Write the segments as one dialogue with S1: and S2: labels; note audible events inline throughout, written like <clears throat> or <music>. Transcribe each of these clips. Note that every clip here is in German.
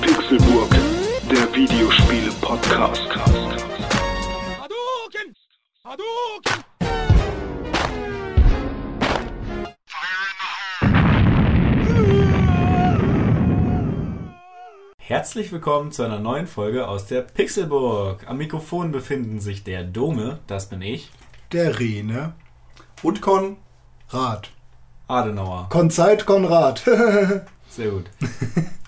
S1: Pixelburg, der Videospiele-Podcast.
S2: Hadouken! Hadouken!
S3: Herzlich willkommen zu einer neuen Folge aus der Pixelburg. Am Mikrofon befinden sich der Dome, das bin ich,
S4: Der Rene.
S5: Und Con.
S3: Adenauer.
S4: Konzeit Konrad. <laughs>
S3: Sehr gut.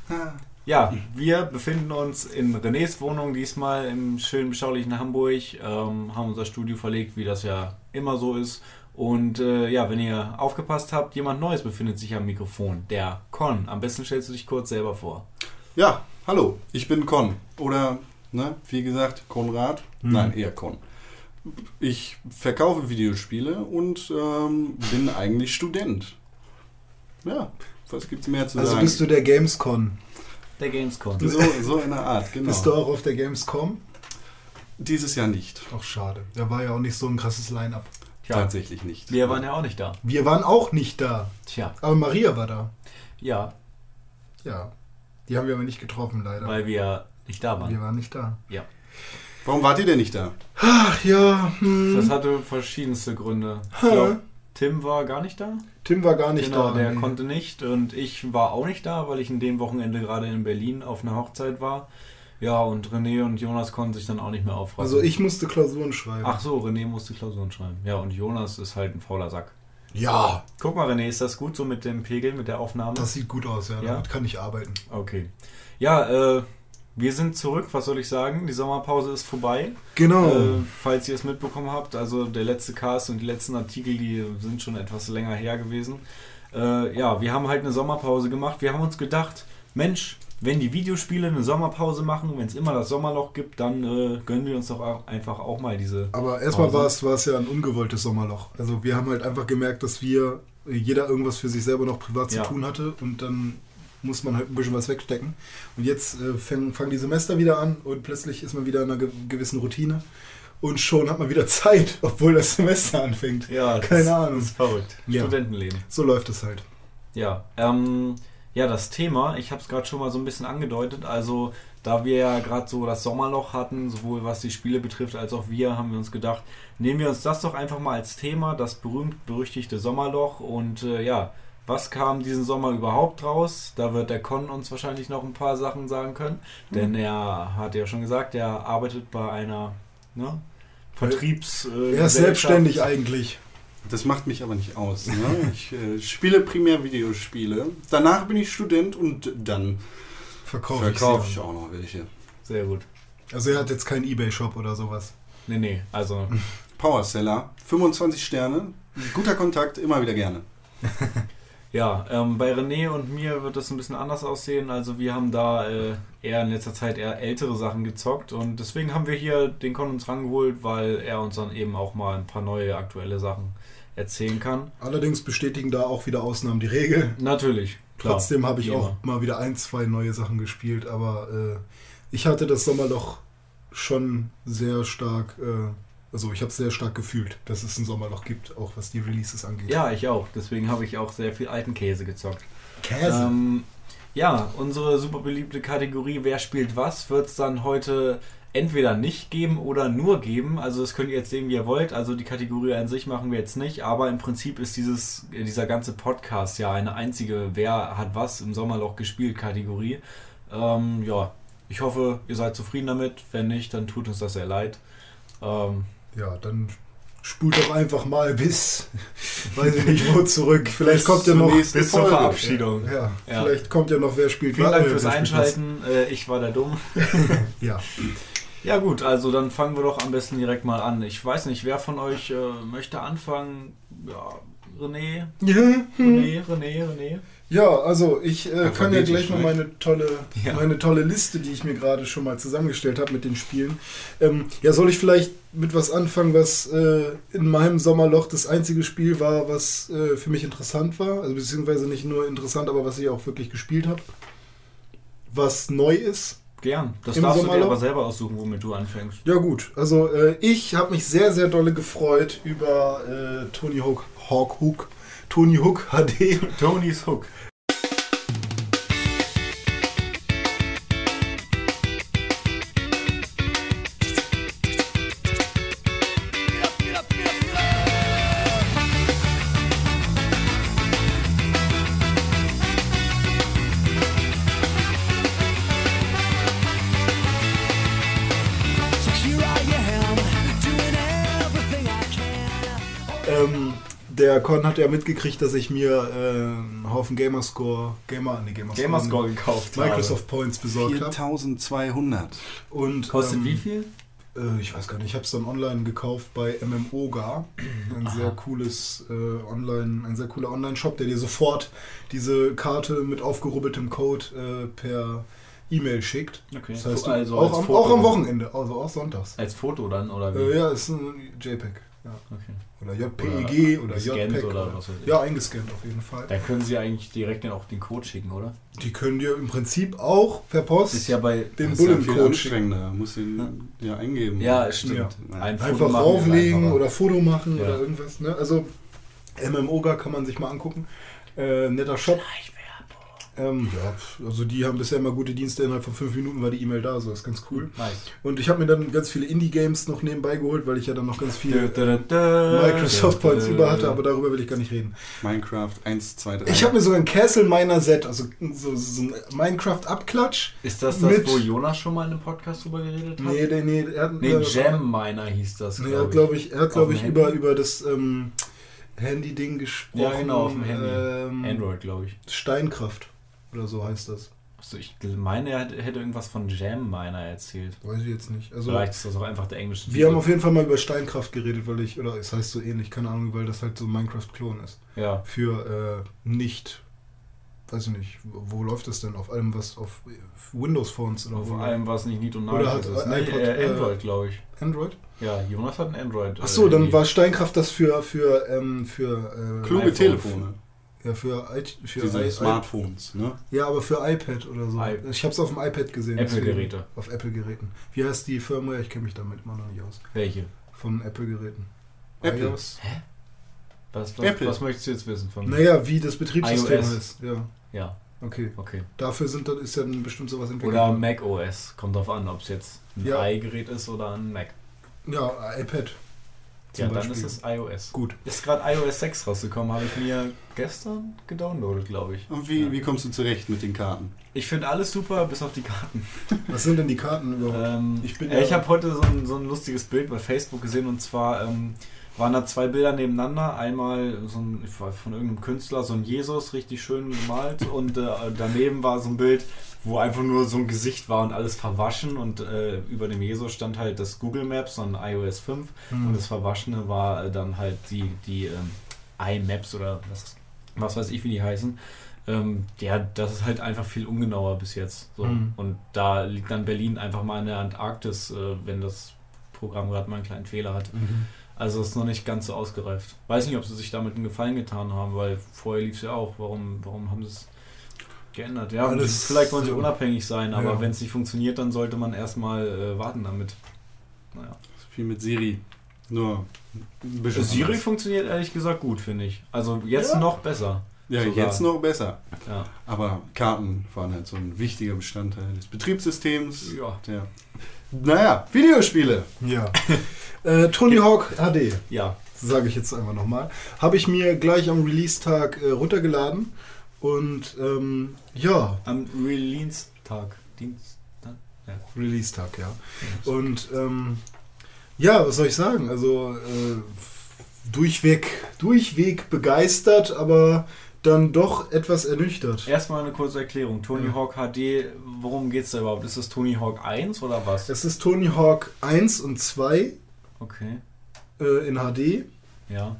S3: <laughs> Ja, wir befinden uns in Renés Wohnung diesmal im schönen beschaulichen Hamburg, ähm, haben unser Studio verlegt, wie das ja immer so ist. Und äh, ja, wenn ihr aufgepasst habt, jemand Neues befindet sich am Mikrofon, der Con. Am besten stellst du dich kurz selber vor.
S5: Ja, hallo, ich bin Con. Oder, ne, wie gesagt, Konrad. Nein, eher Con. Ich verkaufe Videospiele und ähm, bin eigentlich Student. Ja, was gibt's mehr zu
S4: Also
S5: sagen?
S4: bist du der Gamescon.
S3: Der Gamescon.
S5: so, so in der Art, genau.
S4: Bist du auch auf der Gamescom?
S5: Dieses Jahr nicht.
S4: Ach, schade. Da war ja auch nicht so ein krasses Line-Up.
S3: Tja,
S5: Tatsächlich nicht.
S3: wir waren ja auch nicht da.
S4: Wir waren auch nicht da.
S3: Tja,
S4: Aber Maria war da.
S3: ja,
S4: Ja. Die haben wir aber nicht getroffen, leider.
S3: weil wir nicht da
S4: wir
S3: waren.
S4: waren nicht da.
S3: Ja.
S5: Warum wart ihr denn nicht da?
S4: Ach ja. Hm.
S3: Das hatte verschiedenste Gründe. Ich glaube, Tim war gar nicht da.
S4: Tim war gar nicht
S3: genau,
S4: da.
S3: der konnte nicht und ich war auch nicht da, weil ich in dem Wochenende gerade in Berlin auf einer Hochzeit war. Ja, und René und Jonas konnten sich dann auch nicht mehr aufraffen.
S4: Also ich musste Klausuren schreiben.
S3: Ach so, René musste Klausuren schreiben. Ja, und Jonas ist halt ein fauler Sack.
S4: Ja.
S3: Guck mal, René, ist das gut so mit dem Pegel, mit der Aufnahme?
S4: Das sieht gut aus, ja.
S3: Ja?
S4: Damit kann ich arbeiten.
S3: okay. Ja, äh, wir sind zurück, was soll ich sagen? Die Sommerpause ist vorbei.
S4: Genau.
S3: Äh, falls ihr es mitbekommen habt, also der letzte Cast und die letzten Artikel, die sind schon etwas länger her gewesen. Äh, ja, wir haben halt eine Sommerpause gemacht. Wir haben uns gedacht, Mensch, wenn die Videospiele eine Sommerpause machen, wenn es immer das Sommerloch gibt, dann äh, gönnen wir uns doch auch einfach auch mal diese.
S4: Aber erstmal
S3: Pause.
S4: war es, war es ja ein ungewolltes Sommerloch. Also wir haben halt einfach gemerkt, dass wir jeder irgendwas für sich selber noch privat
S3: Ja.
S4: zu tun hatte und dann muss man halt ein bisschen was wegstecken. Und jetzt äh, fangen, fangen die Semester wieder an und plötzlich ist man wieder in einer ge gewissen Routine und schon hat man wieder <laughs> Zeit, obwohl das Semester anfängt.
S3: Ja, das
S4: Keine Ahnung.
S3: ist verrückt.
S4: Ja.
S3: Studentenleben.
S4: So läuft es halt.
S3: Ja, ähm, ja, das Thema, ich habe es gerade schon mal so ein bisschen angedeutet, also da wir ja gerade so das Sommerloch hatten, sowohl was die Spiele betrifft als auch wir, haben wir uns gedacht, nehmen wir uns das doch einfach mal als Thema, das berühmt-berüchtigte Sommerloch und äh, ja, was kam diesen Sommer überhaupt raus? Da wird der Con uns wahrscheinlich noch ein paar Sachen sagen können, denn er hat ja schon gesagt, er arbeitet bei einer ne, Vertriebs... Äh,
S4: Er ist selbstständig eigentlich.
S5: Das macht mich aber nicht aus. Ne? Ich äh, spiele primär Videospiele. Danach bin ich Student und dann
S4: Verkaufe
S5: verkaufe
S4: ich
S5: ich auch noch welche.
S3: Sehr gut.
S4: Also er hat jetzt keinen Ebay-Shop oder sowas.
S3: Nee, nee, also... <laughs>
S5: Powerseller, 25 Sterne, guter Kontakt, immer wieder gerne. <laughs>
S3: Ja, ähm, bei René und mir wird das ein bisschen anders aussehen. Also wir haben da äh, eher in letzter Zeit eher ältere Sachen gezockt und deswegen haben wir hier den Con uns rangeholt, weil er uns dann eben auch mal ein paar neue aktuelle Sachen erzählen kann.
S4: Allerdings bestätigen da auch wieder Ausnahmen die Regel.
S3: Natürlich, klar.
S4: Trotzdem habe ich
S3: wie
S4: auch
S3: immer.
S4: mal wieder ein, zwei neue Sachen gespielt, aber äh, ich hatte das Sommerloch schon sehr stark, äh, also ich habe es sehr stark gefühlt, dass es ein Sommerloch gibt, auch was die Releases angeht.
S3: Ja, ich auch. Deswegen habe ich auch sehr viel alten Käse gezockt.
S4: Käse.
S3: Ähm, ja, unsere super beliebte Kategorie Wer spielt was wird es dann heute entweder nicht geben oder nur geben. Also das könnt ihr jetzt sehen, wie ihr wollt. Also die Kategorie an sich machen wir jetzt nicht, aber im Prinzip ist dieses, dieser ganze Podcast ja eine einzige Wer hat was im Sommerloch gespielt Kategorie. Ähm, ja, ich hoffe, ihr seid zufrieden damit. Wenn nicht, dann tut uns das sehr leid. Ähm,
S4: ja, dann spult doch einfach mal bis, weiß ich nicht wo zurück. Vielleicht kommt ja
S5: zur
S4: noch,
S3: bis zur
S5: Folge.
S3: Verabschiedung.
S4: ja,
S3: Ja.
S4: vielleicht kommt ja noch wer spielt
S3: Vielen Dank fürs. Einschalten. Äh, ich war der Dumm. <laughs>
S4: Ja,
S3: Ja gut, also dann fangen wir doch am besten direkt mal an. Ich weiß nicht, wer von euch äh, möchte anfangen? Ja, René,
S4: ja,
S3: René, René, René.
S4: Ja, also ich äh, kann ja gleich
S5: ne?
S4: meine tolle,
S3: Ja.
S4: meine tolle Liste, die ich mir gerade schon mal zusammengestellt habe mit den Spielen. Ähm, ja, soll ich vielleicht mit was anfangen, was äh, in meinem Sommerloch das einzige Spiel war, was äh, für mich interessant war? Also beziehungsweise nicht nur interessant, aber was ich auch wirklich gespielt habe. Was neu ist.
S3: Gern. Das darfst du dir
S4: Sommerloch?
S3: aber selber aussuchen, womit du anfängst.
S4: Ja gut, also äh, ich habe mich sehr, sehr dolle gefreut über äh, Tony Hawk, Hawk Hook, Tony Hook HD.
S3: Tonys Hook.
S4: Der Con hat ja mitgekriegt, dass ich mir äh, einen Haufen Gamerscore, Gamer, nee, Gamerscore,
S3: Gamerscore gekauft.
S4: Microsoft Points besorgt habe.
S5: 4200.
S4: Und
S3: Kostet
S4: ähm,
S3: wie viel?
S4: Äh, ich weiß gar nicht, ich habe es dann online gekauft bei MMOGA. Ein sehr cooles äh, Online, ein sehr cooler Online-Shop, der dir sofort diese Karte mit aufgerubbeltem Code äh, per E-Mail schickt.
S3: Okay.
S4: Das heißt, du,
S3: also
S4: auch,
S3: als
S4: am,
S3: Foto.
S4: auch am Wochenende, also auch sonntags.
S3: Als Foto dann, oder wie?
S4: Äh, ja, ist ein JPEG. Ja.
S3: Okay.
S4: Oder JPEG oder,
S3: gescannt
S4: JPEG.
S3: oder was weiß ich.
S4: Ja, eingescannt auf jeden Fall.
S3: Dann können sie eigentlich direkt dann auch den Code schicken, oder?
S4: Die können dir im Prinzip auch per Post
S3: Ist ja bei.
S4: den
S5: ist ja viel
S4: Bullencode schicken.
S5: anstrengender. Muss ihn ja eingeben.
S3: Ja, stimmt.
S4: Ja.
S3: Ein
S4: Einfach
S3: einfacher.
S4: oder Foto machen
S3: Ja.
S4: oder irgendwas. Ne? Also MMOGA kann man sich mal angucken. Äh, netter Shop. Ähm, ja, also die haben bisher immer gute Dienste. Innerhalb von fünf Minuten war die E-Mail da, so ist ganz cool.
S3: Nice.
S4: Und ich habe mir dann ganz viele Indie-Games noch nebenbei geholt, weil ich ja dann noch ganz viele
S3: dö,
S4: Microsoft Points über hatte, aber darüber will ich gar nicht reden.
S5: Minecraft 1, 2, 3.
S4: Ich habe mir sogar ein Castle Miner Set, also so, so ein Minecraft-Abklatsch.
S3: Ist das das, wo Jonas schon mal in einem Podcast drüber geredet hat?
S4: Nee, nee, nee. Er hat,
S3: Nee,
S4: äh,
S3: Jam Miner hieß das.
S4: Nee, er hat,
S3: glaub
S4: glaube ich, er hat, glaub
S3: Auf
S4: ich über, über das ähm, Handy-Ding gesprochen.
S3: Ja, genau, auf dem Handy.
S4: Ähm,
S3: Android, glaube ich.
S4: Steinkraft oder so heißt das.
S3: Also ich meine, er hätte irgendwas von Jam Miner erzählt.
S4: Weiß ich jetzt nicht. Also,
S3: Vielleicht ist das auch einfach der englische
S4: wir haben auf jeden Fall mal über Steinkraft geredet, weil ich, oder es heißt so ähnlich, keine Ahnung, weil das halt so ein Minecraft-Klon ist.
S3: Ja.
S4: Für äh, nicht, weiß ich nicht, wo, läuft das denn? Auf allem, was auf Windows-Phones oder
S3: Auf
S4: wo?
S3: allem, was nicht Nied und
S4: Oder
S3: Nagelfest
S4: hat
S3: ist. Nee,
S4: iPod,
S3: äh,
S4: äh,
S3: Android, glaube ich.
S4: Android?
S3: Ja, Jonas hat ein Android.
S4: Ach so,
S3: äh,
S4: dann
S3: Handy.
S4: war Steinkraft das für, für, ähm, für, äh,
S5: Kluge
S3: iPhone.
S5: Telefone.
S4: Ja, für, I- für
S5: Diese
S4: I-
S5: Smartphones, ne?
S4: Ja, aber für iPad oder so.
S3: I-
S4: ich habe es auf dem iPad gesehen.
S3: Apple-Geräte.
S4: Auf Apple-Geräten. Wie heißt die Firmware? Ich kenne mich damit immer noch nicht aus.
S3: Welche?
S4: Von Apple-Geräten.
S5: Apple.
S4: iOS.
S3: Was, was,
S5: Apple.
S3: was möchtest du jetzt wissen von mir?
S4: Naja, wie das Betriebssystem
S3: iOS.
S4: heißt. Ja,
S3: Ja,
S4: okay.
S3: okay.
S4: Dafür sind, dann- ist ja dann bestimmt sowas entwickelt.
S3: Oder. Mac OS. Kommt drauf an, ob es jetzt ein
S4: Ja.
S3: i-Gerät ist oder ein Mac.
S4: Ja, iPad. Zum
S3: ja, dann
S4: Beispiel.
S3: ist es iOS.
S4: Gut.
S3: Ist gerade iOS 6 rausgekommen, habe ich mir gestern gedownloadet, glaube ich.
S5: Und wie,
S3: Ja.
S5: wie kommst du zurecht mit den Karten?
S3: Ich finde alles super, bis auf die Karten. <laughs>
S4: Was sind denn die Karten überhaupt?
S3: Ähm,
S4: Ich bin
S3: äh, ich
S4: ja-
S3: habe heute so ein, so ein lustiges Bild bei Facebook gesehen und zwar ähm, waren da zwei Bilder nebeneinander. Einmal so ein, ich weiß, von irgendeinem Künstler, so ein Jesus, richtig schön gemalt und äh, daneben war so ein Bild, wo einfach nur so ein Gesicht war und alles verwaschen und äh, über dem Jesus stand halt das Google Maps, ein iOS 5
S4: Hm.
S3: und das Verwaschene war äh, dann halt die, die ähm, iMaps oder was, was weiß ich, wie die heißen. Ähm, ja, das ist halt einfach viel ungenauer bis jetzt. So.
S4: Mhm.
S3: Und da liegt dann Berlin einfach mal in der Antarktis, äh, wenn das Programm gerade mal einen kleinen Fehler hat.
S4: Mhm.
S3: Also ist noch nicht ganz so ausgereift. Weiß nicht, ob sie sich damit einen Gefallen getan haben, weil vorher lief es ja auch. Warum, warum haben sie es geändert? Ja, und vielleicht wollen sie
S4: äh,
S3: unabhängig sein, aber
S4: ja.
S3: wenn es nicht funktioniert, dann sollte man erstmal äh, warten damit. Naja.
S5: Viel mit Siri. Nur ein bisschen.
S3: Siri
S5: anders.
S3: funktioniert ehrlich gesagt gut, finde ich. Also jetzt
S4: Ja.
S3: noch besser.
S5: Ja,
S3: sogar.
S5: jetzt noch besser.
S3: Ja.
S5: Aber Karten waren halt so ein wichtiger Bestandteil des Betriebssystems.
S3: Ja.
S5: Der, naja, Videospiele.
S4: Ja. <laughs> äh, Tony Hawk HD,
S3: Ja.
S4: sage ich jetzt einfach nochmal. Habe ich mir gleich am Release-Tag äh, runtergeladen. Und ähm, ja,
S3: Am Release-Tag. Dienstag. Ja.
S4: Release-Tag, ja. Und ähm, ja, was soll ich sagen? Also äh, durchweg, durchweg begeistert, aber dann doch etwas ernüchtert.
S3: Erstmal eine kurze Erklärung. Tony
S4: Ja.
S3: Hawk HD, worum geht's da überhaupt? Ist das Tony Hawk 1 oder was?
S4: Es ist Tony Hawk 1 und 2
S3: Okay.
S4: äh, in HD.
S3: Ja.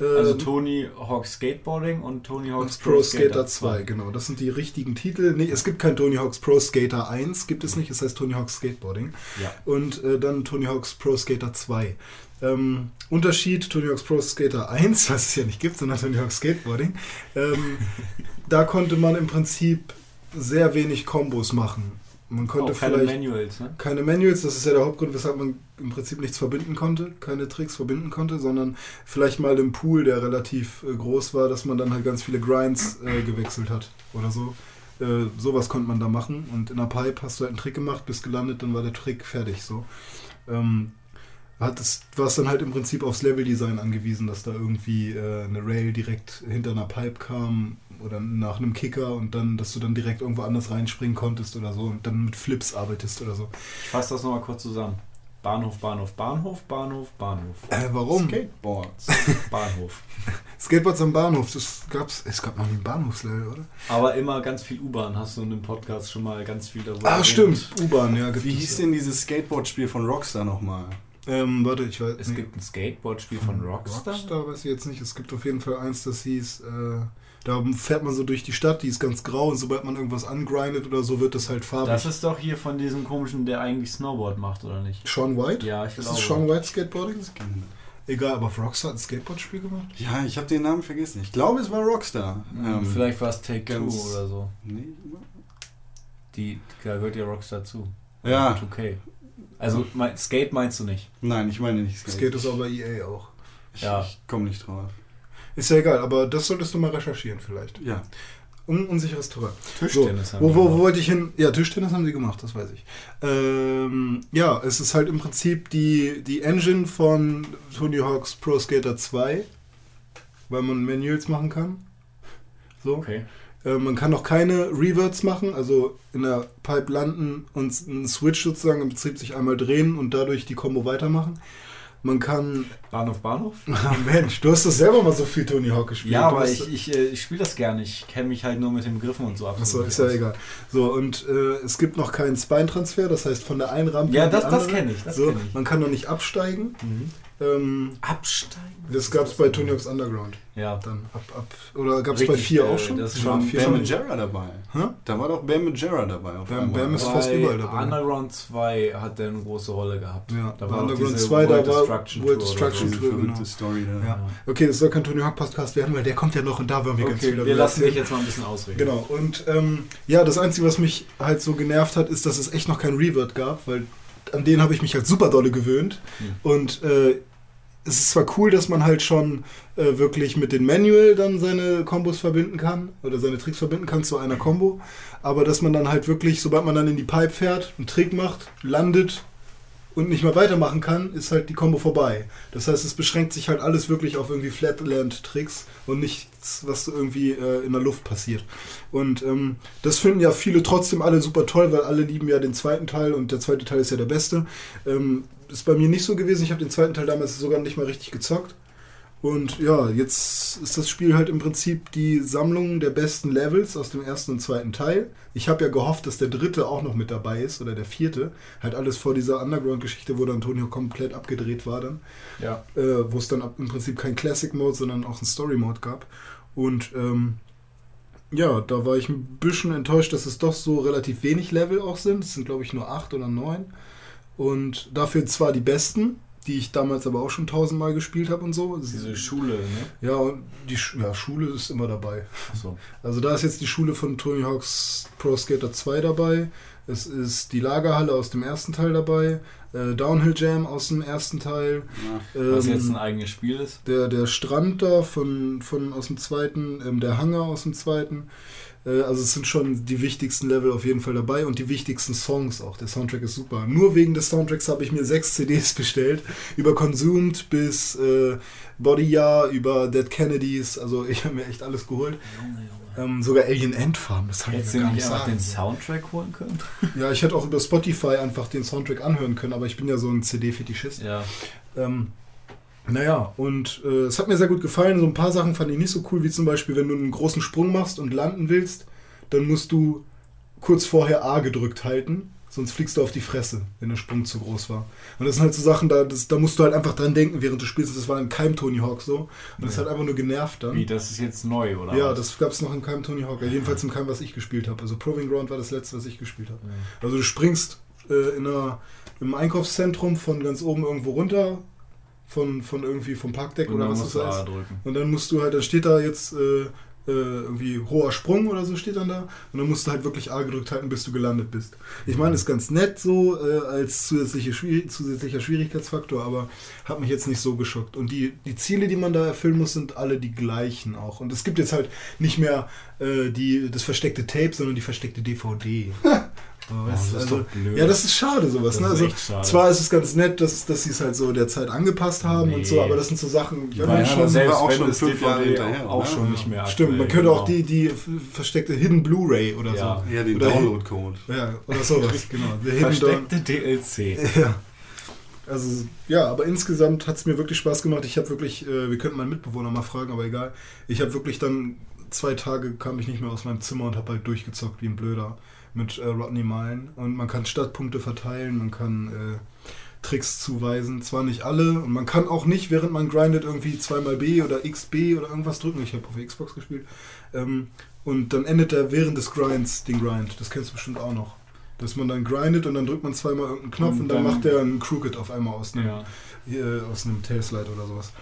S4: Ähm,
S3: Also Tony Hawk Skateboarding und Tony Hawk's
S4: Hawks Pro Skater 2, genau. Das sind die richtigen Titel. Nee, es gibt kein Tony Hawk's Pro Skater 1, gibt es nicht. Es heißt Tony Hawk's Skateboarding.
S3: Ja.
S4: Und äh, dann Tony Hawk's Pro Skater 2. Ähm, Unterschied Tony Hawk's Pro Skater 1, <laughs> was es ja nicht gibt, sondern Tony Hawk's Skateboarding. Ähm, <laughs> da konnte man im Prinzip sehr wenig Kombos machen. Man konnte
S3: Auch keine
S4: vielleicht
S3: Manuals, ne?
S4: keine Manuals, das ist ja der Hauptgrund, weshalb man im Prinzip nichts verbinden konnte, keine Tricks verbinden konnte, sondern vielleicht mal im Pool, der relativ äh, groß war, dass man dann halt ganz viele Grinds äh, gewechselt hat oder so. Äh, sowas konnte man da machen und in der Pipe hast du halt einen Trick gemacht, bist gelandet, dann war der Trick fertig so. Ähm, hat es, war es dann halt im Prinzip aufs Leveldesign angewiesen, dass da irgendwie äh, eine Rail direkt hinter einer Pipe kam oder nach einem Kicker und dann, dass du dann direkt irgendwo anders reinspringen konntest oder so und dann mit Flips arbeitest oder so.
S3: Ich fasse das nochmal kurz zusammen. Bahnhof, Bahnhof, Bahnhof, Bahnhof, Bahnhof.
S4: Äh, warum?
S5: Skateboards. <laughs>
S3: Bahnhof.
S4: Skateboards am Bahnhof, das gab's, es gab noch nie ein Bahnhofslevel, oder?
S3: Aber immer ganz viel U-Bahn hast du in dem Podcast schon mal ganz viel darüber
S4: Ah, stimmt, U-Bahn, ja.
S5: Wie hieß denn dieses Skateboard-Spiel von Rockstar nochmal?
S4: Ähm, warte, ich weiß
S3: Es
S4: nee.
S3: gibt ein Skateboard-Spiel von Rockstar.
S4: Rockstar weiß ich jetzt nicht. Es gibt auf jeden Fall eins, das hieß, äh, da fährt man so durch die Stadt, die ist ganz grau und sobald man irgendwas angrindet oder so, wird das halt farbig.
S3: Das ist doch hier von diesem komischen, der eigentlich Snowboard macht, oder nicht?
S4: Sean White?
S3: Ja, ich
S4: Ist
S3: glaube.
S4: das Sean White Skateboarding? Egal, aber Rockstar hat ein Skateboard-Spiel gemacht?
S5: Ja, ich habe den Namen vergessen. Ich glaube, es war Rockstar. Ähm,
S3: Vielleicht war es Take Two oder so.
S5: Nee,
S3: Die, da gehört ja Rockstar zu.
S5: Ja.
S3: 2K. Also mein, Skate meinst du nicht?
S5: nein, ich meine nicht Skate.
S4: Skate ist aber EA auch.
S5: Ich,
S3: Ja.
S5: ich komme nicht drauf.
S4: Ist ja egal, aber das solltest du mal recherchieren vielleicht.
S5: Ja.
S4: Un unsicheres Terrain.
S3: Tischtennis
S4: so,
S3: haben
S4: wo,
S3: wir
S4: wo, wo wollte ich hin? Ja, Tischtennis haben sie gemacht, das weiß ich. Ähm, ja, es ist halt im Prinzip die, die Engine von Tony Hawk's Pro Skater 2, weil man Manuals machen kann. So.
S3: Okay.
S4: Äh, man kann noch keine Reverts machen, also in der Pipe landen und einen Switch sozusagen im Prinzip sich einmal drehen und dadurch die Combo weitermachen. Man kann.
S3: Bahnhof, Bahnhof? <laughs>
S4: Ah, Mensch, du hast das selber mal so viel Tony Hawk gespielt.
S3: Ja, aber ich, ich, äh, ich spiele das gerne. Ich kenne mich halt nur mit den Begriffen und so ab.
S4: Achso, ist ja egal. So, und äh, es gibt noch keinen Spine-Transfer, das heißt von der einen Rampe
S3: Ja, das, das kenne ich. Das
S4: so,
S3: kenn ich.
S4: Man kann noch nicht absteigen.
S3: Mhm.
S4: Ähm,
S3: Absteigen?
S4: das gab es bei Tony Hawk's Underground.
S3: Ja.
S4: Dann ab, ab. Oder gab es bei
S3: Richtig,
S4: 4
S3: äh,
S4: auch schon?
S3: das schon
S4: vier
S5: Bam. Majera dabei.
S4: Hä?
S5: Da war doch Bam Majera dabei. Auf
S4: Bam-. Bam ist
S3: Bei
S4: fast überall dabei.
S3: Underground 2 hat der eine große Rolle gehabt.
S4: Ja,
S3: da
S4: bei
S3: war
S4: Underground
S3: diese
S4: 2, da
S3: World
S4: war
S3: Destruction
S4: World Destruction Tour, genau.
S5: Story da.
S4: Ja. Okay, das soll kein Tony Hawk Podcast werden, weil der kommt ja noch und da wollen wir ganz viel
S3: Okay,
S4: darüber
S3: wir lassen dich jetzt mal ein bisschen ausreden.
S4: Genau, und ähm, ja, das Einzige, was mich halt so genervt hat, ist, dass es echt noch kein Revert gab, weil an den habe ich mich halt super dolle gewöhnt.
S3: Hm.
S4: Und äh, es ist zwar cool, dass man halt schon äh, wirklich mit dem Manual dann seine Kombos verbinden kann oder seine Tricks verbinden kann zu einer Combo, aber dass man dann halt wirklich, sobald man dann in die Pipe fährt, einen Trick macht, landet und nicht mehr weitermachen kann, ist halt die Combo vorbei. Das heißt, es beschränkt sich halt alles wirklich auf irgendwie Flatland-Tricks und nichts, was irgendwie äh, in der Luft passiert. Und ähm, das finden ja viele trotzdem alle super toll, weil alle lieben ja den zweiten Teil und der zweite Teil ist ja der beste. Ähm, ist bei mir nicht so gewesen. Ich habe den zweiten Teil damals sogar nicht mal richtig gezockt. Und ja, jetzt ist das Spiel halt im Prinzip die Sammlung der besten Levels aus dem ersten und zweiten Teil. Ich habe ja gehofft, dass der dritte auch noch mit dabei ist oder der vierte. Halt alles vor dieser Underground-Geschichte, wo dann Antonio komplett abgedreht war dann.
S3: Ja.
S4: Äh, wo es dann im Prinzip kein Classic-Mode, sondern auch einen Story-Mode gab. Und ähm, ja, da war ich ein bisschen enttäuscht, dass es doch so relativ wenig Level auch sind. Es sind, glaube ich, nur acht oder neun. Und dafür zwar die besten, die ich damals aber auch schon tausendmal gespielt habe und so.
S3: Diese Schule, ne?
S4: Ja, und die ja, Schule ist immer dabei.
S3: Achso.
S4: Also da ist jetzt die Schule von Tony Hawk's Pro Skater 2 dabei. Es ist die Lagerhalle aus dem ersten Teil dabei. Äh, Downhill Jam aus dem ersten Teil.
S5: Ja.
S3: Was
S4: ähm,
S3: jetzt ein eigenes Spiel ist.
S4: der, der Strand da von, von aus dem zweiten, ähm, der Hangar aus dem zweiten. Äh, also es sind schon die wichtigsten Level auf jeden Fall dabei und die wichtigsten Songs auch. Der Soundtrack ist super. Nur wegen des Soundtracks habe ich mir sechs CDs <laughs> bestellt. Über Consumed bis äh, Body Yar, über Dead Kennedys. Also ich habe mir echt alles geholt. Ähm, sogar Alien Ant Farm, das habe ich mir gar
S3: nicht
S4: sagen.
S3: den Soundtrack holen können?
S4: Ja, ich hätte auch über Spotify einfach den Soundtrack anhören können, aber ich bin ja so ein CD-Fetischist.
S3: Ja.
S4: Ähm, naja, und äh, es hat mir sehr gut gefallen. So ein paar Sachen fand ich nicht so cool, wie zum Beispiel, wenn du einen großen Sprung machst und landen willst, dann musst du kurz vorher A gedrückt halten, sonst fliegst du auf die Fresse, wenn der Sprung zu groß war. Und das sind halt so Sachen, da, das, da musst du halt einfach dran denken, während du spielst. Das war in keinem Tony Hawk so. Und das
S3: Ja.
S4: hat einfach nur genervt dann.
S3: Wie, das ist jetzt neu, oder?
S4: ja,
S3: was?
S4: das gab es noch in keinem Tony Hawk. Ja, jedenfalls in keinem, was ich gespielt habe. Also Proving Ground war das letzte, was ich gespielt habe.
S3: Ja.
S4: Also du springst äh, in einer, im Einkaufszentrum von ganz oben irgendwo runter, von, von irgendwie vom Parkdeck
S3: Und
S4: oder was das heißt.
S3: drücken.
S4: Und dann musst du halt, dann steht da jetzt äh, äh, irgendwie hoher Sprung oder so steht dann da. Und dann musst du halt wirklich A gedrückt halten, bis du gelandet bist. Ich meine, ist ganz nett so äh, als zusätzliche zusätzlicher Schwierigkeitsfaktor, aber hat mich jetzt nicht so geschockt. Und die, die Ziele, die man da erfüllen muss, sind alle die gleichen auch. Und es gibt jetzt halt nicht mehr äh, die, das versteckte Tape, sondern die versteckte DVD. <laughs> Weißt du,
S3: das ist
S4: also,
S3: doch blöd.
S4: ja, das ist schade sowas.
S3: Das
S4: ne?
S3: ist
S4: Also,
S3: echt schade.
S4: zwar ist es ganz nett, dass, dass sie es halt so der Zeit angepasst haben und so,
S3: Nee.
S4: aber das sind so Sachen, man
S3: ja,
S4: schon
S3: selbst
S5: auch
S3: wenn
S5: schon
S3: das
S5: fünf Jahre hinterher,
S3: auch
S5: ne?
S3: schon nicht mehr
S4: Stimmt, man
S3: aktuell,
S4: könnte auch
S3: genau.
S4: die, die f- versteckte Hidden Blu-ray oder
S3: Ja.
S4: so.
S5: Ja, den
S4: Oder-
S5: Download-Code.
S4: Ja, oder sowas, <laughs> genau.
S3: Versteckte DLC.
S4: Ja. Also, ja, aber insgesamt hat es mir wirklich Spaß gemacht. Ich habe wirklich, äh, wir könnten meinen Mitbewohner mal fragen, aber egal. Ich habe wirklich dann zwei Tage kam ich nicht mehr aus meinem Zimmer und habe halt durchgezockt wie ein Blöder mit äh, Rodney Malen. Und man kann Stadtpunkte verteilen, man kann äh, Tricks zuweisen. Zwar nicht alle und man kann auch nicht, während man grindet, irgendwie zweimal B oder XB oder irgendwas drücken. Ich habe auf der Xbox gespielt. Ähm, und dann endet er während des Grinds den Grind. Das kennst du bestimmt auch noch. Dass man dann grindet und dann drückt man zweimal irgendeinen Knopf und,
S3: Und
S4: dann,
S3: dann-
S4: macht er einen Crooked auf einmal aus einem,
S3: Ja.
S4: hier, aus einem Tailslide oder sowas.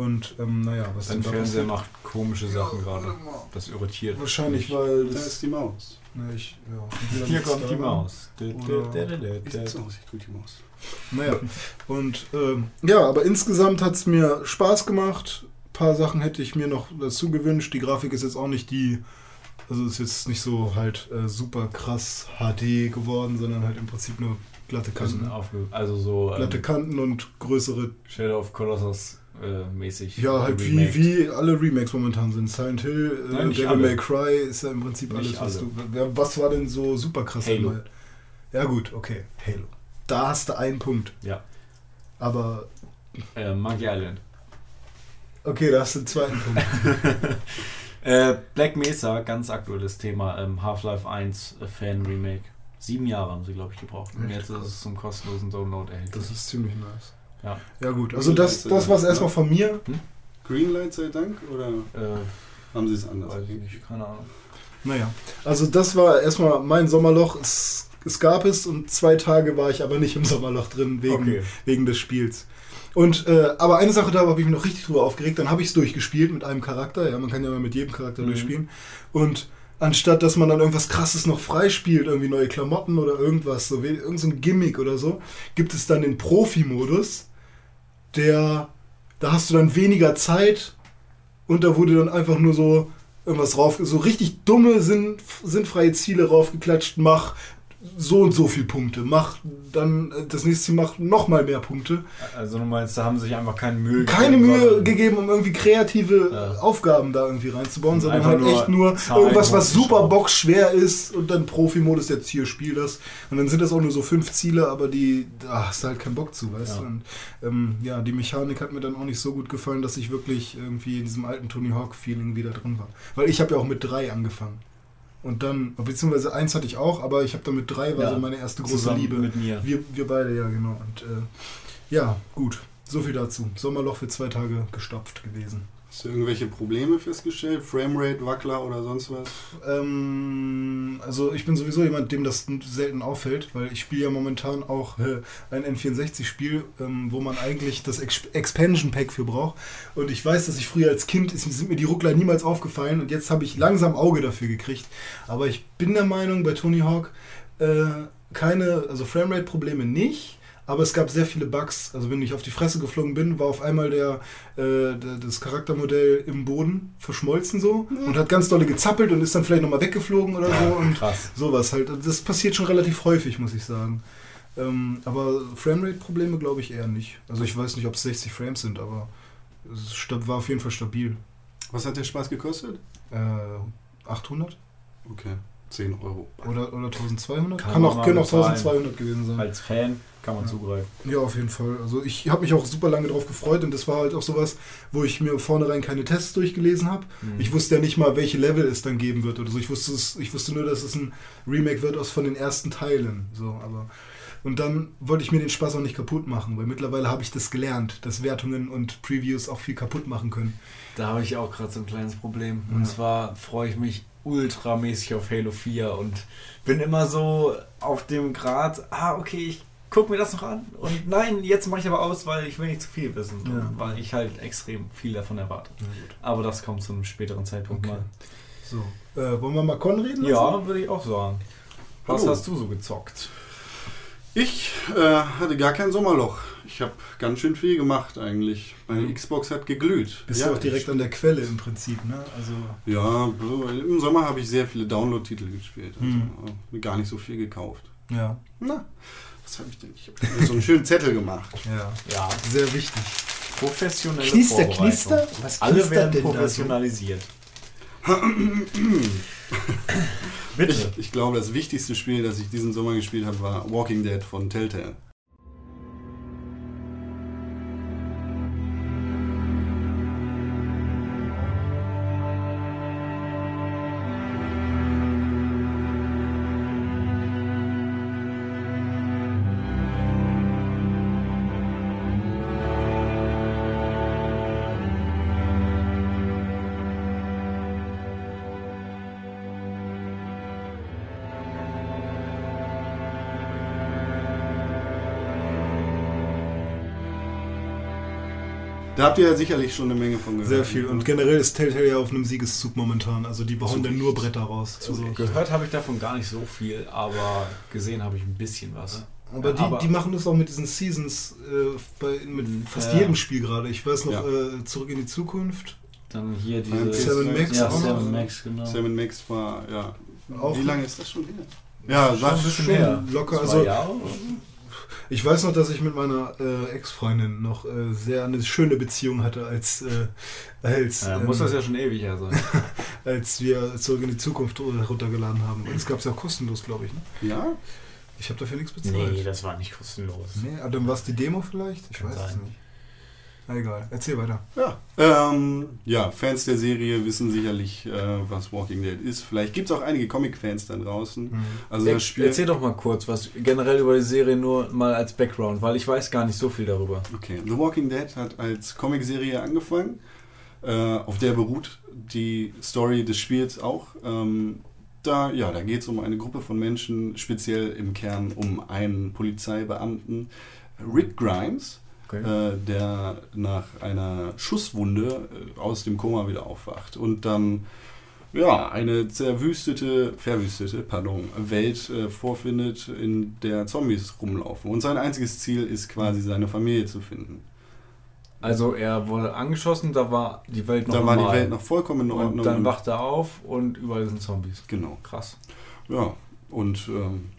S4: Und ähm, naja, was
S3: Dein
S4: denn da
S3: Fernseher macht komische Sachen gerade. Das irritiert.
S4: Wahrscheinlich,
S3: mich.
S4: weil
S5: Da
S4: das.
S5: ist die Maus.
S4: Ne, ich, ja,
S3: Hier kommt die. Maus.
S5: Ich gut die Maus.
S4: Naja, und ähm, ja, aber insgesamt hat es mir Spaß gemacht. Ein paar Sachen hätte ich mir noch dazu gewünscht. Die Grafik ist jetzt auch nicht die, also ist jetzt nicht so halt äh, super krass HD geworden, sondern halt im Prinzip nur glatte Kanten.
S3: also so
S4: Glatte
S3: ähm,
S4: Kanten und größere,
S3: Shadow of Colossus äh, mäßig.
S4: ja, halt wie,
S3: remaked.
S4: wie alle Remakes momentan sind. Silent Hill, äh,
S3: Nein,
S4: Devil. May Cry ist ja im Prinzip alles, was du. Was war denn so super krass?
S3: Halo.
S4: Ja, gut, okay, Halo. Da hast du einen Punkt.
S3: Ja.
S4: Aber,
S3: Äh, Monkey Island.
S4: okay, da hast du einen zweiten Punkt. <laughs>
S3: Äh, Black Mesa, ganz aktuelles Thema. Ähm, Half-Life 1 äh, Fan-Remake. Sieben Jahre haben sie, glaube ich, gebraucht. Und
S4: Echt
S3: jetzt ist es zum kostenlosen Download erhältlich.
S4: Das ist ziemlich nice.
S3: Ja.
S4: Ja gut, also das, das war es erstmal von mir.
S5: Greenlight sei Dank oder
S3: Äh,
S5: haben sie es anders?
S3: weiß ich nicht, keine Ahnung.
S4: Naja, also das war erstmal mein Sommerloch. Es, es gab es und zwei Tage war ich aber nicht im Sommerloch drin wegen,
S3: Okay.
S4: wegen des Spiels. Und äh, aber eine Sache, da habe ich mich noch richtig drüber aufgeregt. Dann habe ich es durchgespielt mit einem Charakter. Ja, man kann ja mal mit jedem Charakter
S3: Mhm.
S4: durchspielen. Und anstatt dass man dann irgendwas Krasses noch freispielt, irgendwie neue Klamotten oder irgendwas, so irgendein so ein Gimmick oder so, gibt es dann den Profi-Modus, der da hast du dann weniger Zeit und da wurde dann einfach nur so irgendwas rauf, so richtig dumme, sinn, sinnfreie Ziele raufgeklatscht, mach so und so viel Punkte, mach dann äh, das nächste Ziel mach noch mal mehr Punkte.
S3: Also du meinst, da haben sie sich einfach keine Mühe
S4: Keine
S3: gegeben,
S4: Mühe gegeben, um irgendwie kreative
S3: Ja.
S4: Aufgaben da irgendwie reinzubauen, sondern halt
S3: nur
S4: echt nur
S3: Zahlen
S4: irgendwas, was super
S3: hochgeschraubt.
S4: boxschwer ist und dann Profi-Modus jetzt hier spiel das. Und dann sind das auch nur so fünf Ziele, aber die, da hast du halt keinen Bock zu, weißt
S3: Ja.
S4: du. Und ähm, ja, die Mechanik hat mir dann auch nicht so gut gefallen, dass ich wirklich irgendwie in diesem alten Tony Hawk-Feeling wieder drin war. Weil ich habe ja auch mit drei angefangen. Und dann, beziehungsweise eins hatte ich auch, aber ich habe dann mit drei, war
S3: Ja,
S4: so meine erste große Liebe.
S3: mit mir.
S4: Wir, wir beide, ja, genau. Und äh, ja, gut. So viel dazu. Sommerloch für zwei Tage gestopft gewesen.
S5: Hast du irgendwelche Probleme festgestellt? Framerate, Wackler oder sonst was?
S4: Ähm, also ich bin sowieso jemand, dem das selten auffällt, weil ich spiele ja momentan auch äh, ein N64-Spiel, ähm, wo man eigentlich das Ex Expansion Pack für braucht. Und ich weiß, dass ich früher als Kind, ist, sind mir die Ruckler niemals aufgefallen und jetzt habe ich langsam Auge dafür gekriegt. Aber ich bin der Meinung, bei Tony Hawk äh, keine, also Framerate-Probleme nicht. Aber es gab sehr viele Bugs. Also wenn ich auf die Fresse geflogen bin, war auf einmal der, äh, der, das Charaktermodell im Boden verschmolzen so und hat ganz dolle gezappelt und ist dann vielleicht nochmal weggeflogen oder so. Und
S3: Krass.
S4: sowas halt. Das passiert schon relativ häufig, muss ich sagen. Ähm, aber Framerate-Probleme glaube ich eher nicht. Also ich weiß nicht, ob es 60 Frames sind, aber es war auf jeden Fall stabil.
S5: Was hat der Spaß gekostet?
S4: Äh, 800
S5: Okay, 10 Euro.
S4: oder, oder 1200?
S3: Kann
S4: Kann, auch, können auch
S3: bezahlen.
S4: 1200 gewesen sein.
S3: Als Fan kann man
S4: Ja.
S3: zugreifen.
S4: Ja, auf jeden Fall. Also ich habe mich auch super lange drauf gefreut und das war halt auch sowas, wo ich mir vornherein keine Tests durchgelesen habe.
S3: Mhm.
S4: Ich wusste ja nicht mal, welche Level es dann geben wird oder so. Ich wusste, es, ich wusste nur, dass es ein Remake wird aus von den ersten Teilen. So, aber und dann wollte ich mir den Spaß auch nicht kaputt machen, weil mittlerweile habe ich das gelernt, dass Wertungen und Previews auch viel kaputt machen können.
S3: Da habe ich auch gerade so ein kleines Problem.
S4: Ja.
S3: Und zwar freue ich mich ultramäßig auf Halo 4 und bin immer so auf dem Grad, ah, okay, ich guck mir das noch an. Und nein, jetzt mache ich aber aus, weil ich will nicht zu viel wissen.
S4: Ja.
S3: Weil ich halt extrem viel davon erwarte. Aber das kommt zu einem späteren Zeitpunkt
S4: Okay.
S3: mal.
S4: So. Äh, wollen wir mal Con reden? lassen?
S3: Ja, würde ich auch sagen. Was
S5: Hallo.
S3: hast du so gezockt?
S5: Ich äh, hatte gar kein Sommerloch. Ich habe ganz schön viel gemacht eigentlich. Meine Xbox hat geglüht.
S4: Bist
S5: ja,
S4: du auch direkt an der Quelle im Prinzip, ne? Also.
S5: Ja, im Sommer habe ich sehr viele Download-Titel gespielt. Also
S4: Hm.
S5: äh, gar nicht so viel gekauft.
S4: Ja.
S5: Na, was habe ich denn? Ich habe so einen schönen Zettel gemacht.
S4: Ja.
S3: Ja,
S4: Sehr wichtig.
S3: professionelle
S4: Knister, knister? Was
S3: Alle werden professionalisiert. Bitte.
S5: Ich, ich glaube, das wichtigste Spiel, das ich diesen Sommer gespielt habe, war Walking Dead von Telltale. Da habt ihr ja sicherlich schon eine Menge von gehört.
S4: Sehr viel. Und generell ist Telltale ja auf einem Siegeszug momentan. Also die bauen dann nur Bretter raus.
S3: Also gehört habe ich davon gar nicht so viel, aber gesehen habe ich ein bisschen was.
S4: aber die,
S3: aber-
S4: die machen das auch mit diesen Seasons äh, bei, mit fast
S3: Ja.
S4: jedem Spiel gerade. Ich weiß noch,
S5: Ja.
S4: äh, Zurück in die Zukunft.
S3: Dann hier diese.
S4: Seven Max
S3: ja. Seven Max, genau.
S5: Sam Max war, ja.
S4: Auch
S5: Wie lange ist das schon her? Ja,
S3: Schon bisschen
S4: schon
S3: her.
S4: locker,
S3: Zwei
S4: also-
S3: Jahre?
S4: Ich weiß noch, dass ich mit meiner äh, Ex-Freundin noch äh, sehr eine schöne Beziehung hatte, als, äh, als,
S3: Ja,
S4: ähm,
S3: muss das ja schon ewig her sein. <laughs>
S4: als wir Zurück in die Zukunft runtergeladen haben. Und das gab es ja kostenlos, glaube ich. Ne?
S5: Ja?
S4: Ich habe dafür nichts bezahlt.
S3: nee, das war nicht kostenlos.
S4: Nee, aber dann war es die Demo vielleicht? Ich
S3: Kann
S4: weiß es
S3: sein.
S4: nicht. Egal, erzähl weiter.
S5: Ja. Ähm, ja, Fans der Serie wissen sicherlich, äh, was Walking Dead ist. Vielleicht gibt es auch einige Comic-Fans da draußen. Also
S3: Er,
S5: das Spiel.
S3: erzähl doch mal kurz was generell über die Serie nur mal als Background, weil ich weiß gar nicht so viel darüber.
S5: Okay, The Walking Dead hat als Comicserie angefangen. Äh, auf der beruht die Story des Spiels auch. Ähm, da ja, da geht es um eine Gruppe von Menschen, speziell im Kern um einen Polizeibeamten, Rick Grimes, äh, der nach einer Schusswunde äh, aus dem Koma wieder aufwacht und dann ja, eine zerwüstete, verwüstete, pardon, Welt äh, vorfindet, in der Zombies rumlaufen. Und sein einziges Ziel ist quasi seine Familie zu finden.
S3: Also er wurde angeschossen, da war die Welt noch
S5: da war die
S3: normal.
S5: Welt noch vollkommen in Ordnung.
S3: Und dann wacht er auf und überall sind Zombies.
S5: genau.
S3: Krass.
S5: Ja, und ähm,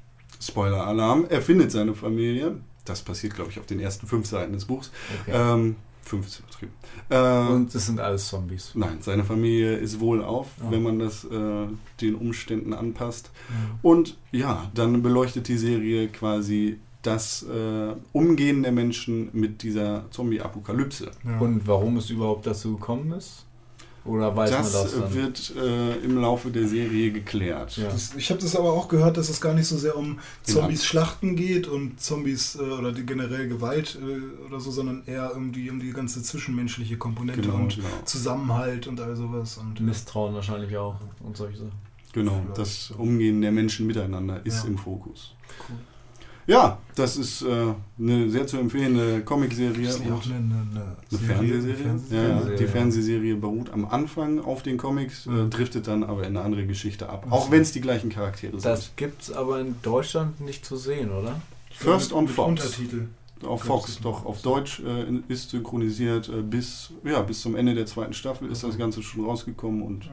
S5: Spoiler-Alarm, er findet seine Familie. Das passiert, glaube ich, auf den ersten fünf Seiten des Buchs.
S3: Okay.
S5: Ähm, fünf ist übertrieben. Äh,
S3: und es sind alles Zombies.
S5: Nein, seine Familie ist wohlauf,
S3: Ah.
S5: wenn man das äh, den Umständen anpasst. Und ja, dann beleuchtet die Serie quasi das äh, Umgehen der Menschen mit dieser Zombie-Apokalypse.
S4: Ja.
S3: Und warum es überhaupt dazu gekommen ist? Oder weiß
S5: Das,
S3: man das dann?
S5: wird äh, im Laufe der Serie geklärt.
S3: Ja.
S4: Das, ich habe das aber auch gehört, dass es gar nicht so sehr um. Zombies schlachten geht und Zombies äh, oder die generell Gewalt äh, oder so, sondern eher irgendwie um die ganze zwischenmenschliche Komponente
S5: Genau,
S4: und
S5: genau.
S4: Zusammenhalt und all sowas. Und,
S3: Misstrauen wahrscheinlich auch und solche Sachen.
S5: Genau, das Umgehen der Menschen miteinander ist
S4: Ja.
S5: im Fokus.
S4: Cool.
S5: Ja, das ist äh, eine sehr zu empfehlende Comicserie.
S4: Ist nicht auch eine, eine, eine,
S5: Eine
S4: Serie?
S5: Fernsehserie?
S4: Fernsehserie?
S5: Ja, ja,
S3: Fernsehserie,
S5: die
S3: ja.
S5: Fernsehserie beruht am Anfang auf den Comics, äh,
S4: Mhm.
S5: driftet dann aber in eine andere Geschichte ab.
S4: Ach
S5: Auch wenn es die gleichen Charaktere sind.
S3: Das gibt's aber in Deutschland nicht zu sehen, oder?
S5: First on Fox.
S4: Untertitel.
S5: Auf Fox,
S4: das
S5: doch auf Deutsch äh, ist synchronisiert äh, bis, ja, bis zum Ende der zweiten Staffel ist das Ganze schon rausgekommen und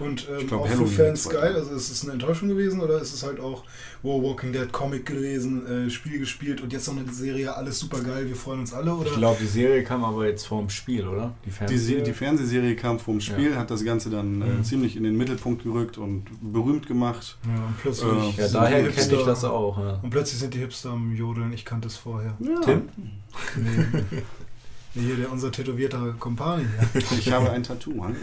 S4: Und ähm,
S5: glaub,
S4: auch
S5: Halloween
S4: für Fans geil, also ist es eine Enttäuschung gewesen oder ist es halt auch, wow, Walking Dead Comic gelesen, äh, Spiel gespielt und jetzt noch eine Serie, alles super geil, wir freuen uns alle oder?
S3: Ich glaube, die Serie kam aber jetzt vorm Spiel, oder? Die
S5: die, Se-
S3: Fernsehserie.
S5: die Fernsehserie kam vom Spiel, hat das Ganze dann äh,
S4: Mhm.
S5: ziemlich in den Mittelpunkt gerückt und berühmt gemacht.
S4: ja, und plötzlich
S5: Äh,
S3: ja, daher
S4: die
S3: kenne ich das auch. Ja.
S4: Und plötzlich sind die Hipster am Jodeln, ich kannte es vorher.
S5: Ja.
S3: Tim?
S4: Nee. Hier der unser tätowierter Kompani. <laughs>
S5: Ich habe ein Tattoo, hallo.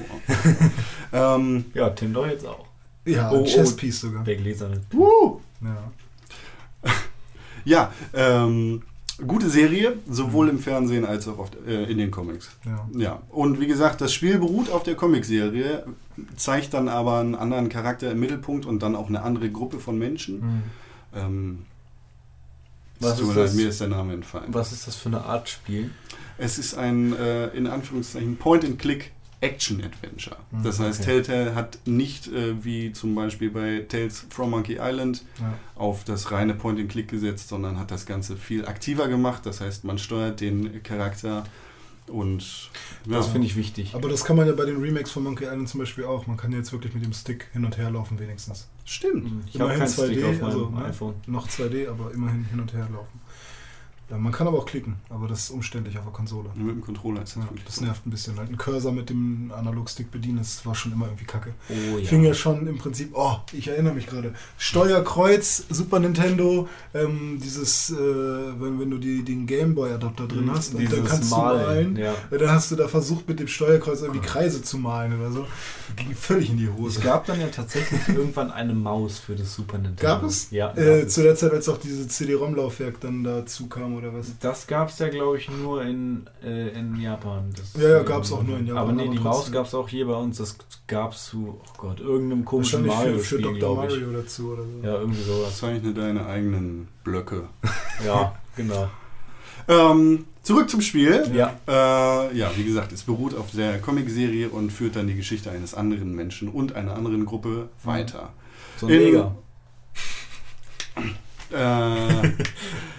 S5: <laughs> ähm,
S3: Ja, Tim doch jetzt auch.
S4: Ja,
S3: Oh,
S4: ein
S3: oh.
S4: Chesspiece sogar.
S3: Der gläserne.
S5: Woo!
S4: Ja. <laughs>
S5: Ja, ähm, gute Serie, sowohl im Fernsehen als auch auf, äh, in den Comics.
S4: Ja.
S5: Ja, und wie gesagt, das Spiel beruht auf der Comicserie, zeigt dann aber einen anderen Charakter im Mittelpunkt und dann auch eine andere Gruppe von Menschen.
S4: Mhm.
S5: Ähm,
S3: Was ist das?
S5: mir ist der Name entfallen.
S3: Was ist das für eine Art Spiel?
S5: Es ist ein, äh, in Anführungszeichen, Point-and-Click Action-Adventure.
S4: Mhm,
S5: Das heißt,
S3: okay.
S5: Telltale hat nicht, äh, wie zum Beispiel bei Tales from Monkey Island,
S4: Ja.
S5: auf das reine Point-and-Click gesetzt, sondern hat das Ganze viel aktiver gemacht. Das heißt, man steuert den Charakter und ja,
S3: Das finde ich wichtig.
S4: Aber das kann man ja bei den Remakes von Monkey Island zum Beispiel auch. Man kann jetzt wirklich mit dem Stick hin und her laufen wenigstens.
S5: stimmt.
S3: Ich habe
S4: Immerhin
S3: keinen Stick
S4: 2D,
S3: auf meinem
S4: also, ne?
S3: iPhone.
S4: Noch 2D, aber immerhin hin und her laufen. Ja, man kann aber auch klicken, aber das ist umständlich auf der Konsole.
S5: Mit dem Controller ist das
S4: Ja,
S5: wirklich
S4: das
S5: so.
S4: nervt ein bisschen. Halt ein Cursor mit dem Analogstick bedienen, das war schon immer irgendwie kacke.
S3: Oh ja.
S4: Fing ja schon im Prinzip, oh, ich erinnere mich gerade. Steuerkreuz, Super Nintendo, ähm, dieses, äh, wenn, wenn du die, den Gameboy-Adapter drin hast und dann
S3: Dieses
S4: kannst
S3: Malen,
S4: du malen.
S3: Ja.
S4: Dann hast du da versucht, mit dem Steuerkreuz irgendwie Kreise zu malen oder so. Ging völlig in die Hose.
S3: Es gab dann ja tatsächlich <laughs> irgendwann eine Maus für das Super Nintendo.
S4: Gab es?
S3: Ja. gab
S4: Äh,
S3: es.
S4: zu der Zeit, als auch diese CD-ROM-Laufwerk dann dazu kam oder was?
S3: Das gab es ja, glaube ich, nur in, äh, in Japan. Das,
S4: Ja, ja, gab's auch nur in Japan,
S3: Aber nee,
S4: aber
S3: die Maus gab es auch hier bei uns. Das gab es zu, oh Gott, irgendeinem komischen
S4: Wahrscheinlich für, für Dr. Mario dazu oder so.
S3: Ja, irgendwie sowas.
S5: Zeichne deine eigenen Blöcke. <laughs>
S3: Ja, genau.
S5: Ähm, zurück zum Spiel.
S3: Ja.
S5: Äh, ja, wie gesagt, es beruht auf der Comicserie und führt dann die Geschichte eines anderen Menschen und einer anderen Gruppe weiter.
S3: So ein
S5: In-. <laughs> Äh, <laughs>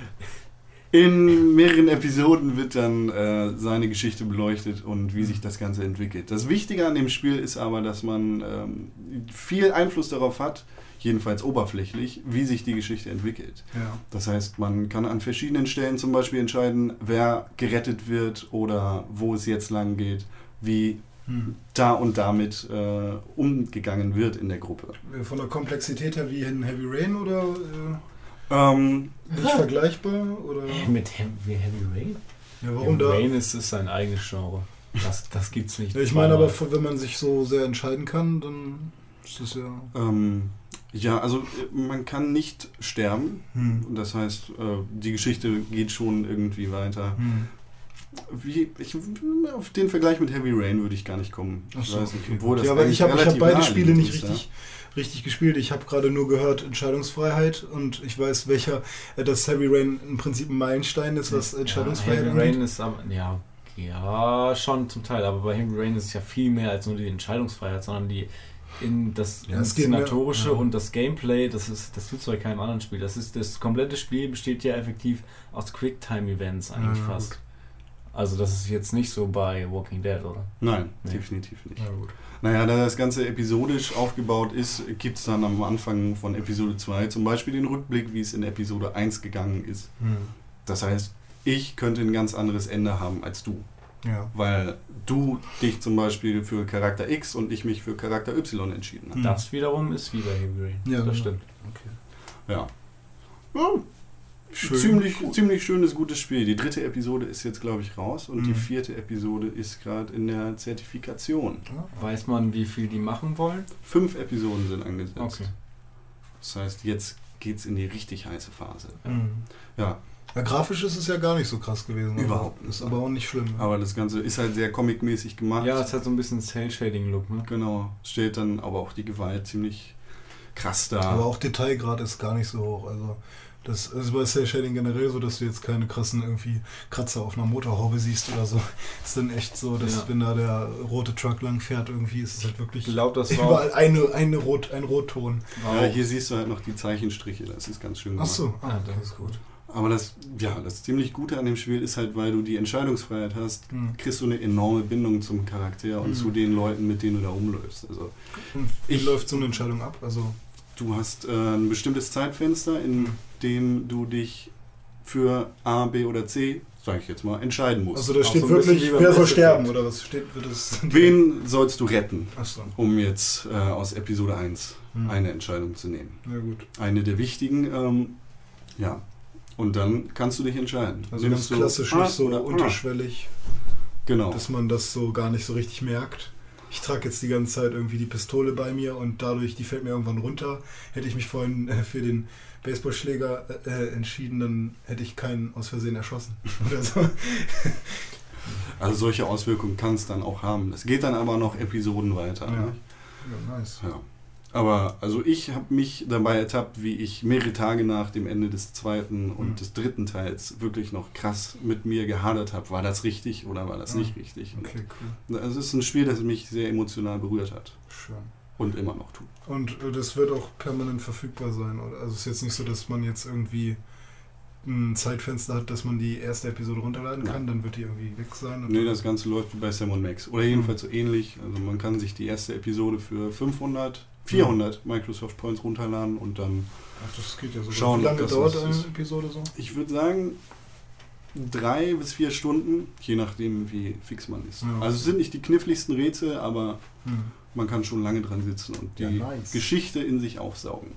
S5: in mehreren Episoden wird dann äh, seine Geschichte beleuchtet und wie sich das Ganze entwickelt. Das Wichtige an dem Spiel ist aber, dass man ähm, viel Einfluss darauf hat, jedenfalls oberflächlich, wie sich die Geschichte entwickelt.
S4: Ja.
S5: Das heißt, man kann an verschiedenen Stellen zum Beispiel entscheiden, wer gerettet wird oder wo es jetzt lang geht, wie
S4: Hm.
S5: da und damit äh, umgegangen wird in der Gruppe.
S4: Von der Komplexität her wie in Heavy Rain oder äh,
S5: Ähm,
S4: nicht vergleichbar? Oder?
S3: Mit Heavy, Heavy Rain?
S4: Ja, warum
S3: Heavy
S4: da?
S3: Rain ist, ist sein eigenes Genre. Das, das gibt's nicht.
S4: Ja, ich meine aber, wenn man sich so sehr entscheiden kann, dann ist das ja.
S5: ähm, ja, also man kann nicht sterben.
S4: Hm.
S5: Das heißt, äh, die Geschichte geht schon irgendwie weiter.
S4: Hm.
S5: Wie, ich, auf den Vergleich mit Heavy Rain würde ich gar nicht kommen.
S4: Ach so,
S5: ich weiß nicht,
S4: okay,
S5: obwohl das
S4: ja, aber ich habe ich hab beide Spiele nicht
S5: ist, ja.
S4: Richtig, gespielt. Ich habe gerade nur gehört Entscheidungsfreiheit und ich weiß, welcher, äh, dass Heavy Rain im Prinzip ein Meilenstein ist, was Entscheidungsfreiheit
S3: ja, Heavy
S4: angeht.
S3: Rain ist aber, ja, ja, schon zum Teil, aber bei Heavy Rain ist es ja viel mehr als nur die Entscheidungsfreiheit, sondern die in das
S4: Ja,
S3: Inszenatorische
S4: ja.
S3: und das Gameplay, das ist, das tut es bei keinem anderen Spiel. Das ist das komplette Spiel besteht ja effektiv aus Quicktime-Events eigentlich
S4: Ja,
S3: fast.
S4: gut.
S3: Also das ist jetzt nicht so bei Walking Dead, oder?
S5: Nein,
S3: Nee.
S5: definitiv nicht.
S4: Ja, gut.
S5: Naja, da das Ganze episodisch aufgebaut ist, gibt es dann am Anfang von Episode 2 zum Beispiel den Rückblick, wie es in Episode 1 gegangen ist.
S4: Hm.
S5: Das heißt, ich könnte ein ganz anderes Ende haben als du.
S4: Ja.
S5: Weil du dich zum Beispiel für Charakter X und ich mich für Charakter Y entschieden habe.
S3: Das wiederum ist wie bei Heavy Rain.
S4: Ja,
S3: das
S4: genau.
S3: stimmt.
S5: Ja. ja.
S4: Schön.
S5: Ziemlich, ziemlich schönes, gutes Spiel. Die dritte Episode ist jetzt, glaube ich, raus und die
S4: Mhm.
S5: vierte Episode ist gerade in der Zertifikation.
S3: Weiß man, wie viel die machen wollen?
S5: Fünf Episoden sind angesetzt.
S3: Okay.
S5: Das heißt, jetzt geht es in die richtig heiße Phase.
S4: Hm.
S5: Ja,
S4: Ja, grafisch ist es ja gar nicht so krass gewesen.
S5: Überhaupt
S4: aber
S5: nicht.
S4: Ist aber auch nicht schlimm.
S5: aber das Ganze ist halt sehr comic-mäßig gemacht.
S3: Ja, es hat so ein bisschen Cell-Shading-Look, ne?
S5: Genau. Steht dann aber auch die Gewalt ziemlich krass da.
S4: Aber auch Detailgrad ist gar nicht so hoch. Also das ist bei Cell Shading generell so, dass du jetzt keine krassen irgendwie Kratzer auf einer Motorhaube siehst oder so. <laughs> ist dann echt so, dass
S3: Ja.
S4: wenn da der rote Truck lang fährt, irgendwie ist es halt
S3: Ich
S4: wirklich
S3: glaube, das war
S4: überall eine, eine Rot, ein Rotton.
S3: war
S5: ja, hier siehst du halt noch die Zeichenstriche, das ist ganz schön
S4: Ach
S5: gemacht.
S4: so.
S3: Ah, das ist gut.
S5: Aber das, ja, das ziemlich Gute an dem Spiel ist halt, weil du die Entscheidungsfreiheit hast,
S4: Hm.
S5: kriegst du eine enorme Bindung zum Charakter und
S4: Mhm.
S5: zu den Leuten, mit denen du da rumläufst. Also
S4: Und wie
S5: Ich-
S4: läuft so eine Entscheidung ab? Also
S5: du hast äh, ein bestimmtes Zeitfenster, in
S4: Mhm.
S5: Dem du dich für A, B oder C, sage ich jetzt mal, entscheiden musst.
S4: Also da steht
S3: so
S4: wirklich, wer soll sterben oder was steht wird das?
S5: Wen sollst du retten,
S4: Achso.
S5: um jetzt äh, aus Episode 1
S4: Hm.
S5: eine Entscheidung zu nehmen?
S4: Na gut.
S5: Eine der wichtigen, ähm, ja. Und dann kannst du dich entscheiden.
S4: Also
S5: Nimmst
S4: ganz klassisch
S5: A
S4: nicht so
S5: oder
S4: unterschwellig,
S5: Genau.
S4: dass man das so gar nicht so richtig merkt. Ich trage jetzt die ganze Zeit irgendwie die Pistole bei mir und dadurch, die fällt mir irgendwann runter. Hätte ich mich vorhin äh, für den Baseballschläger äh, entschieden, dann hätte ich keinen aus Versehen erschossen. <laughs> Oder so.
S5: Also solche Auswirkungen kann es dann auch haben. Es geht dann aber noch Episoden weiter.
S4: Ja.
S5: Ne?
S4: Ja, nice.
S5: Ja. Aber also ich habe mich dabei ertappt, wie ich mehrere Tage nach dem Ende des zweiten und
S4: Mhm.
S5: des dritten Teils wirklich noch krass mit mir gehadert habe. War das richtig oder war das
S4: Ja.
S5: nicht richtig?
S4: Okay, cool.
S5: Es ist ein Spiel, das mich sehr emotional berührt hat
S4: Schön.
S5: und immer noch tut.
S4: Und äh, das wird auch permanent verfügbar sein, oder? Also es ist jetzt nicht so, dass man jetzt irgendwie ein Zeitfenster hat, dass man die erste Episode runterladen kann, dann wird die irgendwie weg sein. und
S5: Nee, das Ganze läuft wie bei Sam Max. Oder jedenfalls so ähnlich. Also man kann sich die erste Episode für 500, 400 Microsoft Points runterladen und dann,
S4: Ach, das geht ja so.
S5: Schauen,
S4: Wie lange dauert eine. Episode so?
S5: ich würde sagen, drei bis vier Stunden, je nachdem wie fix man ist.
S4: Ja.
S5: Also es sind nicht die kniffligsten Rätsel, aber
S4: Hm.
S5: Man kann schon lange dran sitzen und die
S4: Ja, nice.
S5: Geschichte in sich aufsaugen.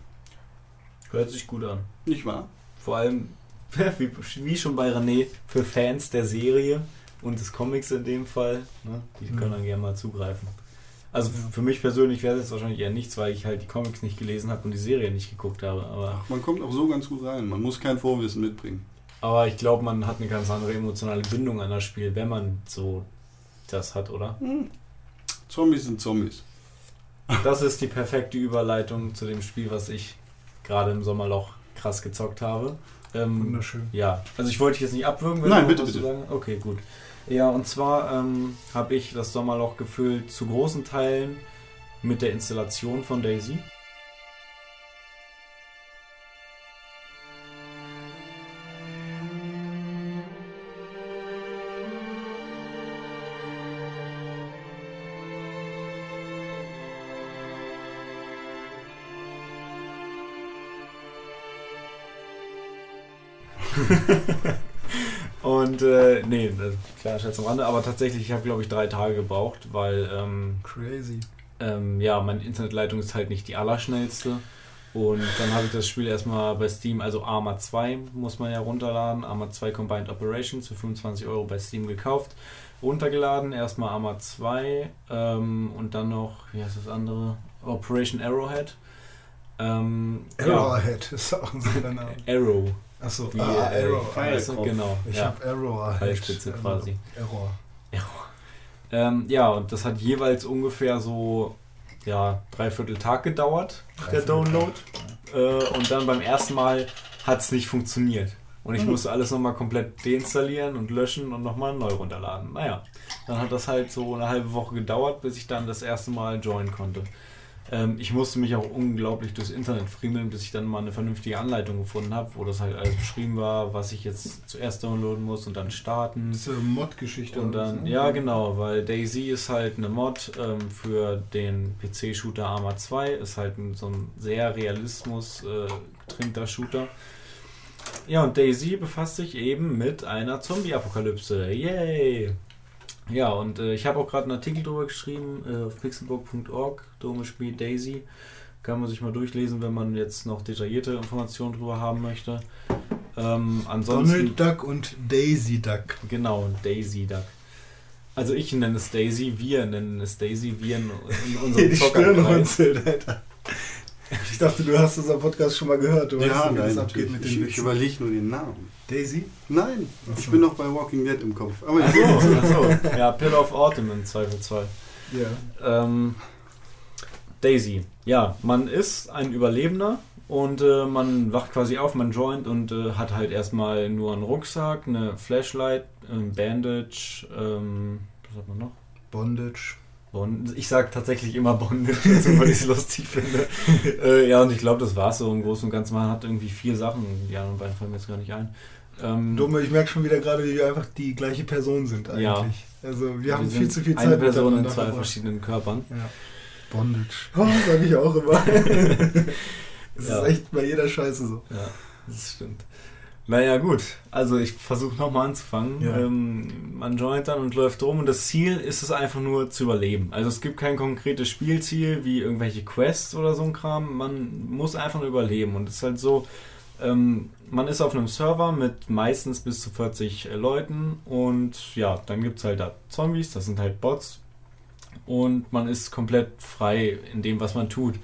S3: Hört sich gut an.
S5: Nicht wahr?
S3: Vor allem, <laughs> wie, schon bei René, für Fans der Serie und des Comics in dem Fall, ne, die
S4: Mhm.
S3: können dann gerne mal zugreifen. Also für mich persönlich wäre es jetzt wahrscheinlich eher nichts, weil ich halt die Comics nicht gelesen habe und die Serie nicht geguckt habe. Aber,
S5: Man kommt auch so ganz gut rein. Man muss kein Vorwissen mitbringen.
S3: aber ich glaube, man hat eine ganz andere emotionale Bindung an das Spiel, wenn man so das hat, oder?
S5: Hm. Zombies sind Zombies.
S3: Das ist die perfekte Überleitung zu dem Spiel, was ich gerade im Sommerloch krass gezockt habe. Ähm,
S4: Wunderschön.
S3: Ja, also ich wollte dich jetzt nicht abwürgen, wenn
S5: Nein, bitte, bitte.
S3: sagen. Okay, gut. Ja, und zwar ähm, habe ich das Sommerloch gefüllt zu großen Teilen mit der Installation von Daisy. Klar, Scherz am Rande, aber tatsächlich, ich habe glaube ich drei Tage gebraucht, weil ähm,
S4: Crazy.
S3: ähm, ja, meine Internetleitung ist halt nicht die allerschnellste. Und dann habe ich das Spiel erstmal bei Steam, also Arma 2 muss man ja runterladen, Arma 2 Combined Operations für 25 Euro bei Steam gekauft, runtergeladen, erstmal Arma 2 ähm, und dann noch, wie heißt das andere? Operation Arrowhead. Ähm,
S4: Arrowhead <laughs> ist auch ein super Name.
S3: Ja, Arrow.
S4: Achso,
S3: Wie,
S4: ah,
S3: äh,
S4: Arrow.
S3: du? Genau.
S4: Ich
S3: ja.
S4: hab Arrowhead.
S3: Pfeilspitze quasi.
S4: Error.
S3: Ähm, ja, und das hat jeweils ungefähr so ja, dreiviertel Tag gedauert, der
S4: Dreiviertel
S3: Download. Äh, und dann beim ersten Mal hat es nicht funktioniert. Und ich
S5: Mhm.
S3: musste alles nochmal komplett deinstallieren und löschen und nochmal neu runterladen. Naja, dann hat das halt so eine halbe Woche gedauert, bis ich dann das erste Mal joinen konnte. Ähm, ich musste mich auch unglaublich durchs Internet friemeln, bis ich dann mal eine vernünftige Anleitung gefunden habe, wo das halt alles beschrieben war, was ich jetzt zuerst downloaden muss und dann starten.
S4: Das ist eine Mod-Geschichte.
S3: Und dann,
S4: so.
S3: ja genau, weil Daisy ist halt eine Mod ähm, für den PC-Shooter Arma 2, ist halt ein, so ein sehr Realismus äh, Shooter. Ja, und Daisy befasst sich eben mit einer Zombie-Apokalypse. Yay! Ja, und äh, ich habe auch gerade einen Artikel drüber geschrieben äh, auf pixelbook.org, Dome spielt Daisy. Kann man sich mal durchlesen, wenn man jetzt noch detaillierte Informationen drüber haben möchte. Ähm, ansonsten.
S4: Donald Duck und Daisy Duck.
S3: Genau, Daisy Duck. Also ich nenne es Daisy, wir nennen es Daisy, wir in, in <laughs> unserem
S4: Die Stirn
S3: Zockerkreis.
S4: runzelt, Alter. Ich dachte, du hast unseren Podcast schon mal gehört. Du weißt,
S5: ja,
S4: wie das
S5: nein,
S4: abgeht
S5: natürlich.
S4: mit
S5: Ich,
S4: den
S5: ich überlege nur den Namen.
S4: Daisy?
S5: Nein,
S4: Ach
S5: ich bin noch bei Walking Dead im Kopf. Aber
S3: Ach
S5: ich
S3: so, ach so. <laughs> Ja, Pill of Autumn im Zweifelsfall.
S4: Ja.
S3: Ähm, Daisy. Ja, man ist ein Überlebender und äh, man wacht quasi auf, man joint und äh, hat halt erstmal nur einen Rucksack, eine Flashlight, ein Bandage, ähm, was hat man noch?
S4: Bondage.
S3: Bond ich sag tatsächlich immer Bondage, <laughs> weil ich es lustig finde. äh, ja, und ich glaube, das war es so im Großen und Ganzen. Man hat irgendwie vier Sachen, die anderen beiden fallen mir jetzt gar nicht ein. Ähm,
S4: Dumme, ich merke schon wieder gerade, wie wir einfach die gleiche Person sind eigentlich.
S3: Ja.
S4: Also wir haben
S3: sind
S4: viel zu viel Zeit
S3: Eine Person in zwei verschiedenen Körpern.
S4: Ja. Bondage. Oh, sag ich auch immer. <laughs> Es
S3: Ja.
S4: ist echt bei jeder Scheiße so.
S3: Ja, das stimmt. Naja, gut. Also ich versuche nochmal anzufangen.
S4: Ja.
S3: Ähm, man joint dann und läuft rum und das Ziel ist es einfach nur zu überleben. Also es gibt kein konkretes Spielziel wie irgendwelche Quests oder so ein Kram. Man muss einfach nur überleben und es ist halt so, ähm, man ist auf einem Server mit meistens bis zu 40 Leuten und ja, dann gibt es halt da Zombies, das sind halt Bots und man ist komplett frei in dem, was man tut.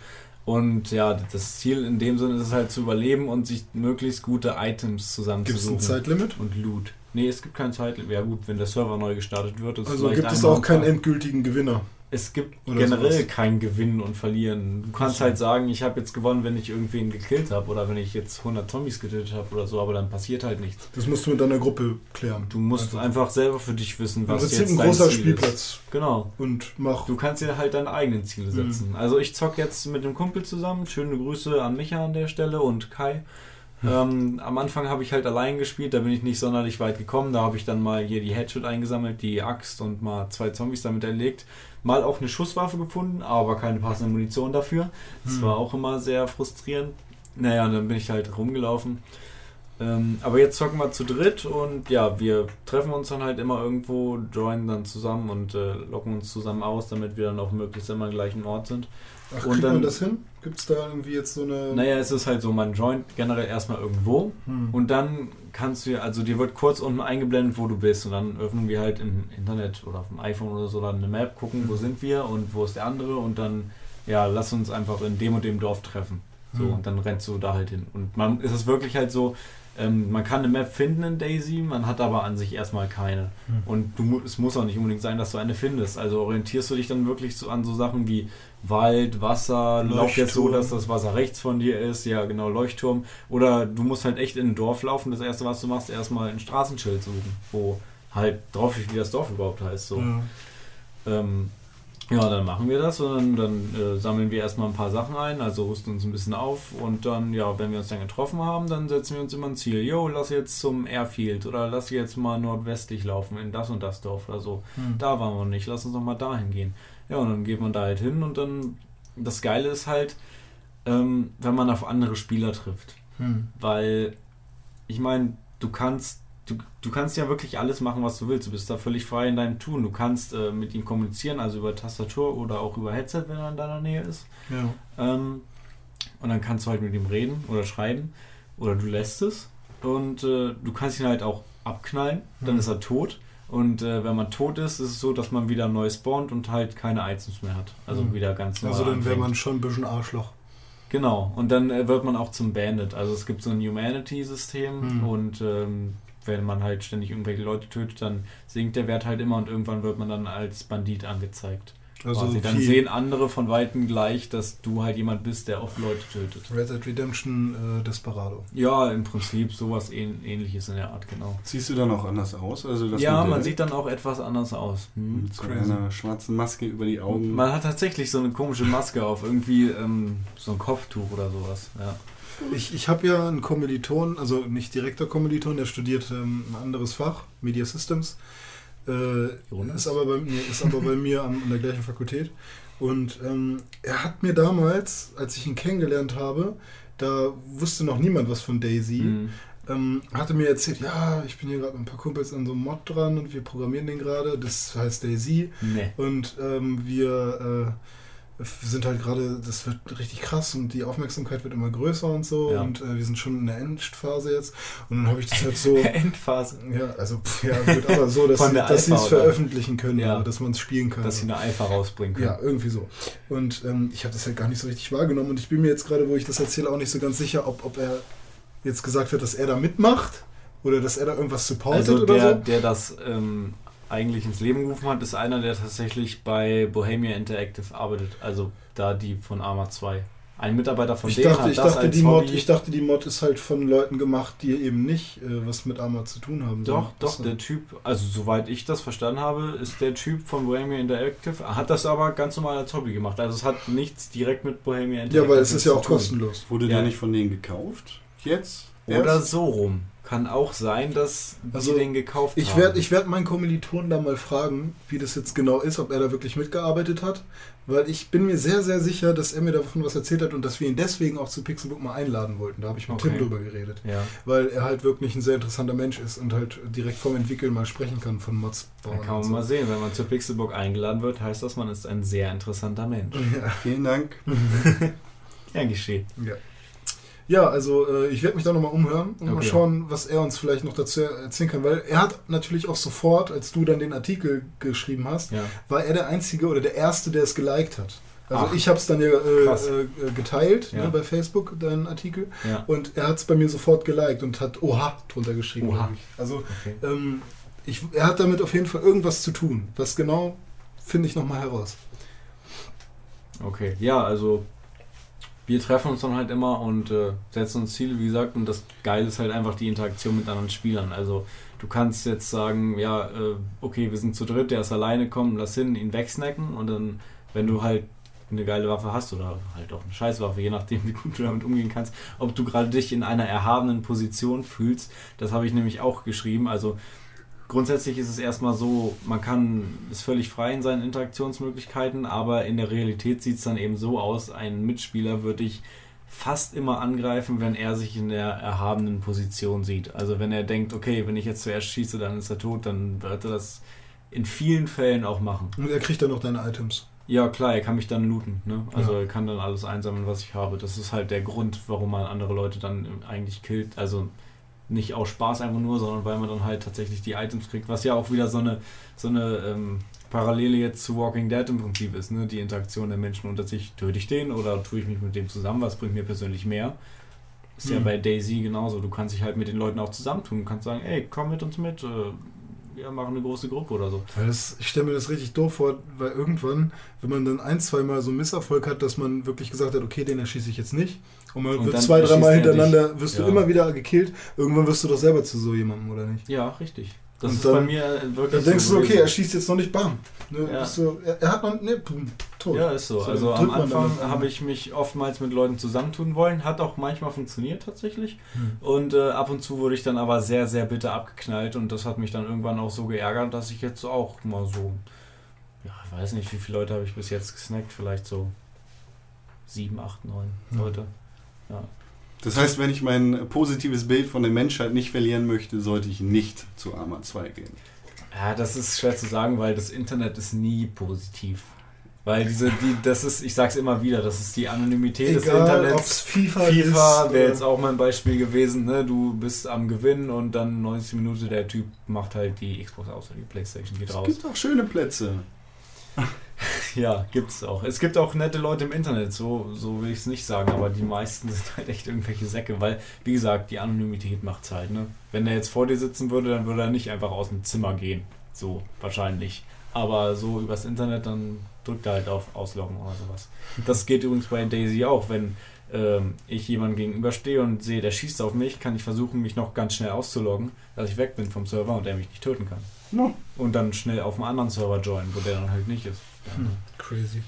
S3: Und ja, das Ziel in dem Sinne ist es halt zu überleben und sich möglichst gute Items
S4: Gibt es
S3: zusammenzusuchen.
S4: ein Zeitlimit?
S3: Und Loot. Nee, es gibt kein Zeitlimit. Ja gut, wenn der Server neu gestartet wird, ist
S4: Also gibt es auch keinen endgültigen Gewinner.
S3: Es gibt
S4: Oder
S3: generell
S4: sowas.
S3: kein Gewinnen und Verlieren. Du kannst halt sagen, ich habe jetzt gewonnen, wenn ich irgendwen gekillt habe oder wenn ich jetzt 100 Zombies getötet habe oder so, aber dann passiert halt nichts.
S4: Das musst du mit deiner Gruppe klären.
S3: Du musst
S4: Einfach.
S3: einfach selber für dich wissen, was jetzt
S4: ein
S3: dein
S4: großer
S3: Ziel
S4: Spielplatz.
S3: ist. Genau.
S4: Und mach.
S3: Du kannst dir halt deine eigenen Ziele
S4: Mhm.
S3: setzen. Also ich zock jetzt mit dem Kumpel zusammen. Schöne Grüße an Micha an der Stelle und Kai. Ähm, am Anfang habe ich halt allein gespielt, da bin ich nicht sonderlich weit gekommen. Da habe ich dann mal hier die Headshot eingesammelt, die Axt und mal zwei Zombies damit erlegt. Mal auch eine Schusswaffe gefunden, aber keine passende Munition dafür. Das
S4: Hm.
S3: war auch immer sehr frustrierend. Naja, dann bin ich halt rumgelaufen. Ähm, aber jetzt zocken wir zu dritt und ja, wir treffen uns dann halt immer irgendwo, joinen dann zusammen und äh, locken uns zusammen aus, damit wir dann auch möglichst immer am gleichen Ort sind.
S4: Ach,
S3: und
S4: kriegt
S3: dann-
S4: man das hin? Gibt es da irgendwie jetzt so eine.
S3: Naja, es ist halt so, man joint generell erstmal irgendwo
S4: Hm.
S3: und dann kannst du, also dir wird kurz unten eingeblendet, wo du bist und dann öffnen wir halt im Internet oder auf dem iPhone oder so dann eine Map, gucken, wo sind wir und wo ist der andere und dann, ja, lass uns einfach in dem und dem Dorf treffen. So,
S4: Hm.
S3: und dann rennst du da halt hin. Und man ist es wirklich halt so, ähm, man kann eine Map finden in Daisy, man hat aber an sich erstmal keine.
S4: Hm.
S3: Und du, es muss auch nicht unbedingt sein, dass du eine findest. Also orientierst du dich dann wirklich so an so Sachen wie Wald, Wasser, lauf jetzt so,
S4: Leuchtturm.
S3: dass das Wasser rechts von dir ist, ja genau, Leuchtturm. Oder du musst halt echt in ein Dorf laufen. Das erste, was du machst, erstmal ein Straßenschild suchen, wo halt drauf steht, wie das Dorf überhaupt heißt. So.
S4: Ja.
S3: Ähm, ja, dann machen wir das und dann, dann äh, sammeln wir erstmal ein paar Sachen ein, also rüsten uns ein bisschen auf und dann, ja, wenn wir uns dann getroffen haben, dann setzen wir uns immer ein Ziel. Jo, lass jetzt zum Airfield oder lass jetzt mal nordwestlich laufen in das und das Dorf oder so.
S4: Hm.
S3: Da waren wir nicht, lass uns noch mal dahin gehen. Ja, und dann geht man da halt hin und dann, das Geile ist halt, ähm, wenn man auf andere Spieler trifft.
S4: Hm.
S3: Weil, ich meine, du kannst, du, du kannst ja wirklich alles machen, was du willst. Du bist da völlig frei in deinem Tun. Du kannst äh, mit ihm kommunizieren, also über Tastatur oder auch über Headset, wenn er in deiner Nähe ist.
S4: Ja.
S3: Ähm, und dann kannst du halt mit ihm reden oder schreiben oder du lässt es. Und äh, du kannst ihn halt auch abknallen, dann
S4: Mhm.
S3: ist er tot. Und äh, wenn man tot ist, ist es so, dass man wieder neu spawnt und halt keine Items mehr hat. Also
S4: Mhm.
S3: wieder ganz neu.
S4: Also dann wäre man schon ein bisschen Arschloch.
S3: Genau, und dann äh, wird man auch zum Bandit. Also es gibt so ein Humanity-System
S4: Hm.
S3: und ähm, wenn man halt ständig irgendwelche Leute tötet, dann sinkt der Wert halt immer und irgendwann wird man dann als Bandit angezeigt.
S4: Also
S3: quasi. Dann sehen andere von Weitem gleich, dass du halt jemand bist, der oft Leute tötet.
S4: Red Dead Redemption äh, Desperado.
S3: Ja, im Prinzip sowas ähn ähnliches in der Art, genau.
S5: Siehst du dann auch anders aus? Also das
S3: ja, man sieht dann auch etwas anders aus. Hm.
S5: mit so
S4: Crazy.
S5: einer schwarzen Maske über die Augen.
S3: Man hat tatsächlich so eine komische Maske auf, irgendwie ähm, so ein Kopftuch oder sowas. Ja.
S4: Ich, ich habe ja einen Kommiliton, also nicht direkter Kommiliton, der studiert ähm, ein anderes Fach, Media Systems. Äh, ist aber bei mir, ist aber bei <laughs> mir an, an der gleichen Fakultät. Und ähm, er hat mir damals, als ich ihn kennengelernt habe, da wusste noch niemand was von Daisy,
S3: Hm.
S4: ähm, hatte mir erzählt, ja, ich bin hier gerade mit ein paar Kumpels an so einem Mod dran und wir programmieren den gerade, das heißt Daisy.
S3: Nee.
S4: Und ähm, wir äh, sind halt gerade, das wird richtig krass und die Aufmerksamkeit wird immer größer und so.
S3: Ja.
S4: Und äh, wir sind schon in der Endphase jetzt. Und dann habe ich das halt so. <laughs>
S3: Endphase.
S4: Ja, also pff, ja, gut, aber so, dass sie dass sie es
S3: oder?
S4: veröffentlichen können,
S3: Ja.
S4: oder dass man es spielen kann.
S3: Dass sie eine Alpha rausbringen können.
S4: ja, irgendwie so. Und ähm, ich habe das halt gar nicht so richtig wahrgenommen und ich bin mir jetzt gerade, wo ich das erzähle, auch nicht so ganz sicher, ob, ob er jetzt gesagt wird, dass er da mitmacht oder dass er da irgendwas supportet
S3: Also
S4: oder
S3: der,
S4: so.
S3: der das ähm, eigentlich ins Leben gerufen hat, ist einer, der tatsächlich bei Bohemia Interactive arbeitet. Also da die von Arma 2. Ein Mitarbeiter von
S4: Ich
S3: denen
S4: dachte,
S3: hat
S4: ich,
S3: das
S4: dachte,
S3: als
S4: die Mod,
S3: Hobby.
S4: ich dachte, die Mod ist halt von Leuten gemacht, die eben nicht äh, was mit Arma zu tun haben.
S3: doch, doch, der Typ, also soweit ich das verstanden habe, ist der Typ von Bohemia Interactive, hat das aber ganz normal als Hobby gemacht. Also es hat nichts direkt mit Bohemia Interactive
S4: Ja, weil es ist ja
S3: zu
S4: auch
S3: tun.
S4: kostenlos.
S5: Wurde
S3: Ja.
S5: der nicht von denen gekauft? Jetzt?
S3: Oder
S5: Erst?
S3: so rum. Kann auch sein, dass
S4: Also,
S3: die den gekauft
S4: Ich
S3: haben.
S4: werde ich werd meinen Kommilitonen da mal fragen, wie das jetzt genau ist, ob er da wirklich mitgearbeitet hat. Weil ich bin mir sehr, sehr sicher, dass er mir davon was erzählt hat und dass wir ihn deswegen auch zu Pixelbook mal einladen wollten. Da habe ich mit
S3: Okay.
S4: Tim drüber geredet.
S3: Ja,
S4: Weil er halt wirklich ein sehr interessanter Mensch ist und halt direkt vom Entwickeln mal sprechen kann von Mods bauen.
S3: kann man
S4: so.
S3: mal sehen. Wenn man zur Pixelbook eingeladen wird, heißt das, man ist ein sehr interessanter Mensch.
S4: Ja.
S5: Vielen Dank. <laughs>
S3: Ja, geschehen.
S4: Ja. Ja, also äh, ich werde mich da nochmal umhören und mal
S3: Okay.
S4: schauen, was er uns vielleicht noch dazu erzählen kann, weil er hat natürlich auch sofort, als du dann den Artikel geschrieben hast,
S3: Ja.
S4: war er der Einzige oder der Erste, der es geliked hat. Also
S3: Ach.
S4: ich habe es dann ja äh, äh, geteilt
S3: Ja.
S4: ne, bei Facebook, deinen Artikel,
S3: Ja.
S4: und er hat es bei mir sofort geliked und hat Oha drunter geschrieben.
S3: Oha.
S4: Also
S3: Okay.
S4: ähm, ich, er hat damit auf jeden Fall irgendwas zu tun. Was genau, finde ich nochmal heraus.
S3: Okay, ja, also wir treffen uns dann halt immer und äh, setzen uns Ziele, wie gesagt, und das Geile ist halt einfach die Interaktion mit anderen Spielern. Also du kannst jetzt sagen, ja, äh, okay, wir sind zu dritt, der ist alleine, komm, lass hin, ihn wegsnacken und dann, wenn du halt eine geile Waffe hast oder halt auch eine Scheißwaffe, je nachdem, <laughs> wie gut du damit umgehen kannst, ob du gerade dich in einer erhabenen Position fühlst, das habe ich nämlich auch geschrieben. Also grundsätzlich ist es erstmal so, man kann, ist völlig frei in seinen Interaktionsmöglichkeiten, aber in der Realität sieht es dann eben so aus, ein Mitspieler würde ich fast immer angreifen, wenn er sich in der erhabenen Position sieht. Also wenn er denkt, okay, wenn ich jetzt zuerst schieße, dann ist er tot, dann wird er das in vielen Fällen auch machen.
S4: Und er kriegt dann noch deine Items.
S3: Ja, klar, er kann mich dann looten. Ne? Also
S4: Ja.
S3: er kann dann alles einsammeln, was ich habe. Das ist halt der Grund, warum man andere Leute dann eigentlich killt. Also nicht aus Spaß einfach nur, sondern weil man dann halt tatsächlich die Items kriegt, was ja auch wieder so eine, so eine ähm, Parallele jetzt zu Walking Dead im Prinzip ist, ne? Die Interaktion der Menschen unter sich. Töte ich den oder tue ich mich mit dem zusammen? Was bringt mir persönlich mehr? Ist ja
S4: Mhm.
S3: bei Daisy genauso. Du kannst dich halt mit den Leuten auch zusammentun. Du kannst sagen, ey, komm mit uns mit, äh, wir machen eine große Gruppe oder so.
S4: Das, ich stelle mir das richtig doof vor, weil irgendwann, wenn man dann ein, zwei Mal so einen Misserfolg hat, dass man wirklich gesagt hat, okay, den erschieße ich jetzt nicht. Und man
S3: Und
S4: wird
S3: dann
S4: zwei, dreimal
S3: er
S4: hintereinander, wirst
S3: Ja.
S4: du immer wieder gekillt. Irgendwann wirst du doch selber zu so jemandem, oder nicht?
S3: Ja, richtig. Das
S4: Und
S3: ist
S4: dann-
S3: bei mir wirklich
S4: Dann denkst
S3: so
S4: du, okay, er schießt jetzt noch nicht, bam. Ne,
S3: Ja.
S4: bist du, er, er hat noch, ne, pum, tot.
S3: Ja, ist so.
S4: So,
S3: also am Anfang habe ich mich oftmals mit Leuten zusammentun wollen. Hat auch manchmal funktioniert tatsächlich.
S4: Hm.
S3: Und äh, ab und zu wurde ich dann aber sehr, sehr bitter abgeknallt. Und das hat mich dann irgendwann auch so geärgert, dass ich jetzt auch mal so, ja, ich weiß nicht, wie viele Leute habe ich bis jetzt gesnackt. Vielleicht so sieben, acht, neun
S4: Hm.
S3: Leute.
S5: Das heißt, wenn ich mein positives Bild von der Menschheit nicht verlieren möchte, sollte ich nicht zu Arma 2 gehen.
S3: Ja, das ist schwer zu sagen, weil das Internet ist nie positiv. Weil diese, die, das ist, ich sag's immer wieder, das ist die Anonymität des
S4: Egal,
S3: Internets.
S4: ob's FIFA,
S3: FIFA wäre
S4: äh,
S3: jetzt auch mein Beispiel gewesen, ne? Du bist am Gewinnen und dann 90 Minuten der Typ macht halt die Xbox aus oder die Playstation geht
S5: Es
S3: raus.
S5: gibt auch schöne Plätze. <laughs>
S3: Ja, gibt's auch. Es gibt auch nette Leute im Internet, so, so will ich es nicht sagen, aber die meisten <laughs> sind halt echt irgendwelche Säcke, weil, wie gesagt, die Anonymität macht's halt, ne? Wenn er jetzt vor dir sitzen würde, dann würde er nicht einfach aus dem Zimmer gehen. So, wahrscheinlich. Aber so übers Internet, dann drückt er halt auf Ausloggen oder sowas. Das geht übrigens bei Daisy auch, wenn ähm, ich jemandem gegenüberstehe und sehe, der schießt auf mich, kann ich versuchen, mich noch ganz schnell auszuloggen, dass ich weg bin vom Server und der mich nicht töten kann.
S5: No.
S3: Und dann schnell auf einen anderen Server joinen, wo der dann halt nicht ist.
S4: Hm, crazy.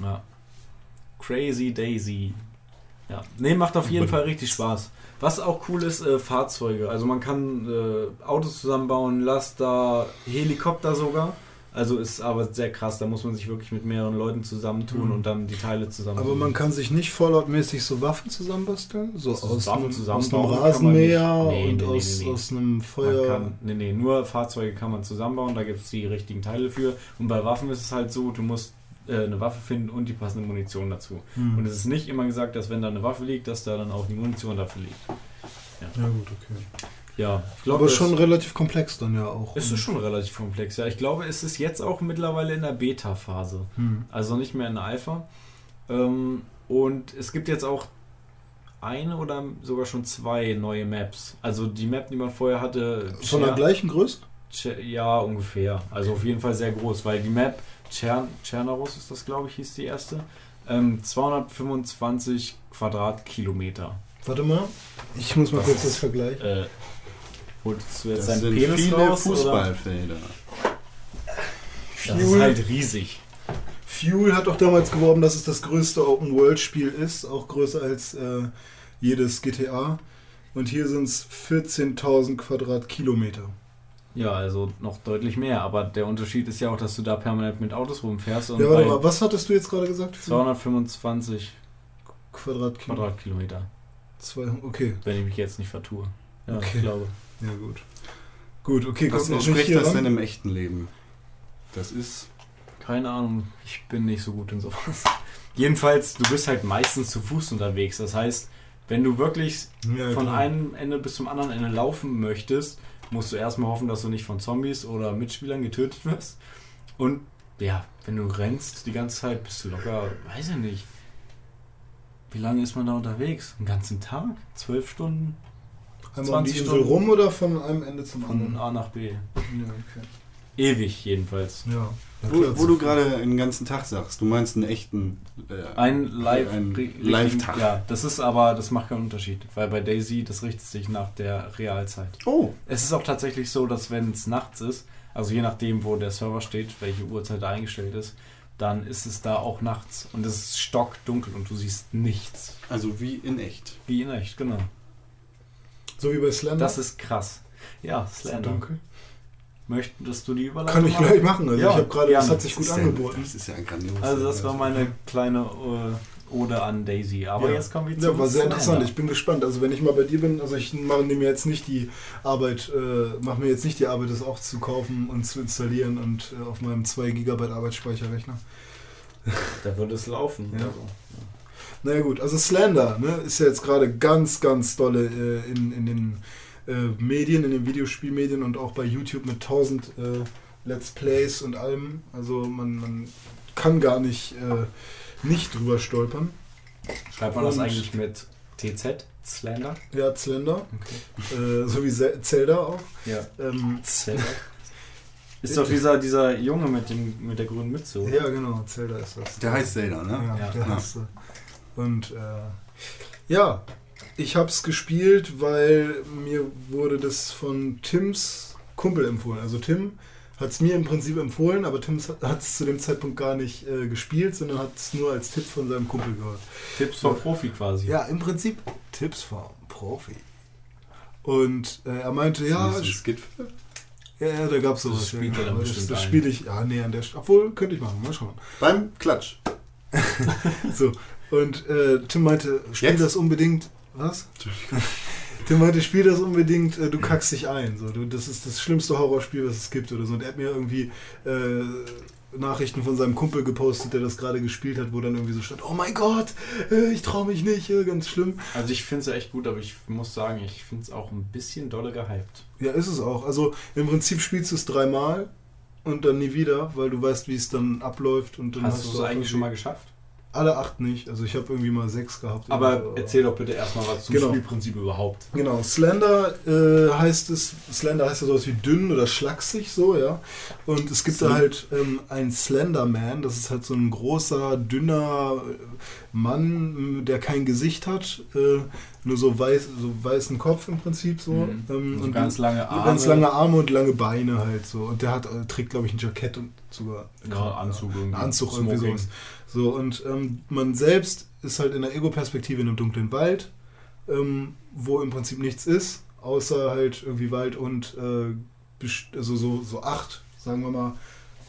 S3: Ja. Crazy Daisy. Ja. Nee, macht auf jeden Fall richtig Spaß. Was auch cool ist, äh, Fahrzeuge. Also man kann äh, Autos zusammenbauen, Laster, Helikopter sogar. Also ist aber sehr krass, da muss man sich wirklich mit mehreren Leuten zusammentun
S4: Mhm.
S3: und dann die Teile zusammen.
S4: Aber man kann sich nicht Fallout-mäßig so Waffen zusammenbasteln? So
S3: Also
S4: aus,
S3: Waffen
S4: einem, aus einem Rasenmäher.
S3: Nee,
S4: und
S3: nee,
S4: aus,
S3: nee,
S4: aus einem Feuer.
S3: kann, nee, nee, nur Fahrzeuge kann man zusammenbauen, da gibt es die richtigen Teile für. Und bei Waffen ist es halt so, du musst äh, eine Waffe finden und die passende Munition dazu.
S4: Hm.
S3: Und es ist nicht immer gesagt, dass wenn da eine Waffe liegt, dass da dann auch die Munition dafür liegt.
S4: ja, gut, okay.
S3: Ja, ich glaube,
S4: Aber schon relativ komplex dann ja auch.
S3: ist es schon relativ komplex. Ja, ich glaube, es ist jetzt auch mittlerweile in der Beta-Phase.
S4: Hm.
S3: Also nicht mehr in der Alpha. Ähm, und es gibt jetzt auch eine oder sogar schon zwei neue Maps. Also die Map, die man vorher hatte.
S4: Von der gleichen Größe?
S3: Ja, ungefähr. Also auf jeden Fall sehr groß, weil die Map Chern Chernaros ist das, glaube ich, hieß die erste. Ähm, 225 Quadratkilometer.
S4: Warte mal, ich muss mal
S3: Das
S4: kurz das vergleichen.
S3: Äh, holst du jetzt
S5: Das sind
S3: Penis
S5: viele
S3: raus?
S5: Fußballfelder.
S3: Das ist halt riesig.
S4: Fuel hat auch damals geworben, dass es das größte Open-World-Spiel ist, auch größer als äh, jedes GTA. Und hier sind es 14.000 Quadratkilometer.
S3: Ja, also noch deutlich mehr. Aber der Unterschied ist ja auch, dass du da permanent mit Autos rumfährst und
S4: Ja, warte mal, was hattest du jetzt gerade gesagt? Für
S3: 225
S4: Quadratkilometer.
S3: Quadratkilometer,
S4: Zwei, okay,
S3: wenn ich mich jetzt nicht vertue. Ja,
S4: Okay.
S3: ich glaube.
S4: Ja gut. Gut, okay,
S5: Was entspricht das denn im echten Leben? Das ist.
S3: Keine Ahnung, ich bin nicht so gut in sowas. <laughs> Jedenfalls, du bist halt meistens zu Fuß unterwegs. Das heißt, wenn du wirklich
S4: Ja,
S3: von
S4: klar.
S3: einem Ende bis zum anderen Ende laufen möchtest, musst du erstmal hoffen, dass du nicht von Zombies oder Mitspielern getötet wirst. Und ja, wenn du rennst die ganze Zeit, bist du locker, weiß ich nicht. Wie lange ist man da unterwegs? Einen ganzen Tag? Zwölf Stunden?
S4: Einmal um die
S3: 20
S4: Insel
S3: Stunden.
S4: rum oder von einem Ende zum
S3: Von
S4: anderen?
S3: A nach B.
S4: Ja, okay.
S3: Ewig jedenfalls.
S4: Ja.
S5: Wo, wo du gerade den ganzen Tag sagst, du meinst einen echten. Äh,
S3: Ein Live,
S5: Ein
S3: ri-
S5: Live-Tag.
S3: richtigen- Ja, das ist aber, das macht keinen Unterschied, weil bei Daisy, das richtet sich nach der Realzeit.
S5: Oh,
S3: Es ist auch tatsächlich so, dass wenn es nachts ist, also je nachdem, wo der Server steht, welche Uhrzeit da eingestellt ist, dann ist es da auch nachts und es ist stockdunkel und du siehst nichts.
S5: also wie in echt.
S3: Wie in echt, genau.
S4: So wie bei Slender.
S3: Das ist krass. Ja, Slender.
S4: dunkel.
S3: Möchtest du die Überleitung
S4: Kann ich gleich machen. Also
S3: Ja,
S4: ich habe gerade, das hat sich gut angeboten.
S5: Das ist ja ein grandios.
S3: Also das war meine kleine äh, Ode an Daisy. Aber
S4: Ja.
S3: jetzt kommen wir zu
S4: Ja, war sehr
S3: Slender.
S4: interessant. Ich bin gespannt. Also wenn ich mal bei dir bin, also ich mache mir jetzt nicht die Arbeit, äh, mache mir jetzt nicht die Arbeit, das auch zu kaufen und zu installieren und äh, auf meinem 2 GB Arbeitsspeicherrechner.
S3: Da würde es laufen.
S4: Ja.
S3: Also.
S4: Naja gut, also Slender ne, ist ja jetzt gerade ganz, ganz dolle äh, in, in den äh, Medien, in den Videospielmedien und auch bei YouTube mit 1000 äh, Let's Plays und allem. Also man, man kann gar nicht, äh, nicht drüber stolpern.
S3: Schreibt man das
S4: Und-
S3: eigentlich mit TZ? Slender?
S4: Ja, Slender,
S3: Okay.
S4: äh, so wie Ze- Zelda auch.
S3: Ja.
S4: Ähm,
S3: Zelda. <laughs> Ist doch dieser, dieser Junge mit, dem, mit der grünen Mütze, oder?
S4: ja, genau, Zelda ist das.
S5: Der heißt Zelda, ne?
S4: Ja,
S3: Ja.
S4: der
S5: Ja.
S4: heißt so. Und äh, ja, ich habe es gespielt, weil mir wurde das von Tims Kumpel empfohlen. Also Tim hat es mir im Prinzip empfohlen, aber Tim hat es zu dem Zeitpunkt gar nicht äh, gespielt, sondern hat es nur als Tipp von seinem Kumpel gehört.
S3: Tipps vom Profi quasi.
S4: Ja, im Prinzip Tipps vom Profi. Und äh, er meinte, ja,
S5: Ist das Skit?
S4: ja, ja, da gab es sowas.
S3: Das spielt
S4: ja,
S3: dann
S4: aber das das spiele ich, ja, nee, an der Stelle. Obwohl, könnte ich machen, mal schauen.
S5: Beim Klatsch. <laughs>
S4: So, und äh, Tim meinte, spiel
S5: Jetzt?
S4: das unbedingt. Was? <laughs> Tim meinte, spiel das unbedingt, äh, du kackst dich ein. So, du, das ist das schlimmste Horrorspiel, was es gibt oder so. Und er hat mir irgendwie äh, Nachrichten von seinem Kumpel gepostet, der das gerade gespielt hat, wo dann irgendwie so stand, oh mein Gott, äh, ich traue mich nicht, äh, ganz schlimm.
S3: Also ich finde es echt gut, aber ich muss sagen, ich finde es auch ein bisschen dolle gehypt.
S4: Ja, ist es auch. Also im Prinzip spielst du es dreimal und dann nie wieder, weil du weißt, wie es dann abläuft. Und dann
S3: Hast du es eigentlich schon mal geschafft?
S4: Alle acht nicht. Also ich habe irgendwie mal sechs gehabt.
S3: Aber
S4: so.
S3: erzähl doch bitte erstmal was zum
S4: Genau.
S3: Spielprinzip überhaupt.
S4: Genau, Slender äh, heißt es, Slender heißt ja sowas wie dünn oder schlaksig so, ja. Und es gibt da
S3: Slim.
S4: halt ähm, einen Slenderman, das ist halt so ein großer, dünner äh, Mann, äh, der kein Gesicht hat, äh, nur so, weiß, so weißen Kopf im Prinzip so.
S3: Mhm.
S4: Ähm,
S3: So ganz lange Arme.
S4: Ganz lange Arme und lange Beine halt so. Und der hat, äh, trägt, glaube ich, ein Jackett und sogar
S3: ja, Anzug irgendwie.
S4: Ein Anzug irgendwie sowas. So, und ähm, man selbst ist halt in der Ego-Perspektive in einem dunklen Wald, ähm, wo im Prinzip nichts ist, außer halt irgendwie Wald und äh, also so, so acht, sagen wir mal,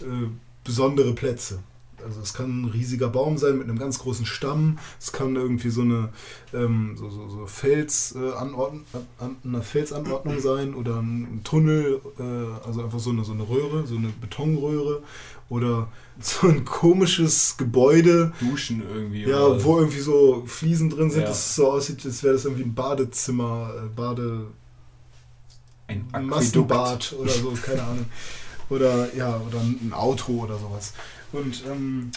S4: äh, besondere Plätze. Also es kann ein riesiger Baum sein mit einem ganz großen Stamm, es kann irgendwie so eine ähm, so, so, so Fels, äh, Anordn an, eine Felsanordnung <clears throat> sein oder ein Tunnel, äh, also einfach so eine, so eine Röhre, so eine Betonröhre oder so ein komisches Gebäude,
S3: Duschen irgendwie.
S4: ja,
S3: oder-
S4: wo irgendwie so Fliesen drin sind,
S3: Ja.
S4: dass es so aussieht, als wäre das irgendwie ein Badezimmer, äh, Bade,
S3: ein
S4: ein
S3: Aquädukt.
S4: Massenbad oder so, keine Ahnung. Oder ja, oder ein Auto oder sowas. Und ähm,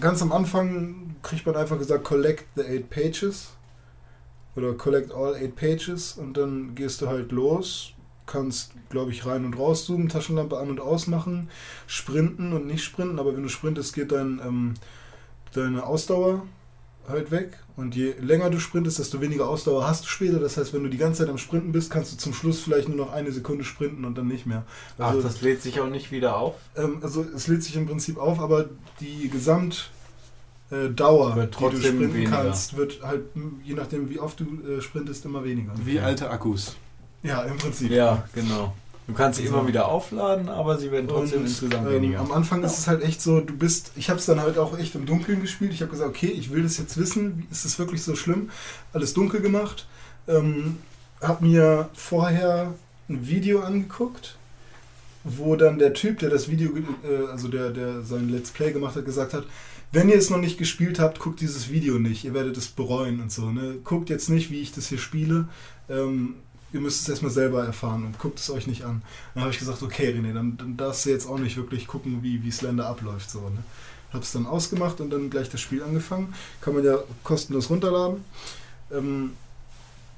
S4: ganz am Anfang kriegt man einfach gesagt, collect the eight pages. Oder collect all eight pages und dann gehst du halt los, kannst, glaube ich, rein und raus zoomen, Taschenlampe an und ausmachen, sprinten und nicht sprinten, aber wenn du sprintest, geht dein, ähm, deine Ausdauer halt weg. Und je länger du sprintest, desto weniger Ausdauer hast du später. Das heißt, wenn du die ganze Zeit am Sprinten bist, kannst du zum Schluss vielleicht nur noch eine Sekunde sprinten und dann nicht mehr.
S3: Ach,
S4: Also,
S3: das lädt sich auch nicht wieder auf?
S4: ähm, also es lädt sich im Prinzip auf, aber die Gesamtdauer, äh, Dauer, die du sprinten
S3: weniger.
S4: kannst, wird halt, je nachdem wie oft du äh, sprintest, immer weniger.
S5: Wie alte Akkus.
S4: Ja, im Prinzip.
S3: Ja, genau. Du kannst sie
S4: So.
S3: immer wieder aufladen, aber sie werden trotzdem
S4: Und,
S3: insgesamt
S4: ähm,
S3: weniger.
S4: Am Anfang ist es halt echt so, du bist, ich habe es dann halt auch echt im Dunkeln gespielt. Ich habe gesagt, okay, ich will das jetzt wissen, ist es wirklich so schlimm? Alles dunkel gemacht. Ähm, habe mir vorher ein Video angeguckt, wo dann der Typ, der das Video, äh, also der, der sein Let's Play gemacht hat, gesagt hat, wenn ihr es noch nicht gespielt habt, guckt dieses Video nicht, ihr werdet es bereuen und so. Ne? Guckt jetzt nicht, wie ich das hier spiele. Ähm, ihr müsst es erstmal selber erfahren und guckt es euch nicht an. Dann habe ich gesagt, okay, René, dann, dann darfst du jetzt auch nicht wirklich gucken, wie, wie Slender abläuft. So, ne? Habe es dann ausgemacht und dann gleich das Spiel angefangen. Kann man ja kostenlos runterladen. Ähm,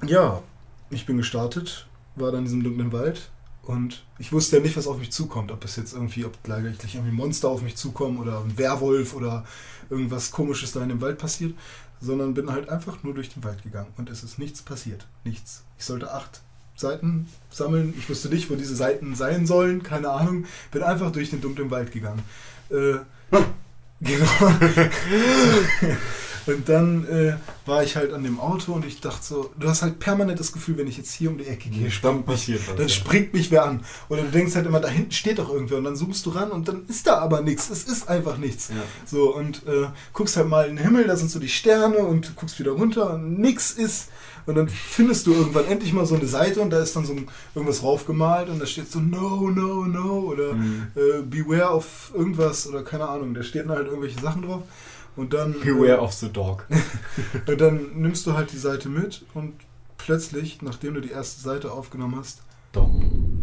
S4: ja, ich bin gestartet, war dann in diesem dunklen Wald Und ich wusste ja nicht, was auf mich zukommt. Ob es jetzt irgendwie, ob gleich irgendwie Monster auf mich zukommen oder ein Werwolf oder irgendwas komisches da in dem Wald passiert. Sondern bin halt einfach nur durch den Wald gegangen und es ist nichts passiert. Nichts. Ich sollte acht Seiten sammeln. Ich wusste nicht, wo diese Seiten sein sollen. Keine Ahnung. Bin einfach durch den dunklen Wald gegangen. Äh, <laughs> genau. <laughs> Und dann äh, war ich halt an dem Auto und ich dachte so, du hast halt permanent das Gefühl, wenn ich jetzt hier um die Ecke gehe, was,
S3: passiert was,
S4: dann springt mich wer an. Oder du denkst halt immer, da hinten steht doch irgendwer und dann zoomst du ran und dann ist da aber nichts. Es ist einfach nichts.
S3: Ja.
S4: So, und äh, guckst halt mal in den Himmel, da sind so die Sterne und du guckst wieder runter und nichts ist. Und dann findest du irgendwann endlich mal so eine Seite und da ist dann so ein, irgendwas raufgemalt und da steht so No, no, no oder
S3: Mhm.
S4: äh, Beware of irgendwas oder keine Ahnung. Da stehen halt irgendwelche Sachen drauf. Und dann,
S3: Beware
S4: äh,
S3: of the dog. <laughs>
S4: und dann nimmst du halt die Seite mit und plötzlich, nachdem du die erste Seite aufgenommen hast,
S3: Dong,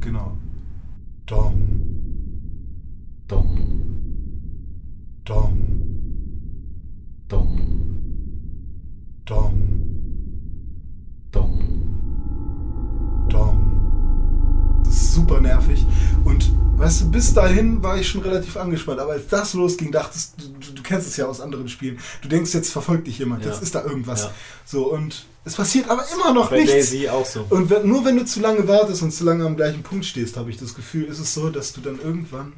S4: bis dahin war ich schon relativ angespannt. Aber als das losging, dachtest du, du, kennst es ja aus anderen Spielen. Du denkst, jetzt verfolgt dich jemand,
S3: Ja.
S4: jetzt ist da irgendwas.
S3: Ja.
S4: So, und es passiert aber immer noch
S3: Bei
S4: nichts.
S3: Daisy auch so.
S4: Und wenn, nur wenn du zu lange wartest und zu lange am gleichen Punkt stehst, habe ich das Gefühl, ist es so, dass du dann irgendwann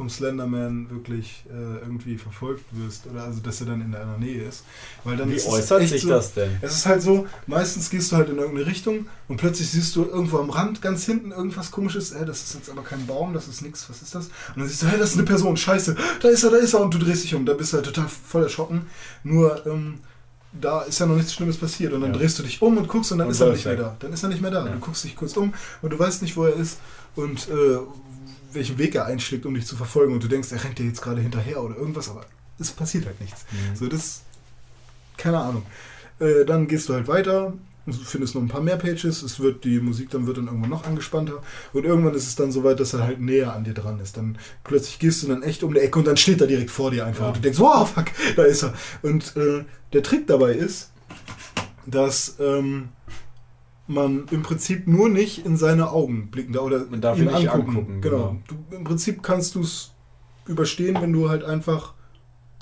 S4: vom Slenderman wirklich äh, irgendwie verfolgt wirst. Oder also, dass er dann in deiner Nähe ist. Weil dann
S3: Wie
S4: ist es
S3: äußert sich
S4: so,
S3: das denn?
S4: es ist halt so, meistens gehst du halt in irgendeine Richtung und plötzlich siehst du irgendwo am Rand ganz hinten irgendwas komisches, äh, das ist jetzt aber kein Baum, das ist nix, was ist das? Und dann siehst du, hey, das ist eine Person, scheiße, da ist er, da ist er und du drehst dich um, da bist du halt total voll erschrocken. Nur, ähm, da ist ja noch nichts Schlimmes passiert und dann
S3: Ja.
S4: drehst du dich um und guckst und dann
S3: Und
S4: ist er nicht mehr da. Dann ist er nicht mehr da.
S3: Ja.
S4: Du guckst dich kurz um und du weißt nicht, wo er ist und äh, welchen Weg er einschlägt, um dich zu verfolgen und du denkst, er rennt dir jetzt gerade hinterher oder irgendwas, aber es passiert halt nichts.
S3: Mhm.
S4: So, das, keine Ahnung. Äh, dann gehst du halt weiter, du findest noch ein paar mehr Pages, es wird, die Musik dann wird dann irgendwann noch angespannter und irgendwann ist es dann so weit, dass er halt näher an dir dran ist. Dann plötzlich gehst du dann echt um die Ecke und dann steht er direkt vor dir einfach
S3: Ja.
S4: und du denkst, wow, fuck, da ist er. Und äh, der Trick dabei ist, dass ähm, man im Prinzip nur nicht in seine Augen blicken darf oder
S3: Man darf
S4: ihn
S3: ihn nicht angucken,
S4: Genau. Du, Im Prinzip kannst du es überstehen, wenn du halt einfach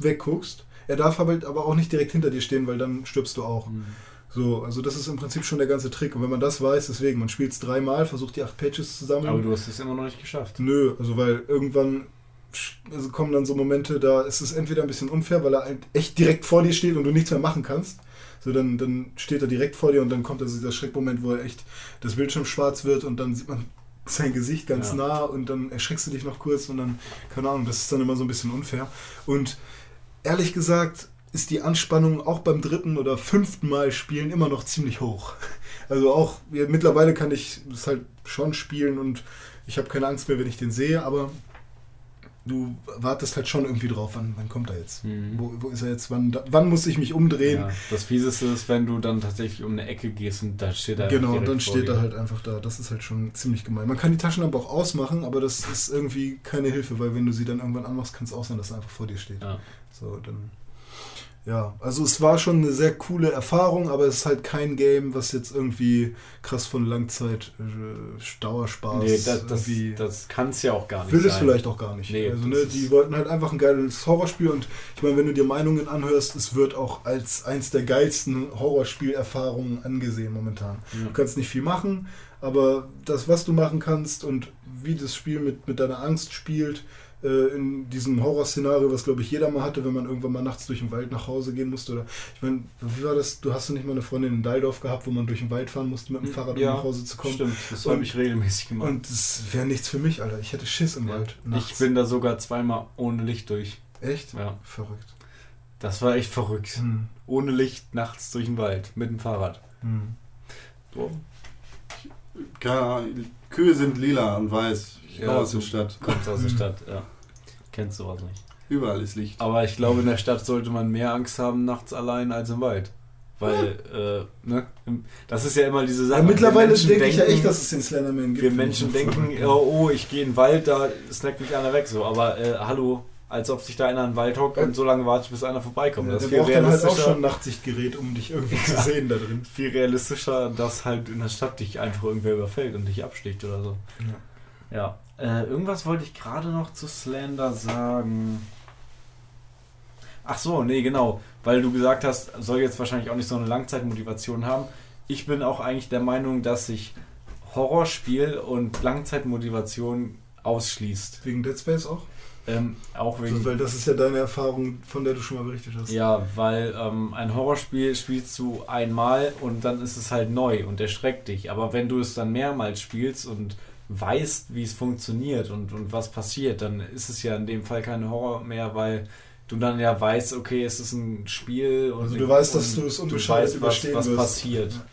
S4: wegguckst. Er darf aber, aber auch nicht direkt hinter dir stehen, weil dann stirbst du auch.
S3: Mhm.
S4: So, also das ist im Prinzip schon der ganze Trick. Und wenn man das weiß, deswegen, man spielt es dreimal, versucht die acht Pages zu sammeln.
S3: Aber du hast es immer noch nicht geschafft.
S4: Nö, also weil irgendwann also kommen dann so Momente, da ist es entweder ein bisschen unfair, weil er halt echt direkt vor dir steht und du nichts mehr machen kannst. So, dann, dann steht er direkt vor dir und dann kommt also dieser Schreckmoment, wo er echt das Bildschirm schwarz wird und dann sieht man <laughs> sein Gesicht ganz
S3: Ja.
S4: nah und dann erschreckst du dich noch kurz und dann, keine Ahnung, das ist dann immer so ein bisschen unfair. Und ehrlich gesagt ist die Anspannung auch beim dritten oder fünften Mal spielen immer noch ziemlich hoch. <laughs> Also auch, ja, mittlerweile kann ich es halt schon spielen und ich habe keine Angst mehr, wenn ich den sehe, aber du wartest halt schon irgendwie drauf, wann, wann kommt er jetzt?
S3: Mhm.
S4: Wo, wo ist er jetzt? Wann, wann muss ich mich umdrehen?
S3: Ja, das Fieseste ist, wenn du dann tatsächlich um eine Ecke gehst und da steht er
S4: Genau, dann steht er halt einfach da. Das ist halt schon ziemlich gemein. Man kann die Taschenlampe auch ausmachen, aber das ist irgendwie keine Hilfe, weil wenn du sie dann irgendwann anmachst, kann es auch sein, dass er einfach vor dir steht.
S3: Ja.
S4: So, dann. Ja, also es war schon eine sehr coole Erfahrung, aber es ist halt kein Game, was jetzt irgendwie krass von Langzeit äh, Dauerspaß
S3: Nee, das, das, das kann es ja auch gar nicht
S4: will
S3: sein.
S4: es vielleicht auch gar nicht.
S3: Nee,
S4: also ne, die wollten halt einfach ein geiles Horrorspiel und ich meine, wenn du dir Meinungen anhörst, es wird auch als eins der geilsten Horrorspielerfahrungen angesehen momentan.
S3: Ja.
S4: Du kannst nicht viel machen, aber das, was du machen kannst und wie das Spiel mit, mit deiner Angst spielt, äh, in diesem Horrorszenario, was glaube ich jeder mal hatte, wenn man irgendwann mal nachts durch den Wald nach Hause gehen musste. Oder ich meine, wie war das? Du hast du nicht mal eine Freundin in Daldorf gehabt, wo man durch den Wald fahren musste mit dem Fahrrad, um
S3: ja,
S4: nach Hause zu kommen.
S3: Stimmt, das
S4: Und-
S3: habe ich regelmäßig gemacht.
S4: Und das wäre nichts für mich, Alter. Ich hätte Schiss im
S3: Ja.
S4: Wald.
S3: ich
S4: nachts.
S3: bin da sogar zweimal ohne Licht durch.
S4: echt
S3: Ja.
S4: verrückt.
S3: Das war echt verrückt.
S4: Hm.
S3: Ohne Licht nachts durch den Wald mit dem Fahrrad.
S4: Hm.
S3: So.
S5: Keine Ahnung, Kühe sind lila und weiß. Ich komme
S3: Ja,
S5: aus der. Stadt.
S3: Kommst aus der. <laughs> Stadt, ja. Kennst sowas nicht.
S5: Überall ist Licht.
S3: Aber ich glaube, in der Stadt sollte man mehr Angst haben nachts allein als im Wald. Weil, äh, ne? Das ist ja immer diese Sache.
S4: Ja, mittlerweile denke ich ja echt, dass es den Slenderman gibt.
S3: Wir Menschen denken, <laughs> oh, oh, ich gehe in den Wald, da snackt mich einer weg. So, aber äh, hallo, als ob sich da einer in den Wald hockt und so lange wartet, bis einer vorbeikommt.
S4: Ja,
S3: das ist viel
S4: braucht dann halt auch
S3: realistischer,
S4: schon ein Nachtsichtgerät, um dich irgendwie <laughs> zu sehen da drin.
S3: viel realistischer, dass halt in der Stadt dich einfach irgendwer überfällt und dich absticht oder so. Ja. Äh, irgendwas wollte ich gerade noch zu Slender sagen. Ach so, nee, genau. Weil du gesagt hast, soll jetzt wahrscheinlich auch nicht so eine Langzeitmotivation haben. Ich bin auch eigentlich der Meinung, dass sich Horrorspiel und Langzeitmotivation ausschließt.
S4: Wegen Dead Space auch?
S3: Ähm, auch wegen.
S4: Also, weil das ist ja deine Erfahrung, von der du schon mal berichtet hast.
S3: Ja, weil ähm, ein Horrorspiel spielst du einmal und dann ist es halt neu und erschreckt dich. Aber wenn du es dann mehrmals spielst und weißt, wie es funktioniert und, und was passiert, dann ist es ja in dem Fall kein Horror mehr, weil du dann ja weißt, okay, es ist ein Spiel und
S4: Also du weißt, dass
S3: und
S4: du es
S3: du
S4: unbeschadet
S3: weißt, was, was passiert. Ja,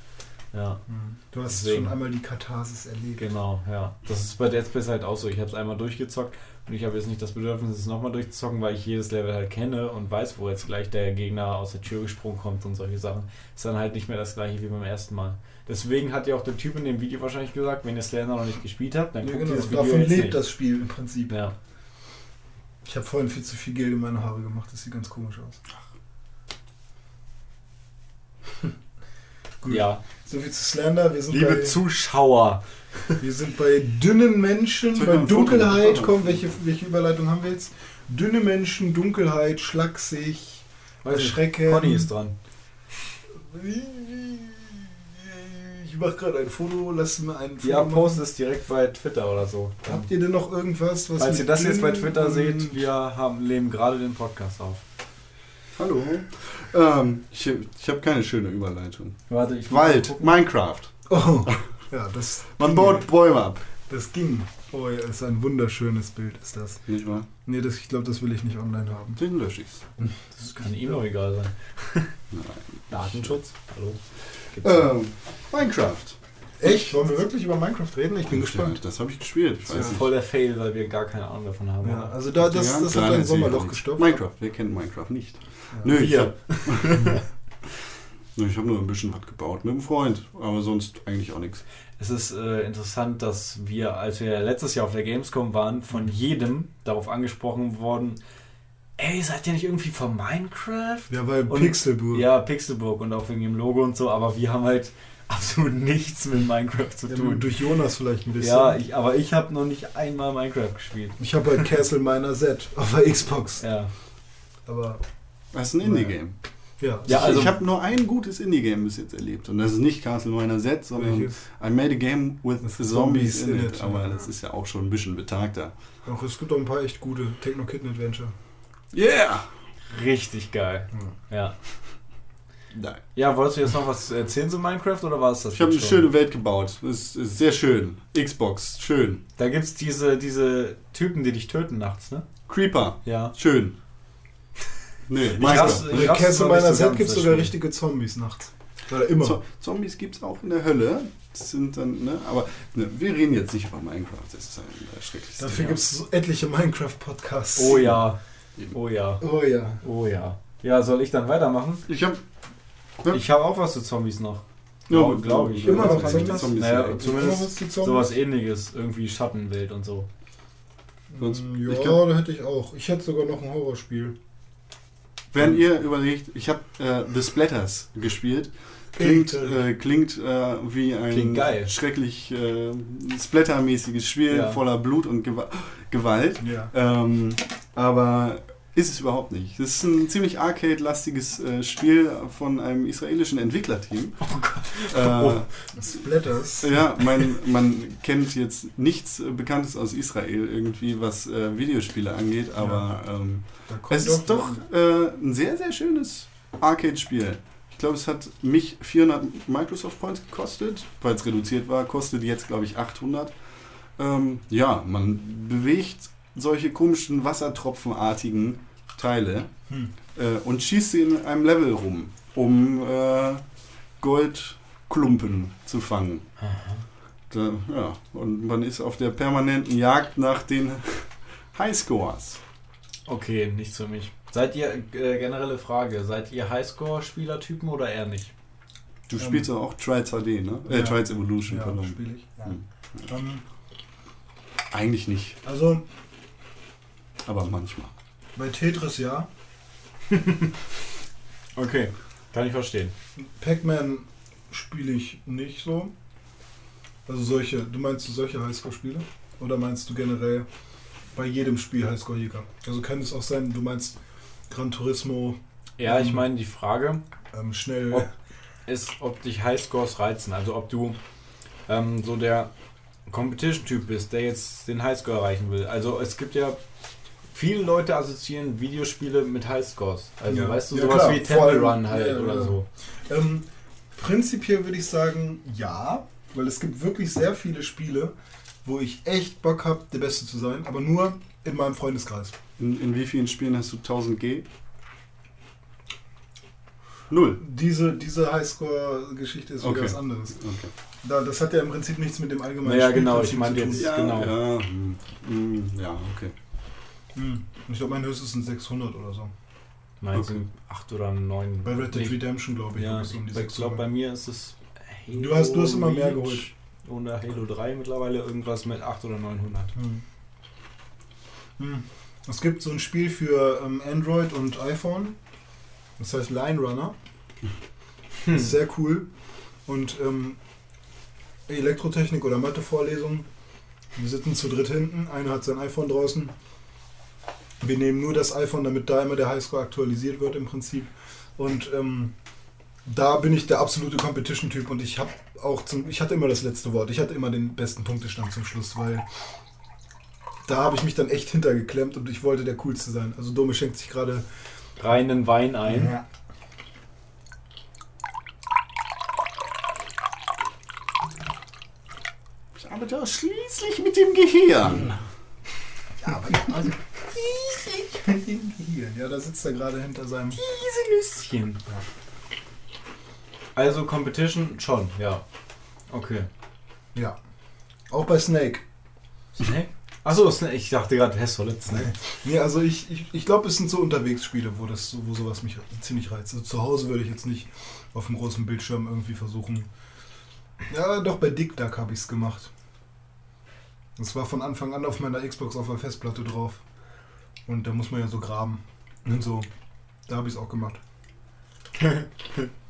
S4: Mhm. Du hast
S3: Deswegen.
S4: schon einmal die Katharsis erlebt.
S3: genau, ja. Das ist bei Dead Space halt auch so. Ich habe es einmal durchgezockt und ich habe jetzt nicht das Bedürfnis, es nochmal durchzuzocken, weil ich jedes Level halt kenne und weiß, wo jetzt gleich der Gegner aus der Tür gesprungen kommt und solche Sachen. Ist dann halt nicht mehr das gleiche wie beim ersten Mal. Deswegen hat ja auch der Typ in dem Video wahrscheinlich gesagt, wenn ihr Slender noch nicht gespielt habt, dann
S4: Ja,
S3: guckt
S4: genau.
S3: dieses Video
S4: Davon
S3: jetzt
S4: lebt
S3: nicht.
S4: das Spiel im Prinzip.
S3: Ja.
S4: Ich habe vorhin viel zu viel Geld in meine Haare gemacht. Das sieht ganz komisch aus. Gut.
S3: ja.
S4: So viel zu Slender. Wir sind,
S3: Liebe
S4: bei,
S3: Zuschauer,
S4: wir sind bei dünnen Menschen, bei Dunkelheit.
S5: Foto.
S4: Komm, welche, welche Überleitung haben wir jetzt? Dünne Menschen, Dunkelheit, schlaksig, Erschrecken.
S3: Conny ist dran.
S4: Ich mache gerade ein Foto, lass mir ein Foto
S3: Ja, post es direkt bei Twitter oder so.
S4: Habt ihr denn noch irgendwas, was
S3: Falls ihr das jetzt bei Twitter seht, wir haben, nehmen gerade den Podcast auf.
S5: Hallo. Ähm, ich ich habe keine schöne Überleitung.
S3: Warte, ich
S5: Wald. Minecraft.
S4: Oh, <laughs> ja, das
S5: Man
S4: ging.
S5: baut Bäume ab.
S4: Das ging. Oh ja, ist ein wunderschönes Bild, ist das.
S5: Nicht wahr?
S4: Nee, das, ich glaube, das will ich nicht online haben.
S5: Den lösche ich's.
S3: Das kann ihm doch egal sein.
S5: Nein.
S3: Datenschutz? Hallo?
S5: Ähm, Minecraft.
S4: Echt? Wollen wir wirklich über Minecraft reden? Ich bin gespannt.
S5: Das habe ich gespielt. Ich
S3: Das ist voll der Fail, weil wir gar keine Ahnung davon haben.
S4: Ja, also da, das, das hat
S5: ich
S4: Sommerloch
S5: nicht.
S4: gestopft.
S5: Minecraft, wer kennt Minecraft nicht?
S4: Ja.
S5: Nö, ich
S3: Wir.
S5: habe <laughs> ich hab nur ein bisschen was gebaut mit einem Freund, aber sonst eigentlich auch nichts.
S3: Es ist äh, interessant, dass wir, als wir letztes Jahr auf der Gamescom waren, von jedem darauf angesprochen worden, ey, seid ihr nicht irgendwie von Minecraft?
S4: Ja, weil
S3: Und-
S4: Pixelburg.
S3: Ja, Pixelburg und auch wegen dem Logo und so, aber wir haben halt <laughs> absolut nichts mit Minecraft zu
S4: Ja,
S3: tun.
S4: durch Jonas vielleicht ein bisschen.
S3: Ja, ich, aber ich habe noch nicht einmal Minecraft gespielt.
S4: ich habe halt <laughs> Castle Miner Z auf der Xbox.
S3: Ja.
S4: Aber
S5: Das ist ein Indie-Game.
S4: ja.
S3: Ja, also-
S5: ich habe nur ein gutes Indie-Game bis jetzt erlebt und das ist nicht Castle Miner Z, sondern
S4: Welches?
S5: I made a game with, zombies,
S4: Zombies
S5: in
S4: in
S5: it.
S4: it,
S5: Aber
S4: ja.
S5: das ist ja auch schon ein bisschen betagter.
S4: Auch es gibt auch ein paar echt gute Techno Kitten Adventure.
S5: Yeah!
S3: Richtig geil. Ja.
S5: Nein.
S3: Ja, wolltest du jetzt noch was erzählen zu Minecraft oder war es das?
S5: Ich habe eine
S3: schon?
S5: schöne Welt gebaut. Es ist sehr schön. Xbox, schön.
S3: Da gibt es diese, diese Typen, die dich töten nachts, ne?
S5: Creeper,
S3: Ja.
S5: schön. Nee,
S3: raff's-
S5: Minecraft.
S3: Ich raff's
S4: Castle Z
S3: ganz,
S4: gibt es sogar richtige Zombies nachts. Oder immer.
S5: Zo Zombies gibt es auch in der Hölle. Das sind dann, ne? Aber ne, wir reden jetzt nicht über Minecraft. Das ist ein äh, schreckliches
S4: Dafür gibt es so etliche Minecraft-Podcasts.
S3: Oh ja. Oh ja.
S4: Oh ja.
S3: Oh ja. Ja, soll ich dann weitermachen?
S5: Ich habe
S3: Ich habe auch was zu Zombies noch.
S5: ja,
S3: Glaub- glaub ich.
S4: Immer noch Zombies?
S5: Zombies
S3: Naja,
S5: ja.
S3: zu- Zumindest
S4: Immer was zu Zombies?
S3: Sowas ähnliches. Irgendwie Schattenwelt und so.
S5: Sonst-
S4: Mm,
S5: ich
S4: ja, da hätte ich auch. Ich hätte sogar noch ein Horrorspiel.
S5: Wenn ihr überlegt, ich habe äh, The Splatters gespielt. Klingt,
S4: Klingt,
S5: äh, klingt äh, wie ein
S3: Klingt
S5: schrecklich äh, Splatter-mäßiges Spiel
S3: Ja.
S5: voller Blut und Gewa Gewalt.
S4: Ja.
S5: Ähm, aber ist es überhaupt nicht. Das ist ein ziemlich arcade-lastiges äh, Spiel von einem israelischen Entwicklerteam.
S3: Oh
S5: Äh,
S4: Splatters.
S5: ja, man, man kennt jetzt nichts äh, Bekanntes aus Israel irgendwie, was äh, Videospiele angeht, aber ähm,
S4: Da kommt
S5: es ist doch äh, ein sehr, sehr schönes Arcade-Spiel. Ich glaube, es hat mich 400 Microsoft Points gekostet, weil es reduziert war, kostet jetzt, glaube ich, 800. Ähm, ja, man bewegt solche komischen wassertropfenartigen Teile
S4: Hm.
S5: äh, und schießt sie in einem Level rum, um äh, Goldklumpen zu fangen. Da, ja, und man ist auf der permanenten Jagd nach den <laughs> Highscores.
S3: Okay, nichts für mich. Seid ihr, äh, generelle Frage, seid ihr Highscore-Spielertypen oder eher nicht?
S5: Du
S4: Ähm,
S5: spielst ja auch Trials HD, ne? Äh,
S4: ja.
S5: Trials Evolution,
S4: Ja,
S5: pardon.
S4: spiele ich. Ja.
S5: Hm.
S4: Ähm,
S5: Eigentlich nicht,
S4: also,
S5: aber manchmal.
S4: Bei Tetris ja. <laughs>
S3: Okay, kann ich verstehen.
S4: Pac-Man spiele ich nicht so. Also solche, du meinst du solche Highscore-Spiele? Oder meinst du generell bei jedem Spiel Highscore-Jäger? Also kann es auch sein, du meinst Gran Turismo
S3: Ja, ich
S4: Mhm.
S3: meine, die Frage
S4: ähm, schnell.
S3: Ob- ist, ob dich Highscores reizen. Also ob du ähm, so der Competition-Typ bist, der jetzt den Highscore erreichen will. Also es gibt ja viele Leute assoziieren Videospiele mit Highscores. Also
S4: Ja.
S3: weißt du,
S4: Ja,
S3: sowas
S4: klar.
S3: wie Temple Run halt
S4: ja,
S3: oder so.
S4: Ähm, prinzipiell würde ich sagen, ja, weil es gibt wirklich sehr viele Spiele, wo ich echt Bock habe, der Beste zu sein, aber nur in meinem Freundeskreis.
S5: In, in wie vielen Spielen hast du 1000 G? Null.
S4: Diese, diese Highscore-Geschichte ist wieder
S5: Okay.
S4: was anderes.
S5: Okay.
S4: Da, das hat ja im Prinzip nichts mit dem allgemeinen
S3: Naja, genau,
S4: Spielprinzip
S3: ich
S4: tun.
S3: jetzt-
S5: Ja,
S3: Genau.
S5: Ja, hm, hm, ja, okay.
S4: Hm. Ich glaube, mein höchstes sind 600 oder so.
S3: Meinst
S5: Okay.
S3: du 8 oder 9?
S4: Bei Red Dead Redemption, glaube ich,
S3: Ja,
S4: ich so um die
S3: ich glaube,
S4: 600.
S3: bei mir ist es Halo
S4: Du hast- du hast immer mehr
S3: Reach
S4: geholt.
S3: Oder Halo 3 mittlerweile irgendwas mit 8 oder 900.
S4: Hm. Hm. Es gibt so ein Spiel für ähm, Android und iPhone. Das heißt Line Runner.
S3: Hm.
S4: Ist sehr cool. Und ähm, Elektrotechnik oder Mathe-Vorlesung. Wir sitzen zu dritt hinten. Einer hat sein iPhone draußen. Wir nehmen nur das iPhone, damit da immer der Highscore aktualisiert wird im Prinzip. Und ähm, da bin ich der absolute Competition-Typ und ich habe auch zum, ich hatte immer das letzte Wort. Ich hatte immer den besten Punktestand zum Schluss, weil da habe ich mich dann echt hintergeklemmt und ich wollte der coolste sein. Also Dome schenkt sich gerade
S3: Reinen Wein ein.
S4: Ja.
S5: Ich arbeite ausschließlich mit dem Gehirn.
S4: Ja, aber also, mit dem Gehirn. Ja, da sitzt er gerade hinter seinem.
S3: Diese Nüsschen. Also Competition schon, ja. Okay.
S4: Ja. Auch bei Snake.
S3: Snake? Achso, Snake. Ich dachte gerade, hä, Solid Snake.
S4: Nee, also ich, ich, ich glaube, es sind so Unterwegsspiele, wo das so- wo sowas mich ziemlich reizt. Also zu Hause würde ich jetzt nicht auf dem großen Bildschirm irgendwie versuchen. Ja, doch bei Dick Duck habe ich es gemacht. Das war von Anfang an auf meiner Xbox auf der Festplatte drauf. Und da muss man ja so graben. Und so. Da habe ich es auch gemacht. <laughs>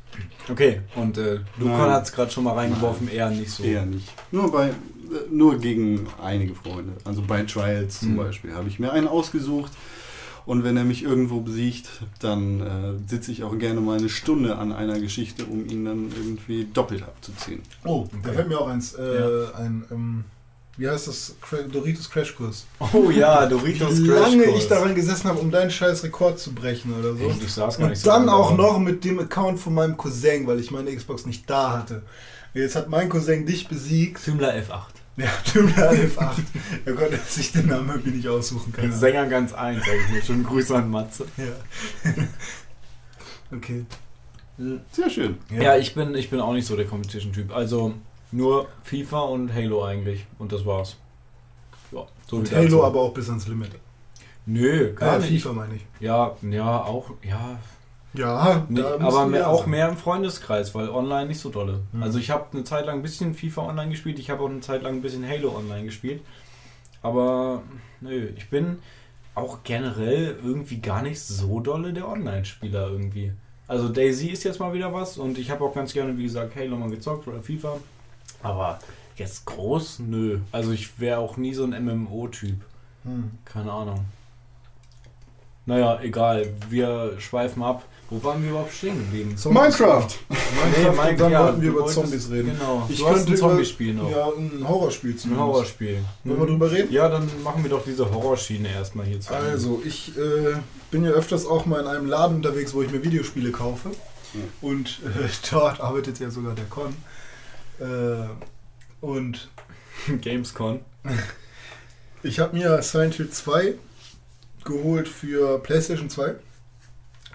S3: Okay, und äh,
S5: Nein.
S3: hat es gerade schon mal reingeworfen, eher nicht so.
S5: Eher nicht. Nur bei, äh, nur gegen einige Freunde. Also bei Trials zum
S3: Mhm.
S5: Beispiel habe ich mir einen ausgesucht. Und wenn er mich irgendwo besiegt, dann äh, sitze ich auch gerne mal eine Stunde an einer Geschichte, um ihn dann irgendwie doppelt abzuziehen.
S4: Oh, da
S3: Okay.
S4: fällt mir auch eins. Äh, ein, ähm, wie heißt das? Doritos Crashkurs.
S3: Oh ja, <laughs> Doritos
S4: Wie
S3: Crash
S4: lange
S3: Course.
S4: ich daran gesessen habe, um deinen scheiß Rekord zu brechen oder so.
S3: Echt, ich saß gar nicht
S4: Und
S3: so
S4: dann
S3: lange
S4: auch noch mit dem Account von meinem Cousin, weil ich meine Xbox nicht da hatte. Jetzt hat mein Cousin dich besiegt.
S3: Tümler F8.
S4: Ja, <laughs> Tümler F8. er konnte sich den Namen irgendwie nicht aussuchen. Keine Ahnung.
S3: Sänger ganz eins, sag ich nur. Schönen Grüße an Matze.
S4: Ja. <laughs> okay.
S5: Sehr schön.
S3: Ja, ich bin, ich bin auch nicht so der Competition-Typ. Also nur FIFA und Halo eigentlich. Und das war's. Ja, so
S4: Und Halo aber auch bis ans Limit.
S3: Nö, gar
S4: Ja,
S3: nicht.
S4: FIFA meine ich.
S3: Ja, ja, auch, ja.
S4: Ja,
S3: Nee, aber mehr, auch mehr im Freundeskreis, weil online nicht so dolle.
S4: Hm.
S3: Also ich habe eine Zeit lang ein bisschen FIFA online gespielt, ich habe auch eine Zeit lang ein bisschen Halo online gespielt. Aber nö, ich bin auch generell irgendwie gar nicht so dolle der Online-Spieler irgendwie. Also Daisy ist jetzt mal wieder was und ich habe auch ganz gerne, wie gesagt, Halo mal gezockt oder FIFA. Aber jetzt groß, nö. Also ich wäre auch nie so ein MMO-Typ.
S4: Hm.
S3: Keine Ahnung. Naja, egal. Wir schweifen ab. Wo waren wir überhaupt stehen geblieben?
S4: Zombies.
S5: Minecraft!
S4: Minecraft und
S3: Mike,
S4: dann
S3: ja,
S4: wollten wir über Zombies reden.
S3: Genau.
S4: Ich
S3: du
S4: könnte
S3: ein Zombie-Spiel noch.
S4: Ja, ein Horrorspiel
S3: ein
S4: zumindest.
S3: Horrorspiel.
S4: Wollen wir drüber reden?
S3: Ja, dann machen wir doch diese Horrorschiene erstmal hier zu.
S4: Also, ich äh, bin ja öfters auch mal in einem Laden unterwegs, wo ich mir Videospiele kaufe. Und äh, <laughs> dort arbeitet ja sogar der Con. Äh, und <laughs>
S3: Gamescon. <laughs>
S4: ich habe mir Silent Hill 2 geholt für PlayStation 2.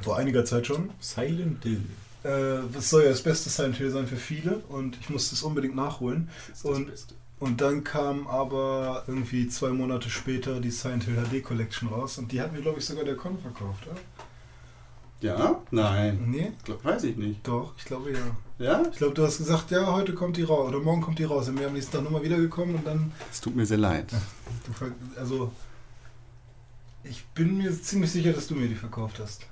S4: Vor einiger Zeit schon.
S3: Silent Hill.
S4: Äh, das soll ja das beste Silent Hill sein für viele und ich musste es unbedingt nachholen. Und, und dann kam aber irgendwie zwei Monate später die Silent Hill HD Collection raus und die hat mir, glaube ich, sogar der Con verkauft, oder?
S5: Ja? Nein.
S4: Nee,
S5: Glaub, weiß ich nicht.
S4: doch, ich glaube ja.
S5: Ja?
S4: Ich glaube, du hast gesagt, ja, heute kommt die raus oder morgen kommt die raus. Und wir haben nächsten Tag nochmal wiedergekommen und dann,
S5: Es tut mir sehr leid.
S4: also, Ich bin mir ziemlich sicher, dass du mir die verkauft hast.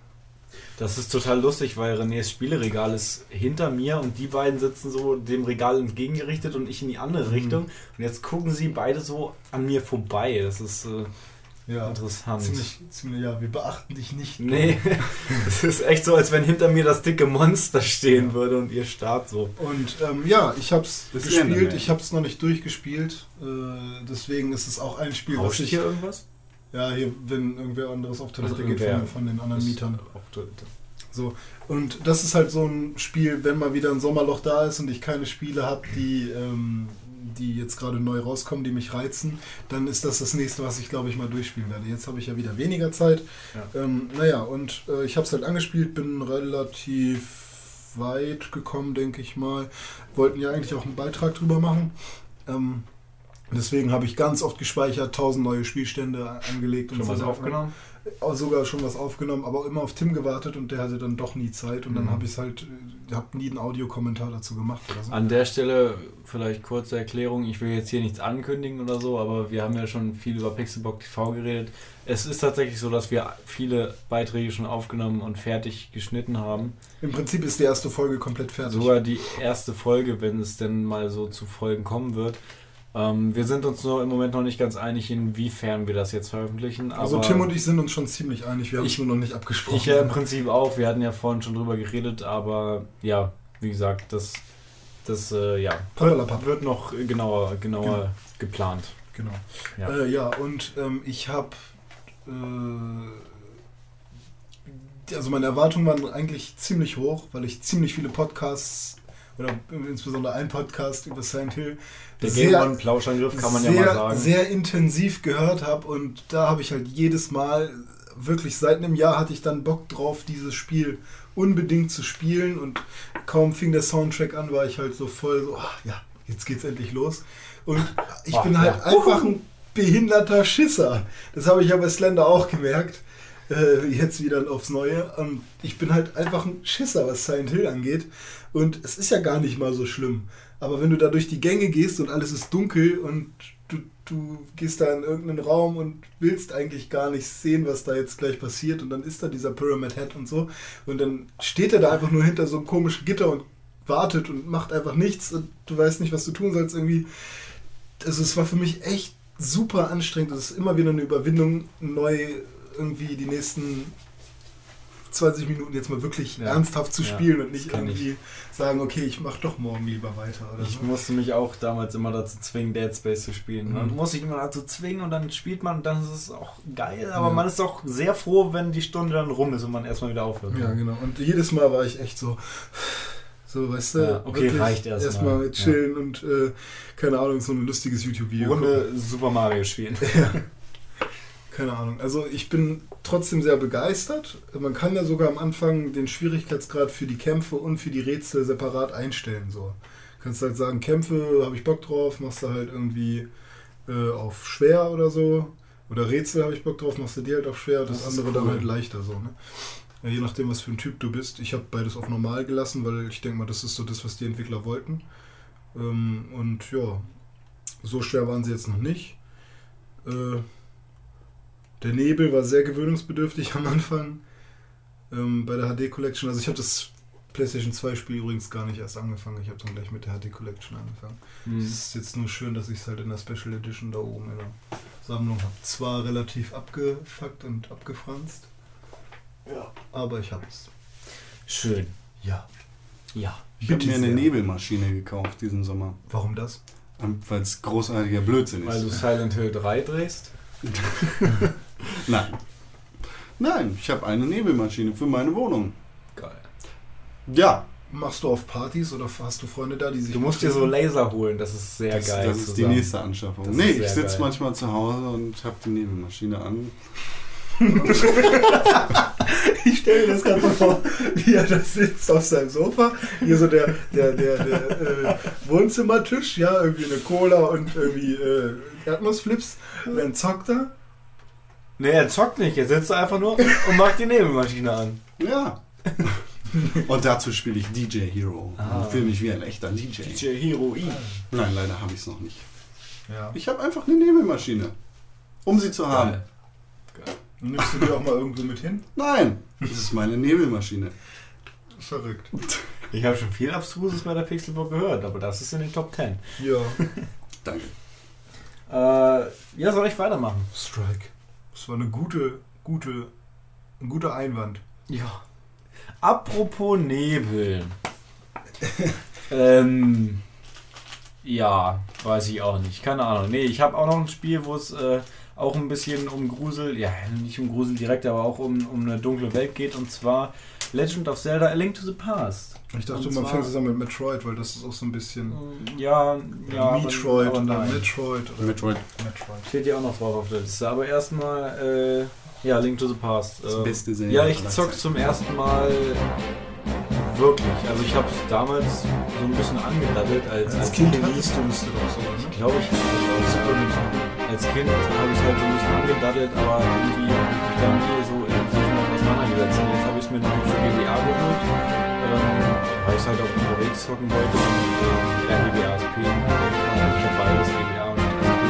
S3: Das ist total lustig, weil Renés Spieleregal ist hinter mir und die beiden sitzen so dem Regal entgegengerichtet und ich in die andere
S4: Mhm.
S3: Richtung. Und jetzt gucken sie beide so an mir vorbei. Das ist äh,
S4: Ja,
S3: interessant.
S4: ziemlich, ziemlich, ja, wir beachten dich nicht.
S3: Nee, <laughs> <laughs> es ist echt so, als wenn hinter mir das dicke Monster stehen würde und ihr starrt so.
S4: Und ähm, ja, ich habe es
S5: Das
S4: gespielt, ich habe es noch nicht durchgespielt. Äh, deswegen ist es auch ein Spiel, was
S3: Rauscht
S4: ich.
S3: hier irgendwas?
S4: Ja, hier, wenn irgendwer anderes auf Toilette
S3: Also
S4: geht von, von den anderen Mietern.
S3: auf Toilette.
S4: So. Und das ist halt so ein Spiel, wenn mal wieder ein Sommerloch da ist und ich keine Spiele habe, die, ähm, die jetzt gerade neu rauskommen, die mich reizen, dann ist das das nächste, was ich glaube ich mal durchspielen werde. Jetzt habe ich ja wieder weniger Zeit.
S3: Ja.
S4: Ähm, naja, und äh, ich habe es halt angespielt, bin relativ weit gekommen, denke ich mal. Wollten ja eigentlich auch einen Beitrag drüber machen. Ähm, deswegen habe ich ganz oft gespeichert, tausend neue Spielstände angelegt
S3: Schon
S4: und
S3: was
S4: so.
S3: aufgenommen?
S4: Auch sogar schon was aufgenommen, aber immer auf Tim gewartet und der hatte dann doch nie Zeit und dann
S3: Mhm.
S4: habe ich es halt, äh, habe nie einen Audiokommentar dazu gemacht oder so.
S3: An der Stelle vielleicht kurze Erklärung. Ich will jetzt hier nichts ankündigen oder so, aber wir haben ja schon viel über Pixelbook TV geredet. Es ist tatsächlich so, dass wir viele Beiträge schon aufgenommen und fertig geschnitten haben.
S4: Im Prinzip ist die erste Folge komplett fertig.
S3: Sogar die erste Folge, wenn es denn mal so zu Folgen kommen wird. Ähm, wir sind uns nur im Moment noch nicht ganz einig, inwiefern wir das jetzt veröffentlichen.
S4: also Tim und ich sind uns schon ziemlich einig, wir haben es
S3: Ich-
S4: nur noch nicht abgesprochen.
S3: Ich ja im Prinzip auch. Wir hatten ja vorhin schon drüber geredet, aber ja, wie gesagt, das, das äh, ja,
S4: Pappalapapp.
S3: wird noch genauer, genauer
S4: Genau.
S3: geplant.
S4: Genau.
S3: Ja.
S4: Ja, äh, ja und ähm, ich habe. Äh, also meine Erwartungen waren eigentlich ziemlich hoch, weil ich ziemlich viele Podcasts oder insbesondere ein Podcast über Silent Hill
S3: Der Game One Plauschangriff kann man
S4: sehr,
S3: ja mal sagen.
S4: sehr intensiv gehört habe und da habe ich halt jedes Mal wirklich seit einem Jahr hatte ich dann Bock drauf, dieses Spiel unbedingt zu spielen und kaum fing der Soundtrack an, war ich halt so voll so, ach, ja, jetzt geht's endlich los. Und ich
S3: Ach,
S4: bin halt
S3: ja.
S4: einfach ein behinderter Schisser. Das habe ich ja bei Slender auch gemerkt. Äh, jetzt wieder aufs Neue. Und ich bin halt einfach ein Schisser, was Silent Hill angeht. Und es ist ja gar nicht mal so schlimm. Aber wenn du da durch die Gänge gehst und alles ist dunkel und du, du gehst da in irgendeinen Raum und willst eigentlich gar nicht sehen, was da jetzt gleich passiert und dann ist da dieser Pyramid Head und so und dann steht er da einfach nur hinter so einem komischen Gitter und wartet und macht einfach nichts und du weißt nicht, was du tun sollst irgendwie. Also es war für mich echt super anstrengend. Es ist immer wieder eine Überwindung, neu irgendwie die nächsten 20 Minuten jetzt mal wirklich
S3: Ja.
S4: ernsthaft zu
S3: Ja,
S4: spielen und
S3: das
S4: nicht
S3: kenn ich.
S4: irgendwie sagen, okay, ich mach doch morgen lieber weiter
S3: Ich
S4: so.
S3: musste mich auch damals immer dazu zwingen, Dead Space zu spielen. Man
S4: Mhm.
S3: muss sich immer dazu zwingen und dann spielt man und dann ist es auch geil, aber
S4: Ja.
S3: man ist auch sehr froh, wenn die Stunde dann rum ist und man erstmal wieder aufhört.
S4: Ja, genau. Und jedes Mal war ich echt so, so, weißt du,
S3: Ja, okay, reicht erst
S4: erstmal
S3: mal.
S4: chillen und, äh, keine Ahnung, so ein lustiges YouTube-Video.
S3: Runde Super Mario spielen. <laughs>
S4: Keine Ahnung. Also ich bin trotzdem sehr begeistert. Man kann ja sogar am Anfang den Schwierigkeitsgrad für die Kämpfe und für die Rätsel separat einstellen. So. Kannst halt sagen, Kämpfe habe ich Bock drauf, machst du halt irgendwie äh, auf schwer oder so. Oder Rätsel habe ich Bock drauf, machst du die halt auf schwer, das,
S3: Das
S4: andere dann
S3: cool.
S4: halt leichter so. Ne? Ja, je nachdem, was für ein Typ du bist. Ich habe beides auf normal gelassen, weil ich denke mal, das ist so das, was die Entwickler wollten. Ähm, und ja, so schwer waren sie jetzt noch nicht. Äh, der Nebel war sehr gewöhnungsbedürftig <laughs> am Anfang ähm, bei der HD Collection. Also ich habe das PlayStation 2 Spiel übrigens gar nicht erst angefangen. Ich habe dann gleich mit der HD Collection angefangen.
S3: Hm.
S4: Es ist jetzt nur schön, dass ich es halt in der Special Edition da oben in der Sammlung habe. Zwar relativ abgefuckt und abgefranst. Ja, aber ich habe es.
S3: Schön.
S4: Ja.
S3: Ja.
S5: Ich habe mir eine
S4: sehr.
S5: Nebelmaschine gekauft diesen Sommer,
S4: Warum das?
S5: weil es großartiger Blödsinn
S3: Weil du
S5: ist.
S3: Silent Hill 3 drehst? <laughs> <laughs>
S5: Nein. Nein, ich habe eine Nebelmaschine für meine Wohnung.
S3: Geil.
S5: Ja,
S4: Machst du auf Partys oder hast du Freunde da, die sich.
S3: Du musst dir so Laser holen, das ist sehr
S5: das,
S3: geil.
S5: das ist die
S3: zusammen.
S5: nächste Anschaffung.
S3: Das
S5: nee, ich sitze manchmal zu Hause und habe die Nebelmaschine an. <laughs>
S4: Ich stelle mir das gerade so vor, wie er da sitzt auf seinem Sofa. Hier so der, der, der, der äh, Wohnzimmertisch, ja, irgendwie eine Cola und irgendwie äh, Erdnussflips. Dann zockt er.
S3: Nee, er zockt nicht, er sitzt einfach nur und macht die Nebelmaschine an.
S5: Ja. <laughs> und dazu spiele ich DJ Hero
S3: Ah.
S5: und fühle mich wie ein echter DJ.
S3: DJ Heroin.
S5: Nein, leider habe ich es noch nicht.
S4: Ja.
S5: Ich habe einfach eine Nebelmaschine, um sie zu haben.
S3: Geil.
S4: Nimmst du die auch mal irgendwo mit hin?
S5: Nein, das ist meine Nebelmaschine.
S4: Verrückt.
S3: Ich habe schon viel Abstruses bei der Pixelbook gehört, aber das ist in den Top 10.
S4: Ja. <laughs>
S5: Danke.
S3: Äh, ja, soll ich weitermachen?
S4: Strike. Das war eine gute, gute, ein guter Einwand.
S3: Ja. Apropos Nebel. <laughs> ähm, ja, weiß ich auch nicht. Keine Ahnung. Nee, ich habe auch noch ein Spiel, wo es äh, auch ein bisschen um Grusel, ja, nicht um Grusel direkt, aber auch um, um eine dunkle Welt geht. Und zwar Legend of Zelda A Link to the Past.
S4: Ich dachte,
S3: Und
S4: man fängt zusammen mit Metroid, weil das ist auch so ein bisschen
S3: Ja, ja. aber-
S4: Metroid
S3: aber
S4: oder
S3: nein.
S4: Metroid oder
S5: Metroid.
S4: Metroid.
S3: Steht ja auch noch drauf auf der Liste. Aber erstmal, äh, ja, Link to the Past.
S5: Das
S3: äh,
S5: beste Zelda
S3: Ja, ich zock zum ersten Mal wirklich. Also ich habe es damals so ein bisschen angedaddelt als,
S4: Als
S3: als
S4: Kind
S3: Kind.
S4: hattest du das doch so,
S3: Ich glaube, ich hatte das auch
S4: Super.
S3: Als Kind habe ich halt so ein bisschen angedaddelt, aber irgendwie habe ich mich da nie so intensiv mit auseinandergesetzt. Und jetzt habe ich es mir noch für GBA geholt, ähm, weil ich halt auch unterwegs zocken wollte. Und ja, GBA SP, also ich habe beides, GBA und SP.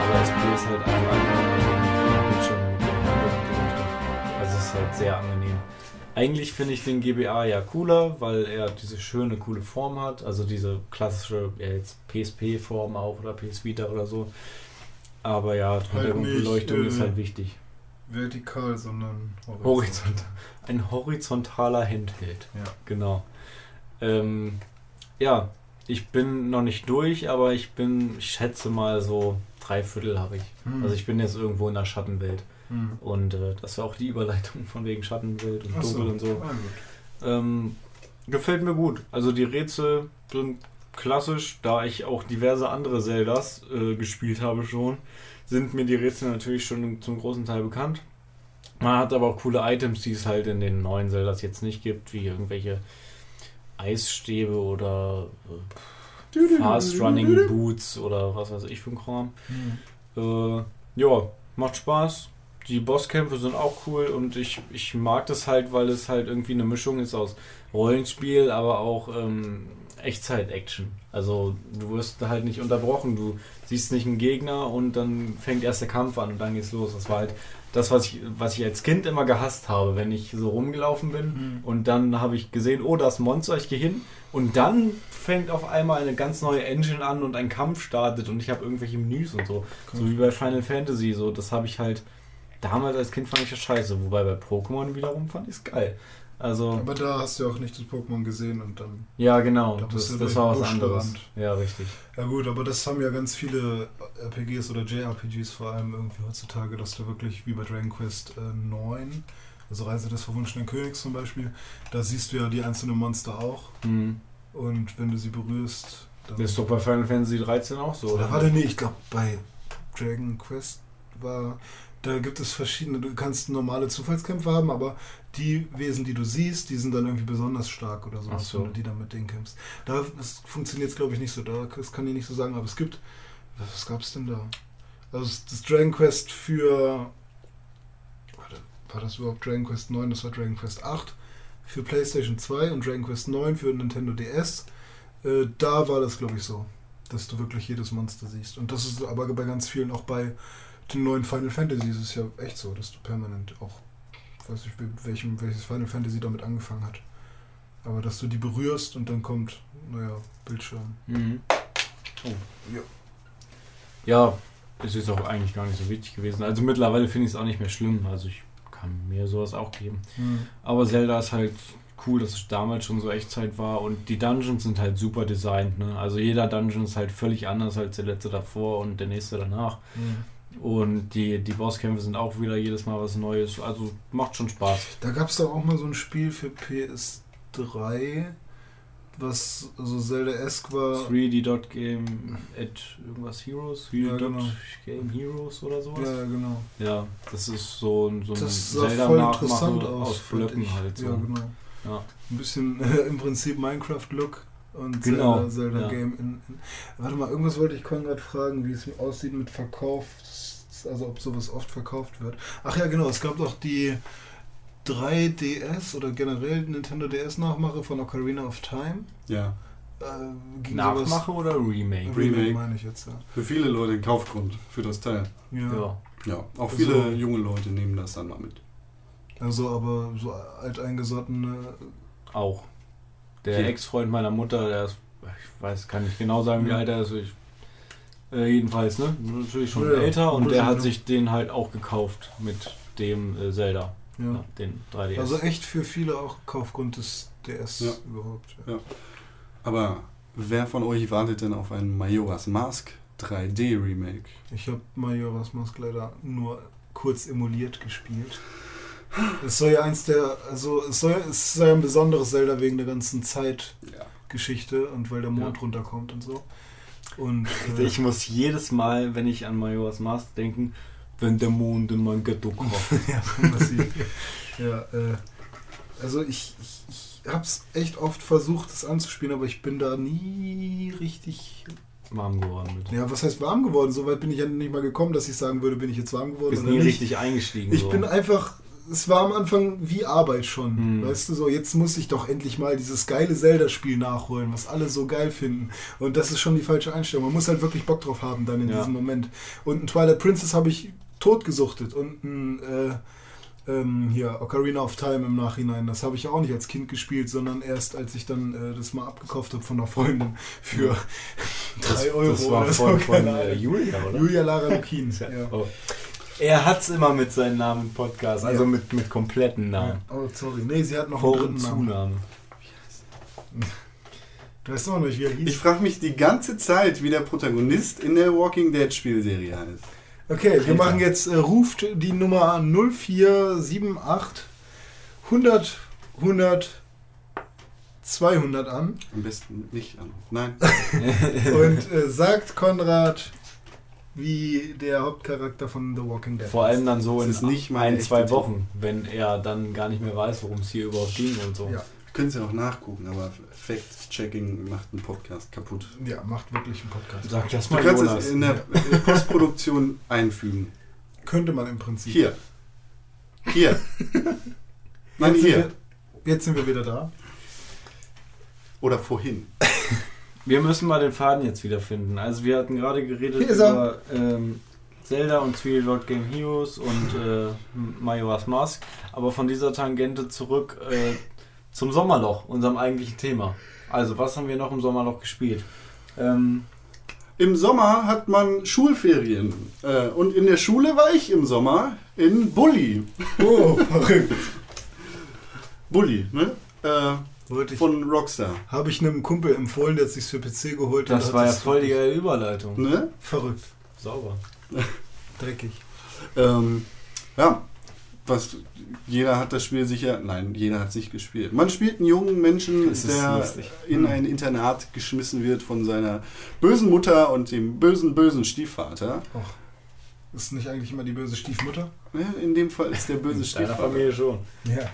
S3: Aber SP ist halt einfach angenehmer den Bildschirm mit der Hintergrund. Also es ist halt sehr angenehm. Eigentlich finde ich den GBA ja cooler, weil er diese schöne, coole Form hat. Also diese klassische, ja jetzt PSP-Form auch oder PS Vita oder so. Aber ja, Hintergrundbeleuchtung
S4: nicht,
S3: ist
S4: äh,
S3: halt wichtig.
S4: Vertikal, sondern
S3: Horizont. Ein horizontaler Handheld.
S4: Ja.
S3: Genau. Ähm, ja, ich bin noch nicht durch, aber ich bin, ich schätze mal so drei Viertel habe ich.
S4: Hm.
S3: Also ich bin jetzt irgendwo in der Schattenwelt.
S4: Hm.
S3: Und äh, das war auch die Überleitung von wegen Schattenwelt und
S4: Ach
S3: Dunkel und so.
S4: Ah.
S3: Ähm, gefällt mir gut. Also die Rätsel sind klassisch, da ich auch diverse andere Zeldas äh, gespielt habe schon, sind mir die Rätsel natürlich schon zum großen Teil bekannt. Man hat aber auch coole Items, die es halt in den neuen Zeldas jetzt nicht gibt, wie irgendwelche Eisstäbe oder äh, Fast Running Boots oder was weiß ich für ein Kram.
S4: Hm.
S3: Äh, ja, macht Spaß. Die Bosskämpfe sind auch cool und ich, ich mag das halt, weil es halt irgendwie eine Mischung ist aus Rollenspiel, aber auch ähm, Echtzeit-Action. Also du wirst halt nicht unterbrochen. Du siehst nicht einen Gegner und dann fängt erst der Kampf an und dann geht's los. Das war halt das, was ich, was ich als Kind immer gehasst habe, wenn ich so rumgelaufen bin
S4: Hm.
S3: und dann habe ich gesehen, oh, das Monster, ich gehe hin. Und dann fängt auf einmal eine ganz neue Engine an und ein Kampf startet und ich habe irgendwelche Menüs und so. So wie bei Final Fantasy. So, das habe ich halt damals als Kind fand ich das scheiße. Wobei bei Pokémon wiederum fand ich es geil. Also,
S4: Aber da hast du ja auch nicht das Pokémon gesehen und dann.
S3: ja, genau.
S4: Da bist
S3: Das, das war was
S4: Busch
S3: anderes.
S4: gerannt.
S3: Ja, richtig.
S4: Ja gut, aber das haben ja ganz viele RPGs oder JRPGs vor allem irgendwie heutzutage, dass du wirklich wie bei Dragon Quest äh, 9, also Reise des verwunschenen Königs zum Beispiel, da siehst du ja die einzelnen Monster auch
S3: Hm.
S4: und wenn du sie berührst, dann...
S3: Das ist doch bei Final Fantasy 13 auch so.
S4: Oder
S3: oder?
S4: warte, nee, ich glaube bei Dragon Quest war, da gibt es verschiedene, du kannst normale Zufallskämpfe haben, aber die Wesen, die du siehst, die sind dann irgendwie besonders stark oder sowas,
S3: so.
S4: wenn du die dann mit denen kämpfst. Da das funktioniert es glaube ich nicht so, da, das kann ich nicht so sagen, aber es gibt, was gab es denn da? Also das- das Dragon Quest für, warte, war das überhaupt Dragon Quest 9? Das war Dragon Quest 8 für PlayStation 2 und Dragon Quest 9 für Nintendo DS. Äh, da war das glaube ich so dass du wirklich jedes Monster siehst. Und das ist aber bei ganz vielen, auch bei den neuen Final Fantasy ist es ja echt so, dass du permanent auch, weiß ich, mit welchem, welches Final Fantasy damit angefangen hat. Aber dass du die berührst und dann kommt, naja, Bildschirm.
S3: Mhm. Oh.
S4: Ja.
S3: Ja, es ist auch eigentlich gar nicht so wichtig gewesen. Also mittlerweile finde ich es auch nicht mehr schlimm. Also ich kann mir sowas auch geben. Aber Zelda ist halt cool, dass es damals schon so Echtzeit war und die Dungeons sind halt super designt. Ne? Also jeder Dungeon ist halt völlig anders als der letzte davor und der nächste danach. Und die, die Bosskämpfe sind auch wieder jedes Mal was Neues. Also macht schon Spaß.
S4: Da gab es doch auch mal so ein Spiel für PS3, was so Zelda-esque war.
S3: 3D Dot Game at irgendwas Heroes? 3D
S4: Ja, genau.
S3: Game Heroes oder sowas?
S4: Ja, genau.
S3: Ja, das ist so ein, so ein
S4: Das sah voll
S3: Zelda-Nachmache
S4: interessant aus.
S3: aus Blöcken halt so.
S4: Ja, genau.
S3: Ja.
S4: Ein bisschen äh, <laughs> im Prinzip Minecraft-Look und
S3: Genau,
S4: Zelda, Zelda
S3: ja.
S4: Game. In, in, warte mal, irgendwas wollte ich Konrad fragen, wie es aussieht mit Verkauf, also ob sowas oft verkauft wird. Ach ja, genau, es gab doch die 3DS oder generell Nintendo DS-Nachmache von Ocarina of Time.
S5: Ja,
S4: Äh,
S3: Nachmache oder Remake?
S4: Remake
S5: Remake.
S4: meine ich jetzt, ja.
S5: für viele Leute ein Kaufgrund für das Teil.
S4: Ja.
S3: Ja.
S5: Ja, auch
S4: Also-
S5: viele junge Leute nehmen das dann mal mit.
S4: Also aber so alteingesottene.
S3: Auch. Der. Ex-Freund meiner Mutter, der ist, ich weiß, kann nicht genau sagen, wie
S4: Ja.
S3: alt er ist. Ich, äh, jedenfalls, ne? Natürlich schon
S4: Ja,
S3: älter und der hat sich den halt auch gekauft mit dem äh, Zelda.
S4: Ja.
S3: Ja, den 3DS.
S4: Also echt für viele auch Kaufgrund des DS
S5: Ja.
S4: überhaupt.
S5: Ja. Aber wer von euch wartet denn auf ein Majora's Mask 3D Remake?
S4: Ich habe Majora's Mask leider nur kurz emuliert gespielt. Es soll ja eins der, also es soll, es soll ja ein besonderes Zelda wegen der ganzen Zeitgeschichte
S5: Ja.
S4: und weil der Mond
S3: Ja.
S4: runterkommt und so. Und <laughs> äh,
S3: Ich muss jedes Mal, wenn ich an Majora's Mask denken, wenn der Mond in mein Ghetto <laughs> kommt.
S4: ja, massiv. ja, äh, also ich, ich, ich habe es echt oft versucht, das anzuspielen, aber ich bin da nie richtig,
S3: warm geworden mit.
S4: ja, was heißt warm geworden? So weit bin ich ja nicht mal gekommen, dass ich sagen würde, bin ich jetzt warm geworden
S3: Bist nie
S4: nicht.
S3: richtig eingestiegen.
S4: Ich
S3: so.
S4: bin einfach, es war am Anfang wie Arbeit schon.
S3: Hm.
S4: Weißt du, so jetzt muss ich doch endlich mal dieses geile Zelda-Spiel nachholen, was alle so geil finden. Und das ist schon die falsche Einstellung. Man muss halt wirklich Bock drauf haben dann in
S3: Ja.
S4: diesem Moment. Und ein Twilight Princess habe ich totgesuchtet und ein äh, ähm, hier Ocarina of Time im Nachhinein. Das habe ich auch nicht als Kind gespielt, sondern erst als ich dann äh, das mal abgekauft habe von einer Freundin für <laughs> drei Euro
S3: Das war
S4: oder so.
S3: von, von
S4: keine
S3: äh. Julia, oder?
S4: Julia Lara Lukin. ja.
S3: Oh. Er hat's immer mit seinen Namen im Podcast, also
S4: Ja.
S3: mit, mit kompletten Namen.
S4: Oh, sorry. Nee, sie hat noch
S3: Vor-
S4: einen
S3: und
S4: dritten Namen.
S3: Zunahme.
S4: Du weißt auch nicht, wie er hieß.
S5: Ich frage mich die ganze Zeit, wie der Protagonist in der Walking Dead Spielserie heißt.
S4: Okay, wir machen jetzt, äh, ruft die Nummer 0478 100 100 200 an
S5: Am besten nicht an. Nein. <laughs> <laughs>
S4: und äh, sagt Konrad, wie der Hauptcharakter von The Walking Dead
S3: Vor allem dann so
S5: Das
S3: in
S5: ist nicht
S3: ein, zwei. Wochen, wenn er dann gar nicht mehr weiß, worum es hier überhaupt ging und so.
S4: Ja.
S5: Können Sie auch nachgucken, aber Fact-Checking macht einen Podcast kaputt.
S4: Ja, macht wirklich einen Podcast.
S3: Sag das
S5: Du
S3: mal,
S5: kannst
S3: Jonas.
S5: es in der in der <laughs> Postproduktion einfügen.
S4: Könnte man im Prinzip.
S5: Hier. Hier. Nein,
S4: Jetzt sind,
S5: hier.
S4: wir, jetzt sind wir wieder da.
S5: Oder vorhin. <laughs>
S3: Wir müssen mal den Faden jetzt wiederfinden. Also wir hatten gerade geredet
S4: er.
S3: über ähm, Zelda und Three Lord Game Heroes und äh, Majora's Mask, aber von dieser Tangente zurück äh, zum Sommerloch, unserem eigentlichen Thema. Also was haben wir noch im Sommerloch gespielt? Ähm,
S5: Im Sommer hat man Schulferien. Äh, und in der Schule war ich im Sommer in Bully.
S4: Oh, verrückt.
S5: Bully, ne? Äh,
S4: Wollte ich.
S5: von Rockstar.
S4: Habe ich einem Kumpel empfohlen, der hat sich für PC geholt.
S3: das
S4: hat
S3: war ja voll die geile Überleitung.
S5: Ne?
S4: Verrückt.
S3: Sauber. <laughs>
S4: Dreckig.
S5: Ähm, ja, was jeder hat das Spiel sicher, nein, jeder hat es nicht gespielt. Man spielt einen jungen Menschen, der
S3: lustig.
S5: in ein Internat geschmissen wird von seiner bösen Mutter und dem bösen, bösen Stiefvater.
S4: Ist nicht eigentlich immer die böse Stiefmutter?
S5: Ja, in dem Fall ist der böse
S3: In
S5: Stiefvater.
S3: Familie schon.
S4: Ja.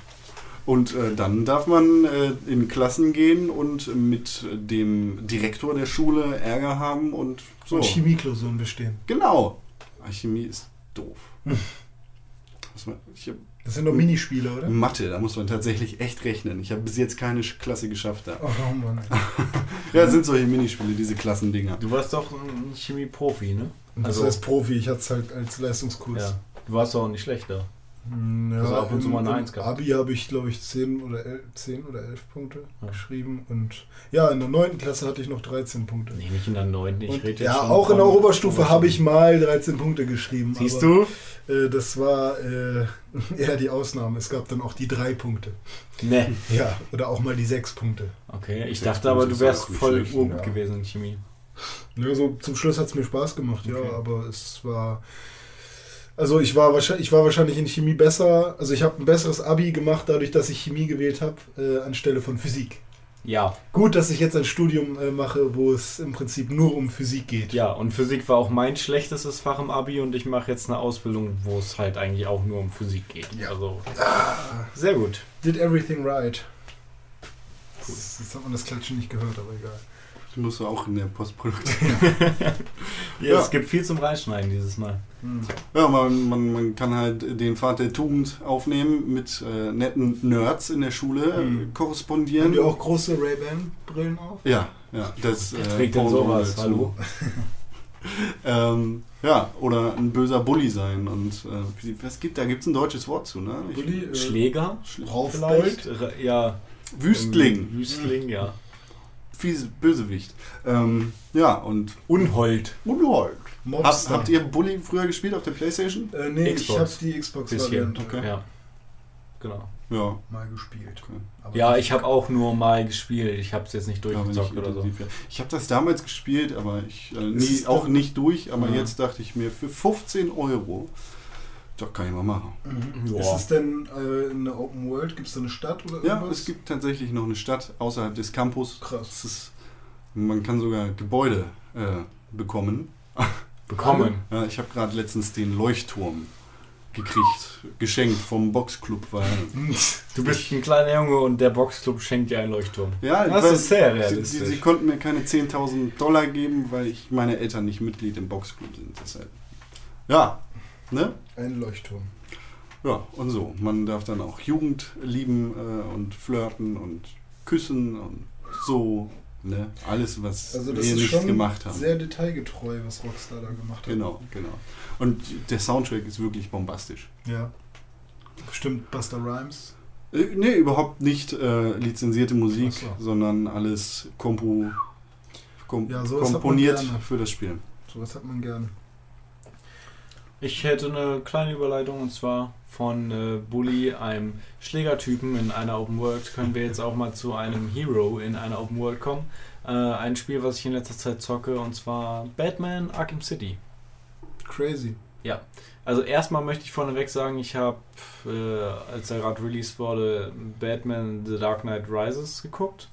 S5: Und äh, dann darf man äh, in Klassen gehen und mit dem Direktor der Schule Ärger haben und so.
S4: Und Chemieklausuren bestehen.
S5: Genau. Ah, Chemie ist doof. <laughs> Man- ich hab
S4: Das sind doch Minispiele, oder?
S5: Mathe, da muss man tatsächlich echt rechnen. Ich habe bis jetzt keine Klasse geschafft da.
S4: Oh, warum Mann. <laughs>
S5: Ja, das sind solche Minispiele, diese Klassendinger.
S3: Du warst doch ein Chemie-Profi, ne?
S4: Das
S3: Also-
S4: heißt Profi, ich hatte es halt als Leistungskurs.
S3: Ja. Du warst doch auch nicht schlecht da.
S4: Hm, Ja,
S3: Also ab und zu mal eine
S4: im
S3: Eins gehabt.
S4: Abi habe ich, glaube ich, 10 oder 11, 10 oder 11 Punkte
S3: Ja.
S4: geschrieben. Und ja, in der 9. Klasse hatte ich noch 13 Punkte.
S3: Nee, nicht in der 9. Ich
S4: Und,
S3: rede jetzt
S4: ja, auch in der Oberstufe habe ich mal 13 Punkte geschrieben.
S3: Siehst
S4: aber,
S3: du?
S4: Äh, das war äh, <laughs> eher die Ausnahme. Es gab dann auch die 3 Punkte.
S3: Ne.
S4: Ja, oder auch mal die 6 Punkte.
S3: Okay, ich
S5: Sechs
S3: dachte aber,
S5: Punkte
S3: du
S5: ist
S3: wärst voll urgut
S4: ja.
S3: gewesen in Chemie.
S4: Ja, so zum Schluss hat es mir Spaß gemacht,
S3: Okay.
S4: ja, aber es war. Also ich war wahrscheinlich, ich war wahrscheinlich in Chemie besser. Also ich habe ein besseres Abi gemacht, dadurch, dass ich Chemie gewählt habe, äh, anstelle von Physik.
S3: Ja,
S4: Gut, dass ich jetzt ein Studium äh, mache, wo es im Prinzip nur um Physik geht.
S3: ja, und Physik war auch mein schlechtestes Fach im Abi und ich mache jetzt eine Ausbildung, wo es halt eigentlich auch nur um Physik geht.
S4: Ja.
S3: Also, sehr gut.
S4: Did everything right. Das, jetzt hat man das Klatschen nicht gehört, aber egal.
S5: Das musst du auch in der Postproduktion.
S3: Ja, <laughs>
S5: Ja.
S3: es gibt viel zum Reinschneiden dieses Mal.
S4: Hm.
S5: Ja, man, man, man kann halt den Pfad der Tugend aufnehmen, mit äh, netten Nerds in der Schule äh,
S4: Hm.
S5: korrespondieren.
S4: Haben die auch große Ray-Ban-Brillen auf?
S5: Ja, ja. Das,
S3: Wer
S5: äh,
S3: trägt denn
S5: Paul
S3: sowas? Hallo? <laughs>
S5: ähm, ja, oder ein böser Bully sein. Und äh, was gibt da? Gibt es ein deutsches Wort zu, ne? Ich-
S4: Bulli, äh,
S3: Schläger?
S4: Raufbold.
S3: Vielleicht? R- Ja.
S5: Wüstling.
S3: Wüstling, ja.
S5: Fies Bösewicht. Ähm, ja, und
S3: Unhold.
S5: Unhold. Hab, habt ihr Bully früher gespielt auf der Playstation?
S4: Äh, nee, ich
S3: Xbox.
S4: habe die Xbox-Variante
S5: okay.
S3: Ja. Genau.
S5: Ja.
S4: mal gespielt.
S5: Okay.
S4: Aber
S3: Ja, ich habe auch nur mal gespielt. Ich habe es jetzt nicht durchgezockt oder so.
S5: ja. Ich habe das damals gespielt, aber ich äh, nie, auch nicht durch. Aber
S3: Ja.
S5: jetzt dachte ich mir, für 15 Euro, doch kann ich mal machen.
S4: Mhm.
S3: Ja.
S4: Ist es denn äh, eine Open World? Gibt es da eine Stadt oder
S5: Ja,
S4: irgendwas?
S5: es gibt tatsächlich noch eine Stadt außerhalb des Campus.
S4: Krass.
S5: Ist, man kann sogar Gebäude äh, bekommen.
S3: Bekommen.
S5: Ja, ich habe gerade letztens den Leuchtturm gekriegt, geschenkt vom Boxclub, weil <laughs>
S3: Du bist ein kleiner Junge und der Boxclub schenkt dir einen Leuchtturm.
S5: ja,
S3: Das
S5: weil
S3: ist sehr
S5: sie,
S3: realistisch.
S5: sie, sie konnten mir keine 10.000 Dollar geben, weil ich meine Eltern nicht Mitglied im Boxclub sind. Deshalb. Ja, ne?
S4: Ein Leuchtturm.
S5: Ja, und so. Man darf dann auch Jugend lieben äh, und flirten und küssen und so. Ne? Alles, was
S4: Also
S5: wir nicht
S4: schon
S5: gemacht haben.
S4: sehr detailgetreu, was Rockstar da gemacht hat.
S5: Genau, genau. Und der Soundtrack ist wirklich bombastisch.
S4: Ja. Bestimmt Buster Rhymes.
S5: Äh, nee, überhaupt nicht äh, lizenzierte Musik,
S4: so.
S5: sondern alles kompo, kom
S4: Ja,
S5: komponiert für das Spiel.
S4: Sowas hat man gern.
S3: Ich hätte eine kleine Überleitung und zwar von äh, Bully, einem Schlägertypen in einer Open World, können wir jetzt auch mal zu einem Hero in einer Open World kommen. Äh, ein Spiel, was ich in letzter Zeit zocke und zwar Batman Arkham City.
S4: Crazy.
S3: Also erstmal möchte ich vorneweg sagen, ich habe, äh, als er gerade released wurde, Batman The Dark Knight Rises geguckt.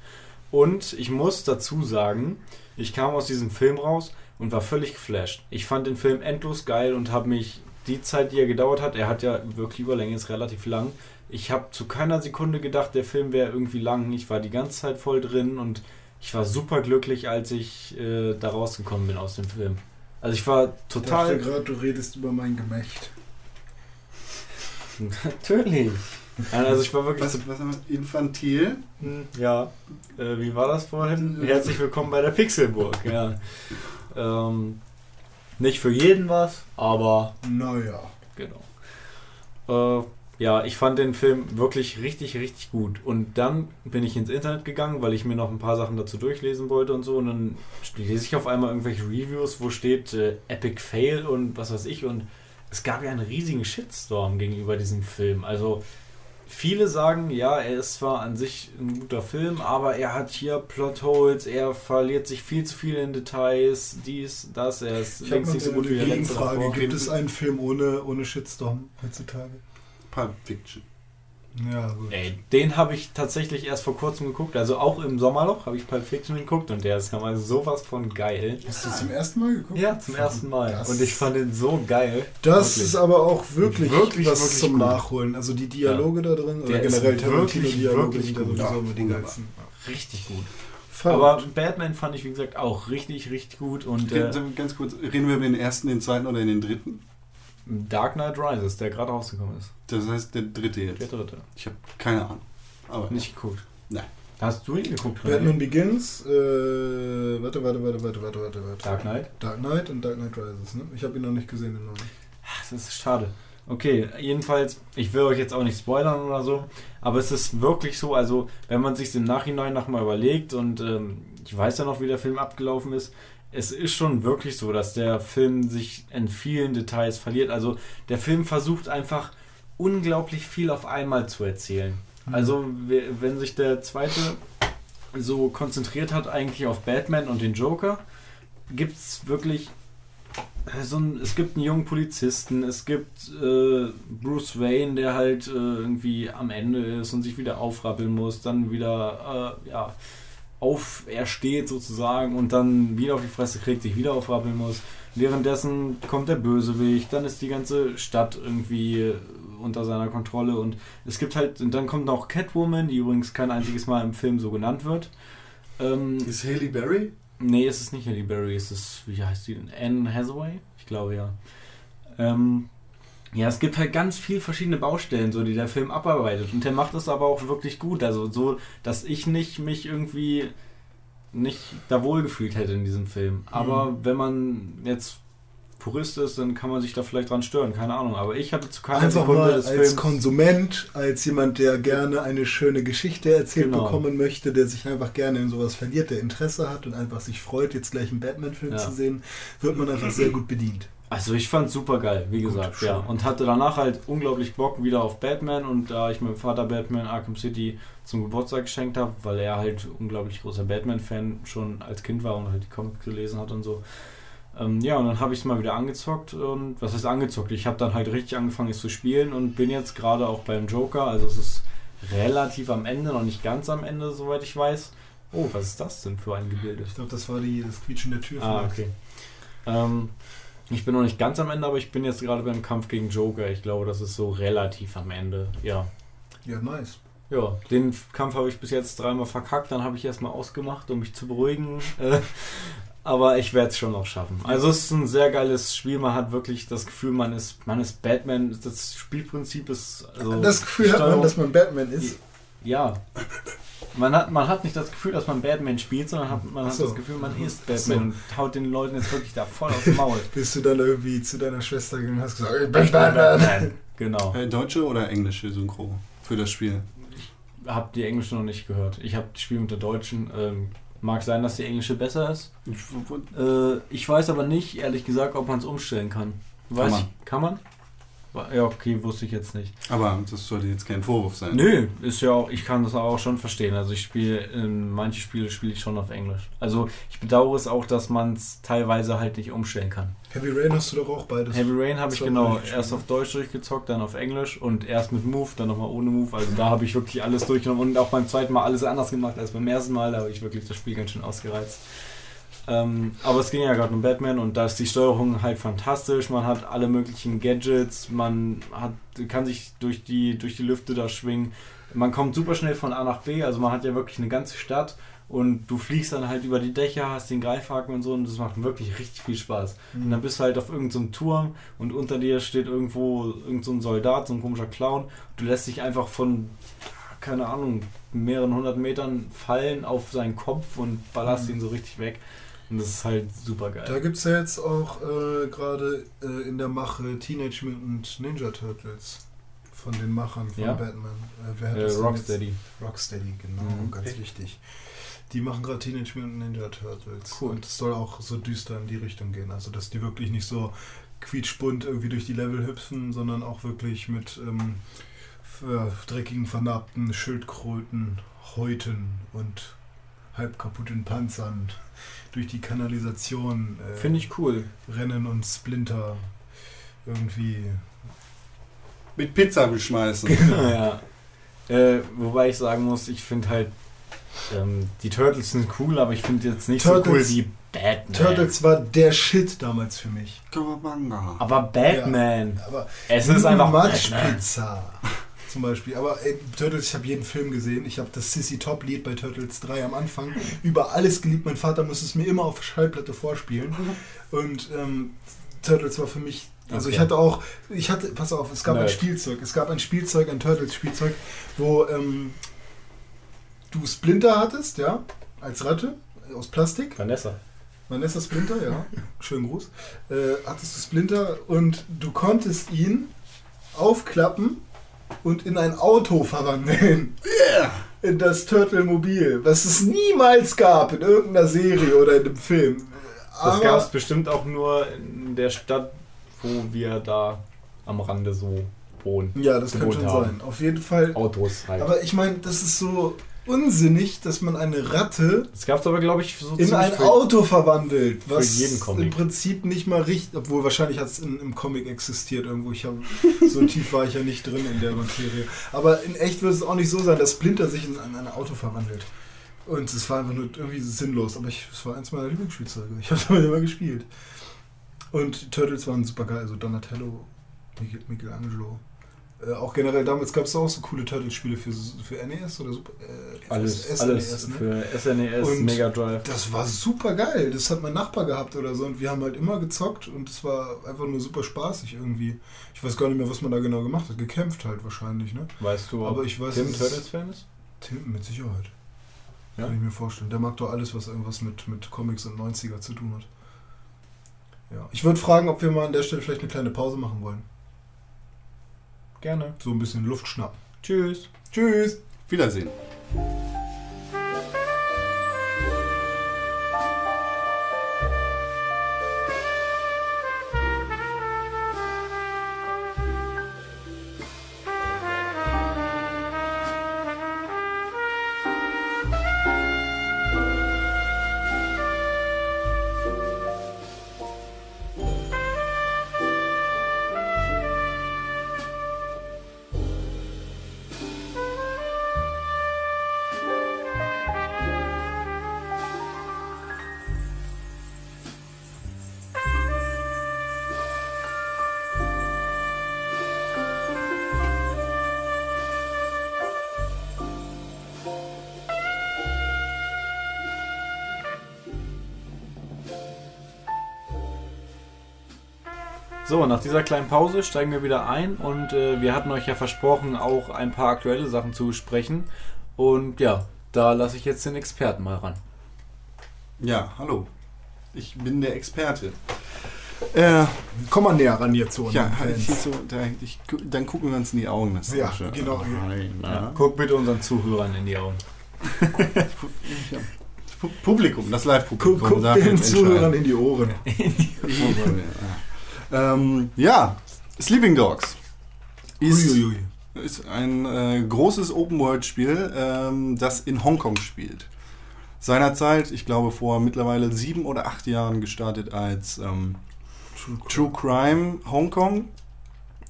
S3: Und ich muss dazu sagen, ich kam aus diesem Film raus und war völlig geflasht. Ich fand den Film endlos geil und habe mich die Zeit, die er gedauert hat, er hat ja wirklich Überlänge, ist relativ lang. Ich habe zu keiner Sekunde gedacht, der Film wäre irgendwie lang. Ich war die ganze Zeit voll drin und ich war super glücklich, als ich äh, da rausgekommen bin aus dem Film. Also ich war total
S4: Ich dachte gerade, du redest über mein Gemächt. <laughs>
S3: Natürlich. Also ich war wirklich
S5: Was, was? Infantil?
S3: so, ja. Äh, wie war das vorhin? Herzlich willkommen bei der Pixelburg. Ja. Ähm, nicht für jeden was, aber
S4: Naja.
S3: genau. Äh, ja, ich fand den Film wirklich richtig, richtig gut. Und dann bin ich ins Internet gegangen, weil ich mir noch ein paar Sachen dazu durchlesen wollte und so. Und dann lese ich auf einmal irgendwelche Reviews, wo steht äh, Epic Fail und was weiß ich. Und es gab ja einen riesigen Shitstorm gegenüber diesem Film. Also viele sagen, ja, er ist zwar an sich ein guter Film, aber er hat hier Plotholes, er verliert sich viel zu viel in Details, dies, das, er ist
S4: Ich
S3: längst nicht so
S4: eine
S3: gut wie der letzte
S4: Gegenfrage. Gibt es einen Film ohne, ohne Shitstorm heutzutage?
S5: Pulp Fiction.
S4: Ja, gut.
S3: Ey, den habe ich tatsächlich erst vor kurzem geguckt. Also auch im Sommerloch habe ich Pulp Fiction geguckt und der ist ja mal sowas von geil.
S4: Hast du es zum ersten Mal geguckt?
S3: Ja, zum ersten Mal.
S4: Das-
S3: und ich fand den so geil.
S4: Das
S3: Wirklich.
S4: ist aber auch wirklich,
S3: Wirklich,
S4: was
S3: wirklich
S4: zum
S3: gut.
S4: Nachholen. Also die Dialoge da drin, oder
S3: Der ist
S4: generell
S3: wirklich,
S4: Tarantino-Dialoge
S3: wirklich
S4: sind ja
S3: gut.
S4: sowieso
S5: Ja,
S4: immer die geilsten.
S3: Richtig gut.
S4: Verrückt.
S3: Aber Batman fand ich, wie gesagt, auch richtig, richtig gut. Und äh,
S5: Ganz- Ganz kurz, reden wir über den ersten, den zweiten oder den dritten?
S3: Dark Knight Rises, der gerade rausgekommen ist.
S5: Das heißt der dritte
S3: Der
S5: jetzt.
S3: dritte.
S5: Ich habe keine Ahnung. Aber
S3: Nicht geguckt.
S5: Nein.
S3: Hast du ihn geguckt?
S4: Batman Begins, äh, warte, warte, warte, warte, warte, warte, warte.
S3: Dark Knight?
S4: Dark Knight und Dark Knight Rises, ne? Ich habe ihn noch nicht gesehen, den neuen.
S3: Ach, das ist schade. Okay, jedenfalls, ich will euch jetzt auch nicht spoilern oder so, aber es ist wirklich so, also wenn man sich im Nachhinein nochmal überlegt und ähm, ich weiß ja noch, wie der Film abgelaufen ist, es ist schon wirklich so, dass der Film sich in vielen Details verliert. Also der Film versucht einfach unglaublich viel auf einmal zu erzählen. Also we- wenn sich der zweite so konzentriert hat eigentlich auf Batman und den Joker, gibt es wirklich äh, so ein, es gibt einen jungen Polizisten, es gibt äh, Bruce Wayne, der halt äh, irgendwie am Ende ist und sich wieder aufrappeln muss, dann wieder äh, ja, aufersteht sozusagen und dann wieder auf die Fresse kriegt, sich wieder aufrappeln muss. Währenddessen kommt der Bösewicht, dann ist die ganze Stadt irgendwie äh, unter seiner Kontrolle und es gibt halt, und dann kommt noch Catwoman, die übrigens kein einziges Mal im Film so genannt wird. Ähm,
S5: Ist Haley Berry?
S3: Nee, es ist nicht Halle Berry, es ist, wie heißt die denn? Anne Hathaway? Ich glaube ja. Ähm, ja, es gibt halt ganz viel verschiedene Baustellen, so die der Film abarbeitet. Und der macht es aber auch wirklich gut. Also so, dass ich nicht mich irgendwie nicht da wohlgefühlt hätte in diesem Film. Aber
S4: Mhm.
S3: wenn man jetzt Purist ist, dann kann man sich da vielleicht dran stören, keine Ahnung. Aber ich hatte zu keiner
S4: Einfach
S3: Sekunde
S4: mal als
S3: Films.
S4: Konsument, als jemand, der gerne eine schöne Geschichte erzählt
S3: Genau.
S4: bekommen möchte, der sich einfach gerne in sowas verliert, der Interesse hat und einfach sich freut, jetzt gleich einen Batman-Film
S3: Ja.
S4: zu sehen, wird man einfach sehr gut bedient.
S3: Also ich fand super geil, wie
S4: Gut,
S3: gesagt,
S4: schön.
S3: ja. Und hatte danach halt unglaublich Bock wieder auf Batman und da ich meinem Vater Batman Arkham City zum Geburtstag geschenkt habe, weil er halt unglaublich großer Batman-Fan schon als Kind war und halt die Comics gelesen hat und so. Ähm, ja, und dann habe ich es mal wieder angezockt und was heißt angezockt? Ich habe dann halt richtig angefangen es zu spielen und bin jetzt gerade auch beim Joker, also es ist relativ am Ende, noch nicht ganz am Ende, soweit ich weiß. Oh, was ist das denn für ein Gebilde?
S4: Ich glaube, das war die, das Quietschen der Tür.
S3: Ah,
S4: vielleicht.
S3: okay. Ähm, ich bin noch nicht ganz am Ende, aber ich bin jetzt gerade beim Kampf gegen Joker. Ich glaube, das ist so relativ am Ende. Ja.
S4: Ja, nice.
S3: Ja, den Kampf habe ich bis jetzt dreimal verkackt, dann habe ich erstmal ausgemacht, um mich zu beruhigen. <laughs> Äh, aber ich werde es schon noch schaffen. Also es ist ein sehr geiles Spiel. Man hat wirklich das Gefühl, man ist, man ist Batman. Das Spielprinzip ist. Also
S4: das Gefühl hat man, dass man Batman ist.
S3: Ja. Man hat, man hat nicht das Gefühl, dass man Batman spielt, sondern hat, man
S4: Ach
S3: hat
S4: so.
S3: das Gefühl, man ist
S4: Ach so.
S3: Batman und haut den Leuten jetzt wirklich da voll aufs Maul. <laughs>
S4: Bist du dann irgendwie zu deiner Schwester gegangen und hast gesagt, ich bin Batman. <laughs>
S3: Genau.
S5: Äh, Deutsche oder englische Synchro für das Spiel?
S3: Hab die englische noch nicht gehört. Ich habe das Spiel mit der deutschen. Ähm, mag sein, dass die englische besser ist. Äh, ich weiß aber nicht, ehrlich gesagt, ob man es umstellen kann. Weiß
S5: man.
S3: Ich, kann man? Ja, okay, wusste ich jetzt nicht.
S5: Aber das sollte jetzt kein Vorwurf sein.
S3: Nö, ist ja auch, ich kann das auch schon verstehen. Also ich spiele, ähm, manche Spiele spiele ich schon auf Englisch. Also ich bedauere es auch, dass man es teilweise halt nicht umstellen kann.
S4: Heavy Rain hast du doch auch beides.
S3: Heavy Rain habe ich genau erst auf Deutsch durchgezockt, dann auf Englisch und erst mit Move, dann nochmal ohne Move. Also da habe ich wirklich alles durchgenommen und auch beim zweiten Mal alles anders gemacht als beim ersten Mal. Da habe ich wirklich das Spiel ganz schön ausgereizt. Ähm, aber es ging ja gerade um Batman und da ist die Steuerung halt fantastisch. Man hat alle möglichen Gadgets, man hat, kann sich durch die, durch die Lüfte da schwingen. Man kommt super schnell von A nach B, also man hat ja wirklich eine ganze Stadt und du fliegst dann halt über die Dächer, hast den Greifhaken und so und das macht wirklich richtig viel Spaß. Und dann bist du halt auf irgendeinem Turm und unter dir steht irgendwo irgend so Soldat, so ein komischer Clown. Du lässt dich einfach von, keine Ahnung, mehreren hundert Metern fallen auf seinen Kopf und ballerst
S4: Mhm.
S3: ihn so richtig weg. Und das ist halt super
S4: Da
S3: geil.
S4: gibt es ja jetzt auch äh, gerade äh, in der Mache Teenage Mutant Ninja Turtles von den Machern von
S3: Ja.
S4: Batman. Äh, wer hat
S3: Äh,
S4: das
S3: Rocksteady.
S4: Jetzt? Rocksteady, genau,
S3: Mhm.
S4: ganz wichtig. Die machen gerade Teenage Mutant Ninja Turtles.
S3: Cool.
S4: Und es soll auch so düster in die Richtung gehen. Also, dass die wirklich nicht so quietschbunt irgendwie durch die Level hüpfen, sondern auch wirklich mit ähm, ja, dreckigen, vernarbten Schildkröten, Häuten und halb kaputten Panzern durch die Kanalisation äh,
S3: Finde ich cool.
S4: rennen und Splinter irgendwie.
S5: Mit Pizza beschmeißen.
S3: ja. Äh, wobei ich sagen muss, ich finde halt, ähm, die Turtles sind cool, aber ich finde jetzt nicht so cool
S4: Turtles-
S3: wie Batman.
S4: Turtles war der Shit damals für mich.
S3: Aber Batman.
S4: Aber
S3: Es ist einfach Batman.
S4: Matschpizza. Zum Beispiel. Aber ey, Turtles, ich habe jeden Film gesehen. Ich habe das Sissy Top Lied bei Turtles 3 am Anfang über alles geliebt. Mein Vater muss es mir immer auf Schallplatte vorspielen. Und ähm, Turtles war für mich. Also ich
S3: Okay.
S4: hatte auch, ich hatte, pass auf, es gab ein
S3: Nerd.
S4: Spielzeug. Es gab ein Spielzeug, ein Turtles-Spielzeug, wo ähm, du Splinter hattest, ja, als Ratte aus Plastik.
S3: Vanessa.
S4: Vanessa Splinter, ja. <laughs> Schönen Gruß. Äh, hattest du Splinter und du konntest ihn aufklappen und in ein Auto verwandeln.
S5: Yeah!
S4: In das Turtle-Mobil, was es niemals gab in irgendeiner Serie oder in einem Film.
S3: Das gab es bestimmt auch nur in der Stadt, wo wir da am Rande so wohnen.
S4: Ja, das kann
S3: gewohnt
S4: schon
S3: haben.
S4: sein. Auf jeden Fall.
S3: Autos halt.
S4: Aber ich meine, das ist so unsinnig, dass man eine Ratte
S3: das gab es aber, glaube ich, so
S4: in ein
S3: für-
S4: Auto verwandelt, was im Prinzip nicht mal richtig, obwohl wahrscheinlich hat es im Comic existiert irgendwo. Ich habe <laughs> so tief war ich ja nicht drin in der Materie. Aber in echt wird es auch nicht so sein, dass Splinter sich in ein, ein Auto verwandelt. Und es war einfach nur irgendwie sinnlos. Aber ich, es war eins meiner Lieblingsspielzeuge. Ich habe <laughs> damit immer gespielt. Und die Turtles waren super geil. Also Donatello, Michel- Michelangelo. Äh, auch generell damals gab es auch so coole Turtles-Spiele für, für NES oder Super. Äh,
S3: alles,
S4: SNES,
S3: alles
S4: ne?
S3: für SNES,
S4: Und
S3: Mega Drive.
S4: Das war super geil. Das hat mein Nachbar gehabt oder so. Und wir haben halt immer gezockt und es war einfach nur super spaßig irgendwie. Ich weiß gar nicht mehr, was man da genau gemacht hat. Gekämpft halt wahrscheinlich, ne?
S3: Weißt du,
S4: Aber ich weiß,
S3: Tim
S4: es ist-
S3: Turtles Fan ist?
S4: Tim, mit Sicherheit.
S3: Ja?
S4: Kann ich mir vorstellen. Der mag doch alles, was irgendwas mit, mit Comics und 90er zu tun hat. Ja. Ich würde fragen, ob wir mal an der Stelle vielleicht eine kleine Pause machen wollen.
S3: Gerne.
S4: So ein bisschen Luft schnappen.
S3: Tschüss.
S4: Tschüss!
S5: Wiedersehen.
S3: Nach dieser kleinen Pause steigen wir wieder ein und äh, wir hatten euch ja versprochen, auch ein paar aktuelle Sachen zu besprechen. Und ja, da lasse ich jetzt den Experten mal ran.
S5: Ja, hallo. Ich bin der Experte. Äh,
S4: Komm mal näher ran jetzt zu
S5: ja,
S4: unseren
S5: halt hier so, da, ich, dann gucken wir uns in die Augen. Das ist
S4: Ja,
S5: schön.
S4: genau.
S5: Hi, na?
S3: Guck bitte unseren Zuhörern in die Augen. <laughs>
S5: Ja. Pu- Publikum, das
S4: Guck,
S5: Live-Publikum.
S4: guck
S5: darf
S4: den Zuhörern
S5: entscheiden.
S4: in die Ohren.
S5: Ja. Ähm, ja, Sleeping Dogs ist,
S4: Uiuiui.
S5: ist ein äh, großes Open-World-Spiel, ähm, das in Hongkong spielt. Seinerzeit, ich glaube vor mittlerweile sieben oder acht Jahren gestartet als ähm, True Crime Hongkong,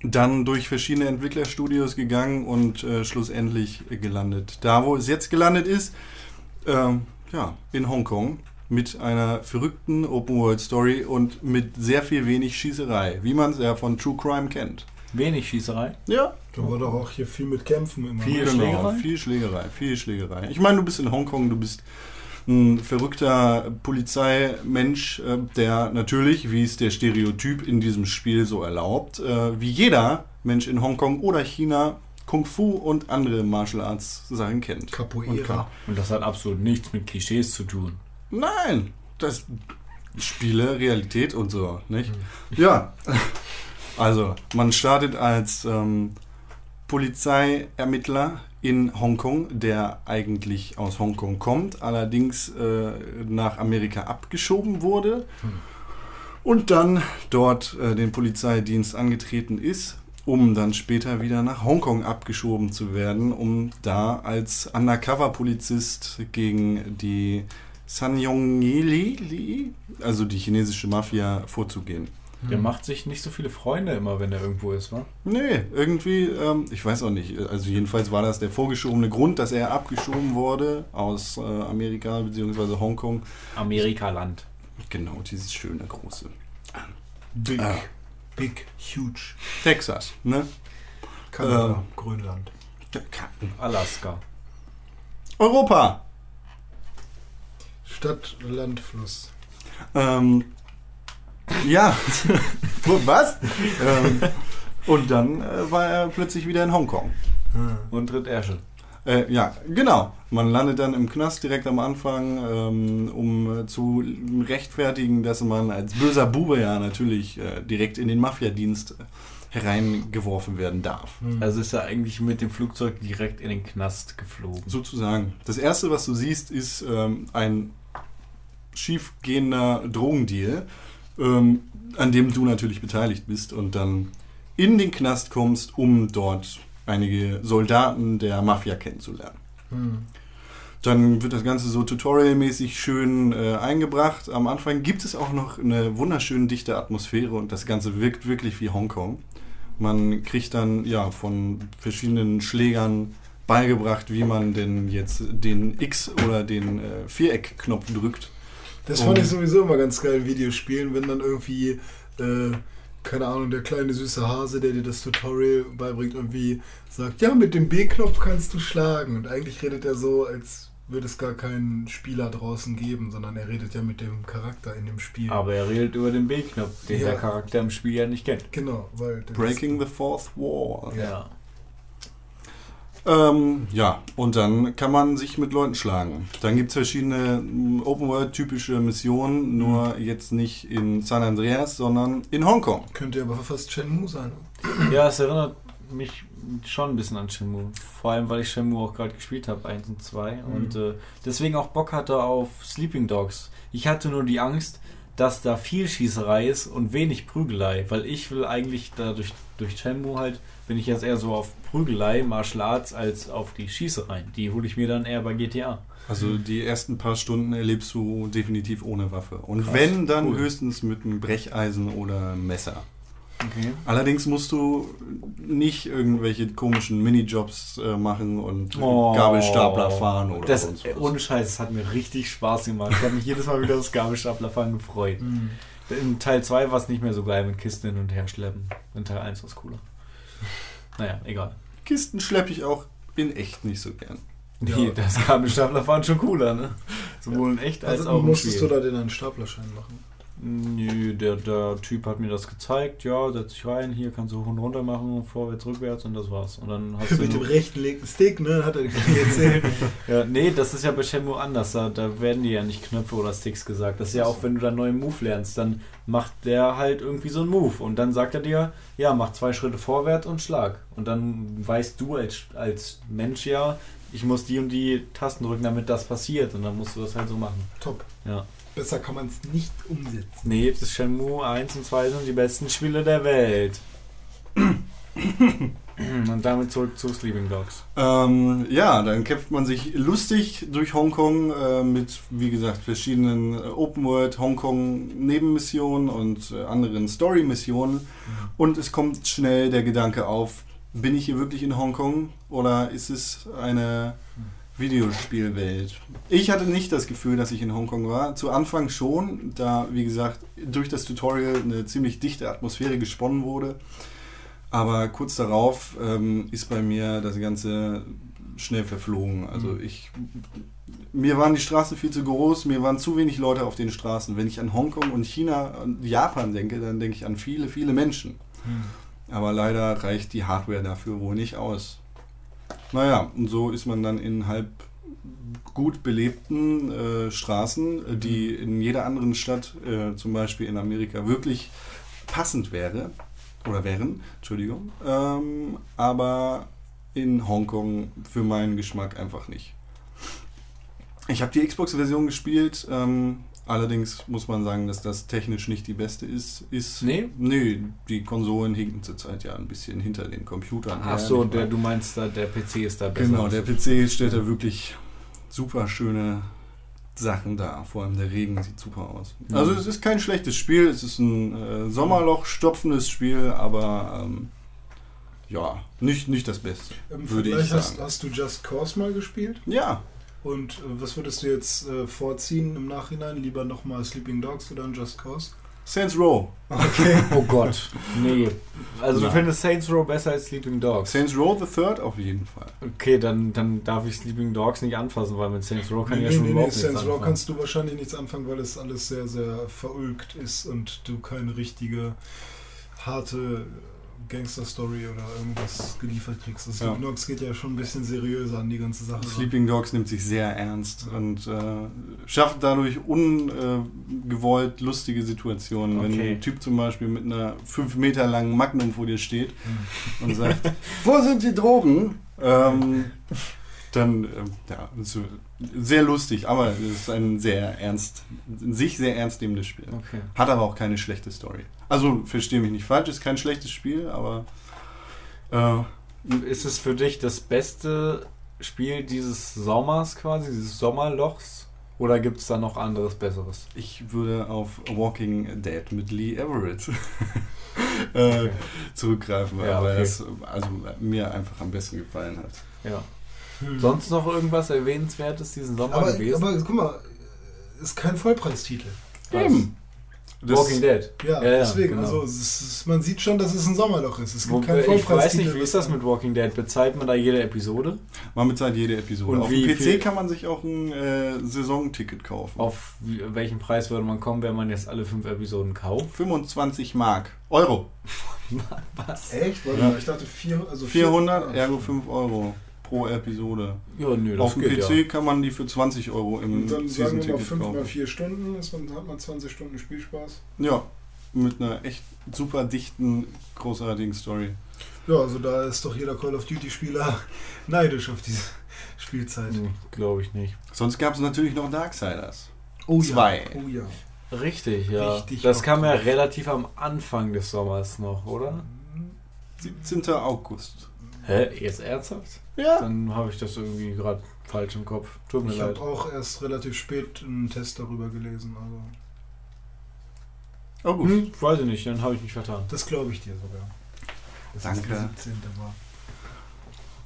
S5: dann durch verschiedene Entwicklerstudios gegangen und äh, schlussendlich gelandet. Da, wo es jetzt gelandet ist, ähm, ja, in Hongkong mit einer verrückten Open World Story und mit sehr viel wenig Schießerei, wie man es ja von True Crime kennt.
S3: Wenig Schießerei.
S5: Ja,
S4: Da war doch auch hier viel mit Kämpfen immer.
S3: Viel
S4: ne?
S3: Schlägerei?
S5: Viel Schlägerei, viel Schlägerei. Ich meine, du bist in Hongkong, du bist ein verrückter Polizeimensch, äh, der natürlich, wie es der Stereotyp in diesem Spiel so erlaubt, äh, wie jeder Mensch in Hongkong oder China Kung Fu und andere Martial Arts Sachen kennt.
S4: Capoeira.
S5: Und.
S3: Und das hat absolut nichts mit Klischees zu tun.
S5: Nein, das Spiele, Realität und so, nicht? Ja, <laughs> also man startet als ähm, Polizeiermittler in Hongkong, der eigentlich aus Hongkong kommt, allerdings äh, nach Amerika abgeschoben wurde und dann dort äh, den Polizeidienst angetreten ist, um dann später wieder nach Hongkong abgeschoben zu werden, um da als Undercover-Polizist gegen die Sanyongili, also die chinesische Mafia, vorzugehen.
S3: Der macht sich nicht so viele Freunde immer, wenn er irgendwo ist, wa?
S5: Nee, irgendwie, ähm, ich weiß auch nicht. Also jedenfalls war das der vorgeschobene Grund, dass er abgeschoben wurde aus äh, Amerika bzw. Hongkong.
S3: Amerikaland.
S5: Genau, dieses schöne große.
S4: Big.
S5: Ah.
S4: Big, huge.
S5: Texas, ne?
S4: Kanada, Grönland.
S3: Alaska.
S5: Europa.
S4: Stadt, Land, Fluss.
S5: Ähm, ja. <laughs> Was? ähm, und dann äh, war er plötzlich wieder in Hongkong.
S3: Und tritt Ärsche.
S5: Äh, ja, genau. Man landet dann im Knast direkt am Anfang, ähm, um äh, zu rechtfertigen, dass man als böser Bube ja natürlich äh, direkt in den Mafiadienst hereingeworfen werden darf.
S3: Also ist er eigentlich mit dem Flugzeug direkt in den Knast geflogen.
S5: Sozusagen. Das erste, was du siehst, ist ähm, ein schiefgehender Drogendeal, ähm, an dem du natürlich beteiligt bist und dann in den Knast kommst, um dort einige Soldaten der Mafia kennenzulernen.
S4: Hm.
S5: Dann wird das Ganze so tutorialmäßig schön äh, eingebracht. Am Anfang gibt es auch noch eine wunderschön dichte Atmosphäre und das Ganze wirkt wirklich wie Hongkong. Man kriegt dann ja von verschiedenen Schlägern beigebracht, wie man denn jetzt den X- oder den äh, Viereck-Knopf drückt.
S4: Das fand ich sowieso immer ganz geil in Videospielen, wenn dann irgendwie, äh, keine Ahnung, der kleine süße Hase, der dir das Tutorial beibringt, irgendwie sagt, ja, mit dem B-Knopf kannst du schlagen. Und eigentlich redet er so, als würde es gar keinen Spieler draußen geben, sondern er redet ja mit dem Charakter in dem Spiel.
S3: Aber er redet über den B-Knopf, den
S4: Ja.
S3: der Charakter im Spiel ja nicht kennt.
S4: Genau, weil... das-
S5: Breaking the Fourth Wall.
S3: Ja.
S5: Ähm, ja, und dann kann man sich mit Leuten schlagen. Dann gibt es verschiedene mm, Open-World-typische Missionen, nur jetzt nicht in San Andreas, sondern in Hongkong.
S4: Könnte aber fast Shenmue sein.
S3: Ja, es erinnert mich schon ein bisschen an Shenmue. Vor allem, weil ich Shenmue auch gerade gespielt habe, 1 und 2.
S4: Mhm.
S3: Und äh, deswegen auch Bock hatte auf Sleeping Dogs. Ich hatte nur die Angst, dass da viel Schießerei ist und wenig Prügelei. Weil ich will eigentlich da durch, durch Shenmue halt, bin ich jetzt eher so auf Prügelei, Martial Arts, als auf die Schießereien. Die hole ich mir dann eher bei GTA.
S5: Also die ersten paar Stunden erlebst du definitiv ohne Waffe. Und
S3: Krass,
S5: wenn, dann
S3: cool.
S5: höchstens mit einem Brecheisen oder Messer.
S3: Okay.
S5: Allerdings musst du nicht irgendwelche komischen Minijobs äh, machen und
S3: Oh.
S5: Gabelstapler fahren oder
S3: Das,
S5: sonst
S3: äh,
S5: was.
S3: ohne Scheiß, es hat mir richtig Spaß gemacht. Ich habe mich jedes Mal wieder aufs Gabelstaplerfahren gefreut. <laughs>
S4: Mhm.
S3: In Teil 2 war es nicht mehr so geil mit Kisten hin und her schleppen. In Teil 1 war es cooler. Naja, egal.
S5: Kisten schleppe ich auch in echt nicht so gern.
S3: Nee,
S4: Ja.
S3: das Gabelstaplerfahren schon cooler, ne? Sowohl in echt als
S4: Also
S3: auch im
S4: musstest
S3: Spiel.
S4: du da denn einen Staplerschein machen?
S3: Nö, der, der Typ hat mir das gezeigt. Ja, setz dich rein, hier kannst du hoch und runter machen, vorwärts, rückwärts und das war's. Und dann hast du
S4: Mit dem rechten linken Stick, ne? Hat er <laughs> erzählt. <laughs>
S3: Ja, nee, das ist ja bei Shenmue anders. Da, da werden dir ja nicht Knöpfe oder Sticks gesagt. Das ist ja auch, wenn du da einen neuen Move lernst, dann macht der halt irgendwie so einen Move. Und dann sagt er dir, ja, mach zwei Schritte vorwärts und schlag. Und dann weißt du als, als Mensch ja, ich muss die und die Tasten drücken, damit das passiert. Und dann musst du das halt so machen.
S4: Top.
S3: Ja.
S4: Besser kann man es nicht umsetzen.
S3: Nee, das Shenmue 1 und 2 sind die besten Spiele der Welt. <coughs> und damit zurück zu Sleeping Dogs.
S5: Ähm, ja, dann kämpft man sich lustig durch Hongkong äh, mit, wie gesagt, verschiedenen äh, Open-World Hongkong-Nebenmissionen und äh, anderen Story-Missionen. Und es kommt schnell der Gedanke auf, bin ich hier wirklich in Hongkong oder ist es eine Videospielwelt? Ich hatte nicht das Gefühl, dass ich in Hongkong war. Zu Anfang schon, da, wie gesagt, durch das Tutorial eine ziemlich dichte Atmosphäre gesponnen wurde. Aber kurz darauf ähm, ist bei mir das Ganze schnell verflogen. Also
S3: Mhm.
S5: ich, mir waren die Straßen viel zu groß, mir waren zu wenig Leute auf den Straßen. Wenn ich an Hongkong und China und Japan denke, dann denke ich an viele, viele Menschen. Aber leider reicht die Hardware dafür wohl nicht aus. Naja, und so ist man dann in halb gut belebten äh, Straßen, äh, die in jeder anderen Stadt, äh, zum Beispiel in Amerika, wirklich passend wäre oder wären, Entschuldigung, ähm, aber in Hongkong für meinen Geschmack einfach nicht. Ich habe die Xbox-Version gespielt, ähm, allerdings muss man sagen, dass das technisch nicht die beste ist. ist
S3: Nee?
S5: Nö, die Konsolen hinken zurzeit ja ein bisschen hinter den Computern.
S3: Ach
S5: her,
S3: so, der, du meinst, da, der PC ist da besser.
S5: Genau, der PC stellt da wirklich super schöne Sachen da. Vor allem der Regen sieht super aus.
S3: Mhm.
S5: Also es ist kein schlechtes Spiel, es ist ein äh, Sommerloch stopfendes Spiel, aber ähm, ja, nicht, nicht das Beste,
S4: Im
S5: würde ich
S4: Vergleich hast,
S5: sagen.
S4: hast du Just Cause mal gespielt?
S5: Ja,
S4: Und äh, was würdest du jetzt äh, vorziehen im Nachhinein? Lieber nochmal Sleeping Dogs oder ein Just Cause?
S5: Saints Row.
S4: Okay. <laughs>
S3: Oh Gott. Nee. Also du findest Saints Row besser als Sleeping Dogs.
S5: Saints Row the Third auf jeden Fall.
S3: Okay, dann, dann darf ich Sleeping Dogs nicht anfassen, weil mit Saints Row kann
S4: nee,
S3: ich ja schon
S4: nee, nee,
S3: überhaupt nichts
S4: Saints Row kannst du wahrscheinlich nichts anfangen, weil es alles sehr, sehr verulgt ist und du keine richtige harte Gangster-Story oder irgendwas geliefert kriegst. Das
S5: Ja.
S4: Sleeping Dogs geht ja schon ein bisschen seriöser an die ganze Sache. ran.
S5: Sleeping Dogs nimmt sich sehr ernst und äh, schafft dadurch ungewollt lustige Situationen. Wenn
S3: Okay.
S5: ein Typ zum Beispiel mit einer 5 Meter langen Magnum vor dir steht
S3: Hm.
S5: und sagt, <laughs> wo sind die Drogen? Ähm, dann, ähm, ja, sehr lustig, aber es ist ein sehr ernst, in sich sehr ernst nehmendes Spiel.
S3: Okay.
S5: Hat aber auch keine schlechte Story. Also, verstehe mich nicht falsch, ist kein schlechtes Spiel, aber äh,
S3: Ist es für dich das beste Spiel dieses Sommers quasi, dieses Sommerlochs? Oder gibt es da noch anderes Besseres?
S5: Ich würde auf Walking Dead mit Lee Everett <laughs> äh,
S3: Okay.
S5: zurückgreifen,
S3: Ja,
S5: weil
S3: okay.
S5: das also mir einfach am besten gefallen hat.
S3: Ja.
S4: Hm.
S3: Sonst noch irgendwas Erwähnenswertes diesen Sommer
S4: aber,
S3: gewesen?
S4: aber guck mal, ist kein Vollpreistitel.
S5: Eben. Das-
S3: Walking Dead.
S4: Ja,
S3: Ja, ja,
S4: deswegen.
S3: genau.
S4: Also ist, man sieht schon, dass es ein Sommerloch ist. Es gibt
S3: Wo,
S4: keinen
S3: ich weiß nicht, wie ist das mit Walking Dead? Bezahlt man da jede Episode?
S5: Man bezahlt jede Episode.
S3: Und
S5: Auf dem PC
S3: viel-
S5: kann man sich auch ein äh, Saisonticket kaufen.
S3: Auf welchen Preis würde man kommen, wenn man jetzt alle fünf Episoden kauft?
S5: 25 Mark. Euro. <laughs>
S3: Was?
S4: Echt? Warte
S5: Ja.
S4: mal, ich dachte vier, also
S5: 400,
S4: vier-
S5: ergo 5 Euro pro Episode.
S3: Ja, nö,
S5: Auf dem PC
S3: ja.
S5: kann man die für 20 Euro im
S4: Und dann sagen wir mal
S5: Season-Ticket
S4: 5 mal
S5: kaufen.
S4: 4 Stunden, ist man, hat man 20 Stunden Spielspaß.
S5: Ja, mit einer echt super dichten, großartigen Story.
S4: Ja, also da ist doch jeder Call of Duty-Spieler <laughs> neidisch auf diese Spielzeit.
S3: Hm, Glaube ich nicht.
S5: Sonst gab es natürlich noch Darksiders.
S4: Oh
S5: Zwei.
S4: ja. Oh ja.
S3: Richtig, ja.
S4: Richtig
S3: das kam ja relativ am Anfang des Sommers noch, oder?
S5: 17. August.
S3: Hä? Jetzt ernsthaft?
S5: Ja.
S3: Dann habe ich das irgendwie gerade falsch im Kopf. Tut mir
S4: Ich
S3: leid.
S4: habe auch erst relativ spät einen Test darüber gelesen. Also
S5: August.
S3: Hm, weiß ich nicht, dann habe ich mich vertan.
S4: das glaube ich dir sogar. Das
S5: Danke.
S4: Ist der 17. war.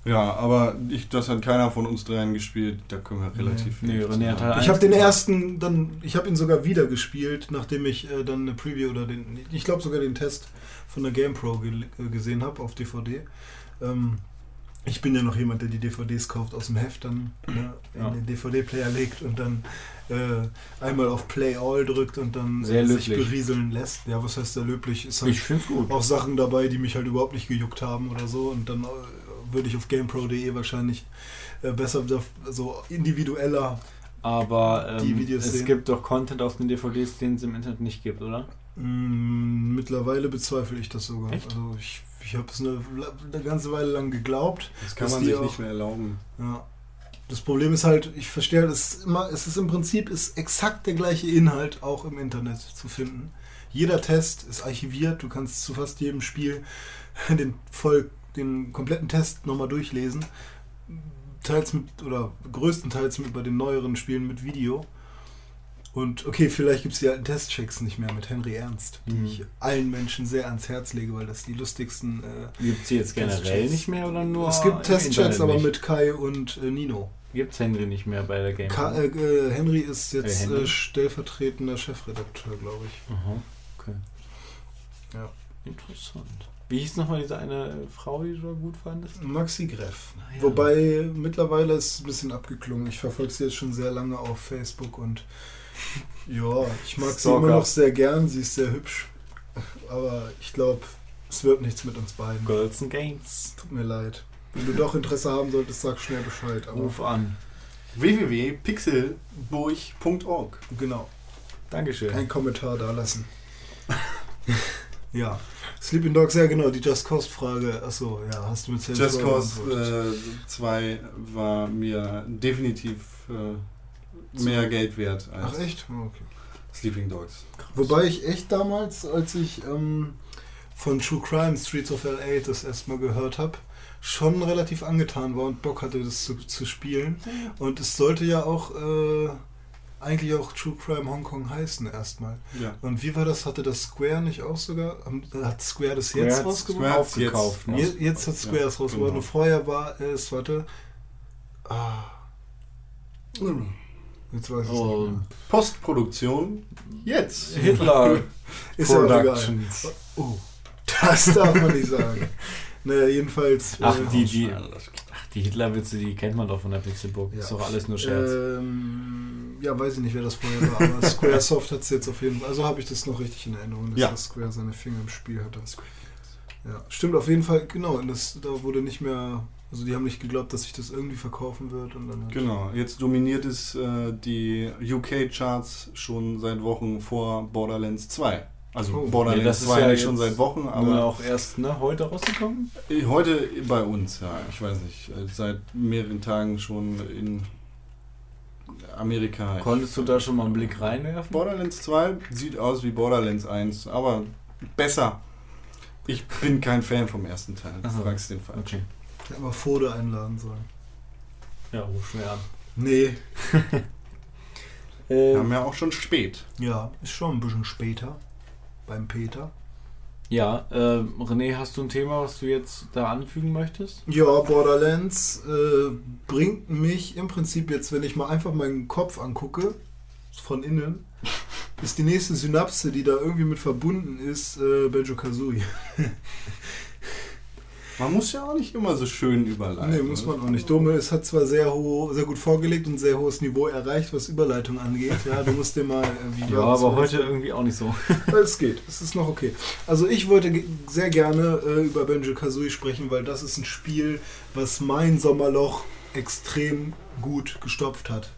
S5: Ja, aber ich, das hat keiner von uns dreien gespielt. Da können wir relativ
S3: Nee,
S5: viel
S3: René hat
S5: zu
S3: halt.
S4: Ich habe den ersten dann, ich habe ihn sogar wieder gespielt, nachdem ich äh, dann eine Preview oder den, ich glaube sogar den Test von der GamePro ge äh, gesehen habe auf DVD. Ähm, ich bin ja noch jemand, der die DVDs kauft aus dem Heft, dann ne, in
S3: Ja.
S4: den DVD-Player legt und dann äh, einmal auf Play All drückt und dann
S3: Sehr
S4: äh, sich
S3: löblich.
S4: berieseln lässt. Ja, was heißt da löblich? Ist halt
S3: Ich finde es gut.
S4: auch Sachen dabei, die mich halt überhaupt nicht gejuckt haben oder so. Und dann äh, würde ich auf GamePro.de wahrscheinlich äh, besser so individueller
S3: Aber
S4: Die
S3: ähm,
S4: Videos
S3: es
S4: sehen.
S3: gibt doch Content auf den DVDs, den es im Internet nicht gibt, oder?
S4: Mm, Mittlerweile bezweifle ich das sogar.
S3: Echt?
S4: Also ich, ich habe es eine, eine ganze Weile lang geglaubt.
S5: Das kann man sich
S4: auch-
S5: nicht mehr erlauben.
S4: Ja. Das Problem ist halt, ich verstehe, es ist immer, es ist im Prinzip ist exakt der gleiche Inhalt auch im Internet zu finden. Jeder Test ist archiviert, du kannst zu fast jedem Spiel <laughs> den voll, den kompletten Test nochmal durchlesen. Teils mit, oder größtenteils mit bei den neueren Spielen mit Video. Und okay, vielleicht gibt es die alten Testchecks nicht mehr mit Henry Ernst, die
S3: Mhm.
S4: ich allen Menschen sehr ans Herz lege, weil das die lustigsten äh,
S3: Gibt es die jetzt generell
S4: Testchecks.
S3: nicht mehr oder nur?
S4: es gibt Testchecks, aber mit Kai und äh, Nino.
S3: Gibt's Henry nicht mehr bei der Game?
S4: Ka äh, äh, Henry ist jetzt
S3: Äh, Henry?
S4: äh, stellvertretender Chefredakteur, glaube ich.
S3: Aha, okay.
S4: Ja.
S3: Interessant. Wie hieß nochmal diese eine Frau, die du gut fandest?
S4: Maxi Greff.
S3: Ah, ja.
S4: Wobei mittlerweile ist es ein bisschen abgeklungen. Ich verfolge sie jetzt schon sehr lange auf Facebook und ja, ich mag sie
S3: Stalker.
S4: immer noch sehr gern. Sie ist sehr hübsch. Aber ich glaube, es wird nichts mit uns beiden.
S3: Girls and Games.
S4: Tut mir leid. Wenn du doch Interesse haben solltest, sag schnell Bescheid. Aber
S3: Ruf an.
S5: www.pixelburg.org
S4: genau,
S3: Dankeschön.
S4: kein Kommentar da lassen. <laughs> ja. Sleeping Dogs, ja genau, die Just Cause Frage. Achso, ja, hast du mit
S5: Just Cause
S4: beantwortet.
S5: äh, 2 war mir definitiv äh, mehr Geld wert als
S4: Ach echt? Oh, Okay.
S5: Sleeping Dogs.
S4: Wobei ich echt damals, als ich ähm, von True Crime Streets of LA das erstmal gehört habe, schon relativ angetan war und Bock hatte, das zu, zu spielen. Und es sollte ja auch äh, eigentlich auch True Crime Hongkong heißen erstmal.
S5: Ja.
S4: Und wie war das? Hatte das Square nicht auch sogar? Hat Square das
S3: Square
S4: jetzt rausgebracht?
S3: Aufgekauft,
S5: jetzt
S3: ne?
S4: jetzt hat Square
S5: Ja,
S4: es rausgebracht.
S5: genau.
S4: Und vorher war es, warte. Ah. Jetzt weiß ich
S3: Oh,
S4: nicht mehr.
S5: Postproduktion jetzt. <laughs>
S3: Hitler
S4: Ist ja.
S3: Productions.
S4: Oh, das darf man nicht <laughs> sagen. Naja, jedenfalls.
S3: Ach,
S4: äh,
S3: die, die, ach, die Hitlerwitze, die kennt man doch von der Pixelbook.
S4: Ja.
S3: Ist doch alles nur Scherz.
S4: Ähm, ja, weiß ich nicht, wer das vorher war, aber Squaresoft hat es jetzt auf jeden Fall. Also habe ich das noch richtig in Erinnerung, dass
S5: Ja.
S4: das Square seine Finger im Spiel hatte. Ja, stimmt auf jeden Fall, genau. Und das, da wurde nicht mehr. Also die haben nicht geglaubt, dass sich das irgendwie verkaufen wird. Und dann
S5: Genau, jetzt dominiert es äh, die UK-Charts schon seit Wochen vor Borderlands 2. Also
S4: Oh.
S3: Ja,
S5: Borderlands
S3: das ist
S5: 2
S3: ja
S5: nicht schon seit Wochen, aber
S3: auch erst ne, heute rausgekommen?
S5: heute bei uns, ja, ich weiß nicht, äh, seit mehreren Tagen schon in Amerika.
S3: Konntest du da schon mal einen Blick reinwerfen?
S5: Borderlands 2 sieht aus wie Borderlands 1, aber besser. Ich bin kein Fan vom ersten Teil. Du fragst den falsch.
S3: Okay.
S4: Hätte aber Fode einladen sollen.
S3: Ja, ruf schwer an.
S4: Nee, <laughs>
S5: Wir
S3: Ähm,
S5: haben ja auch schon spät.
S4: ja, ist schon ein bisschen später. Beim Peter.
S3: ja, äh, René, hast du ein Thema, was du jetzt da anfügen möchtest?
S4: Ja, Borderlands äh, bringt mich im Prinzip jetzt, wenn ich mal einfach meinen Kopf angucke, von innen, ist die nächste Synapse, die da irgendwie mit verbunden ist, äh, Banjo Kazooie. <laughs>
S5: Man muss ja auch nicht immer so schön überleiten.
S4: Nee, muss man auch nicht. Dome ist, hat zwar sehr, hoch, sehr gut vorgelegt und sehr hohes Niveau erreicht, was Überleitung angeht. Ja, du musst dir mal. Äh,
S3: Ja, aber heute irgendwie auch nicht so. <laughs>
S4: Es geht, es ist noch okay. Also ich wollte sehr gerne äh, über Benjo Kazooie sprechen, weil das ist ein Spiel, was mein Sommerloch extrem gut gestopft hat.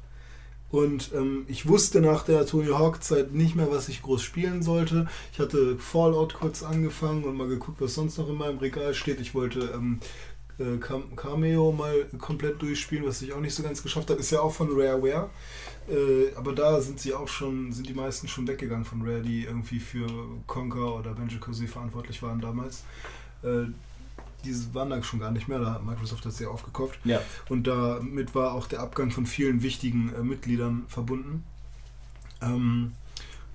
S4: Und ähm, ich wusste nach der Tony Hawk Zeit nicht mehr, was ich groß spielen sollte. Ich hatte Fallout kurz angefangen und mal geguckt, was sonst noch in meinem Regal steht. Ich wollte ähm, äh, Cam- Cameo mal komplett durchspielen, was ich auch nicht so ganz geschafft habe. Ist ja auch von Rareware. Äh, aber da sind sie auch schon, sind die meisten schon weggegangen von Rare, die irgendwie für Conker oder Banjo Kazooie verantwortlich waren damals. Äh, die waren da schon gar nicht mehr, da hat Microsoft das ja aufgekauft.
S3: Ja.
S4: Und damit war auch der Abgang von vielen wichtigen äh, Mitgliedern verbunden. Ähm,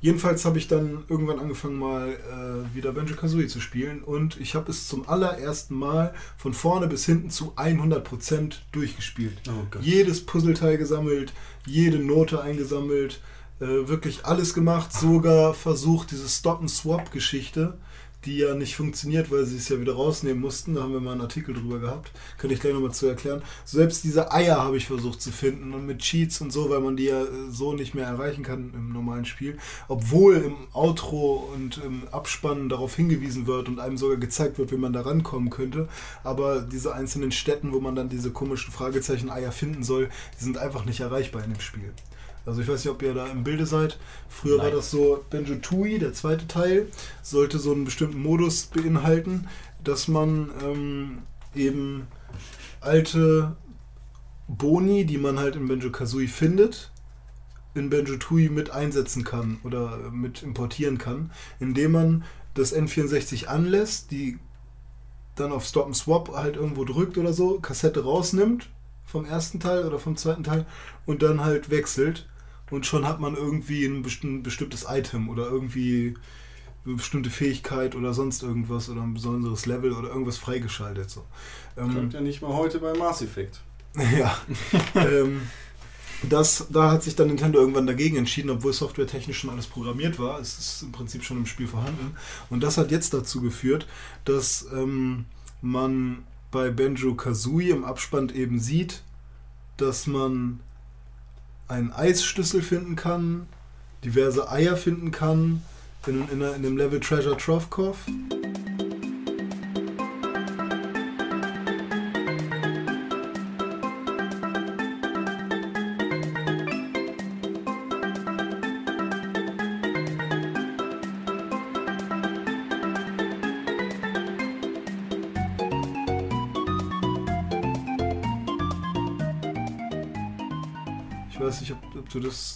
S4: jedenfalls habe ich dann irgendwann angefangen, mal äh, wieder Banjo Kazooie zu spielen und ich habe es zum allerersten Mal von vorne bis hinten zu 100% durchgespielt.
S5: Oh.
S4: Jedes Puzzleteil gesammelt, jede Note eingesammelt, äh, wirklich alles gemacht, sogar versucht, diese Stop-and-Swap-Geschichte, die ja nicht funktioniert, weil sie es ja wieder rausnehmen mussten, da haben wir mal einen Artikel drüber gehabt, könnte ich gleich nochmal zu erklären. Selbst diese Eier habe ich versucht zu finden und mit Cheats und so, weil man die ja äh, so nicht mehr erreichen kann im normalen Spiel, obwohl im Outro und im Abspann darauf hingewiesen wird und einem sogar gezeigt wird, wie man da rankommen könnte, aber diese einzelnen Städten, wo man dann diese komischen Fragezeichen-Eier finden soll, die sind einfach nicht erreichbar in dem Spiel. Also ich weiß nicht, ob ihr da im Bilde seid. Früher war
S3: Nein.
S4: das so, Benjo Tui, der zweite Teil, sollte so einen bestimmten Modus beinhalten, dass man ähm, eben alte Boni, die man halt in Benjo Kazooie findet, in Benjo Tui mit einsetzen kann oder mit importieren kann, indem man das N64 anlässt, die dann auf Stop and Swap halt irgendwo drückt oder so, Kassette rausnimmt vom ersten Teil oder vom zweiten Teil und dann halt wechselt und schon hat man irgendwie ein besti- bestimmtes Item oder irgendwie eine bestimmte Fähigkeit oder sonst irgendwas oder ein besonderes Level oder irgendwas freigeschaltet. So. Ähm,
S5: Kommt ja nicht mal heute bei Mass Effect. <laughs>
S4: ja. ähm, das, da hat sich dann Nintendo irgendwann dagegen entschieden, obwohl softwaretechnisch schon alles programmiert war. Es ist im Prinzip schon im Spiel vorhanden. Und das hat jetzt dazu geführt, dass ähm, man bei Benjo Kazooie im Abspann eben sieht, dass man einen Eisschlüssel finden kann, diverse Eier finden kann, in, in, in dem Level Treasure Trovkov.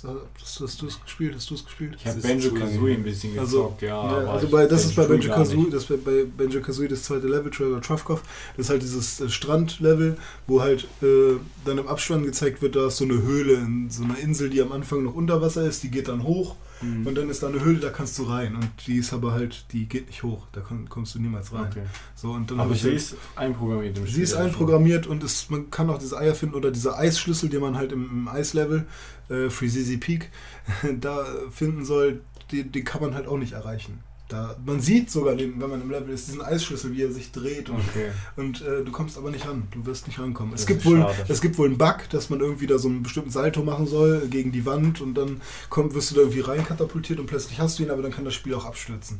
S4: Das, hast, hast du es gespielt? Hast du es gespielt?
S3: Ich habe
S5: Das ist
S3: Benjo Kazooie ein bisschen
S4: Also,
S3: gezockt, ja.
S4: Ja, also bei, das ist bei Benjo Kazooie, das bei, bei Benjo Kazooie das zweite Level, Trevor Trovkov, das ist halt dieses äh, Strandlevel, wo halt äh, dann im Abspann gezeigt wird, da ist so eine Höhle in so einer Insel, die am Anfang noch unter Wasser ist, die geht dann hoch
S3: Mhm.
S4: und dann ist da eine Höhle, da kannst du rein und die ist aber halt, die geht nicht hoch, da komm, kommst du niemals rein.
S3: Okay.
S4: So, und dann
S3: Aber sie
S4: halt-
S3: ist einprogrammiert im Spiel.
S4: Sie ist
S3: schon.
S4: einprogrammiert und es, man kann auch diese Eier finden oder diese Eisschlüssel, die man halt im, im Eislevel, äh, Freezy Peak, <laughs> da finden soll, die, die kann man halt auch nicht erreichen. Da, man sieht sogar, den, wenn man im Level ist, diesen Eisschlüssel, wie er sich dreht und,
S3: Okay.
S4: und äh, du kommst aber nicht ran. Du wirst nicht rankommen. Es gibt, wohl,
S3: schade.
S4: es gibt wohl einen Bug, dass man irgendwie da so einen bestimmten Salto machen soll gegen die Wand und dann kommt, wirst du da irgendwie reinkatapultiert und plötzlich hast du ihn, aber dann kann das Spiel auch abstürzen.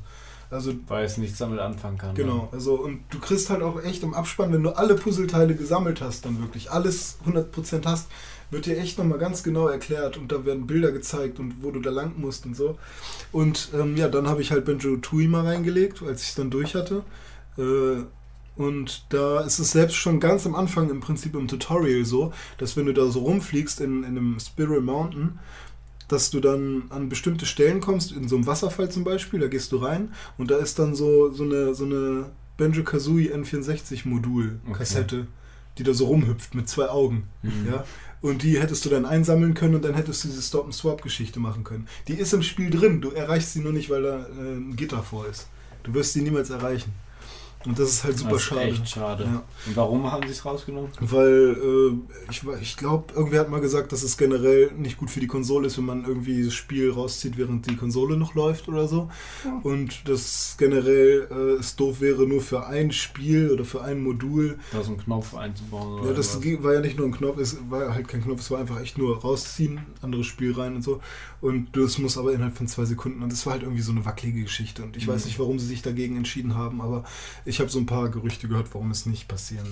S4: Also
S3: Weil es nichts damit anfangen kann.
S4: Genau, also und du kriegst halt auch echt im Abspann, wenn du alle Puzzleteile gesammelt hast, dann wirklich alles 100% hast, wird dir echt nochmal ganz genau erklärt und da werden Bilder gezeigt und wo du da lang musst und so. Und ähm, ja, dann habe ich halt Benjo Tui mal reingelegt, als ich es dann durch hatte. Äh, und da ist es selbst schon ganz am Anfang im Prinzip im Tutorial so, dass wenn du da so rumfliegst in, in einem Spiral Mountain, dass du dann an bestimmte Stellen kommst, in so einem Wasserfall zum Beispiel, da gehst du rein und da ist dann so, so eine, so eine Benjo Kazooie N64 Modul Kassette, die da so rumhüpft mit zwei Augen.
S3: Mhm.
S4: Ja? Und die hättest du dann einsammeln können und dann hättest du diese Stop-and-Swap-Geschichte machen können. Die ist im Spiel drin, du erreichst sie nur nicht, weil da äh, ein Gitter vor ist. Du wirst sie niemals erreichen. Und das ist halt super
S3: das ist
S4: schade.
S3: echt schade.
S4: Ja.
S3: Und warum haben sie es rausgenommen?
S4: Weil äh, ich, ich glaube, irgendwer hat mal gesagt, dass es generell nicht gut für die Konsole ist, wenn man irgendwie das Spiel rauszieht, während die Konsole noch läuft oder so. Und dass generell äh, es doof wäre, nur für ein Spiel oder für ein Modul.
S3: Da so einen Knopf einzubauen oder
S4: Ja, das
S3: was?
S4: war ja nicht nur ein Knopf, es war halt kein Knopf, es war einfach echt nur rausziehen, anderes Spiel rein und so. Und das muss aber innerhalb von zwei Sekunden. Und das war halt irgendwie so eine wackelige Geschichte. Und ich weiß
S3: Mhm.
S4: nicht, warum sie sich dagegen entschieden haben, aber ich habe so ein paar Gerüchte gehört, warum es nicht passieren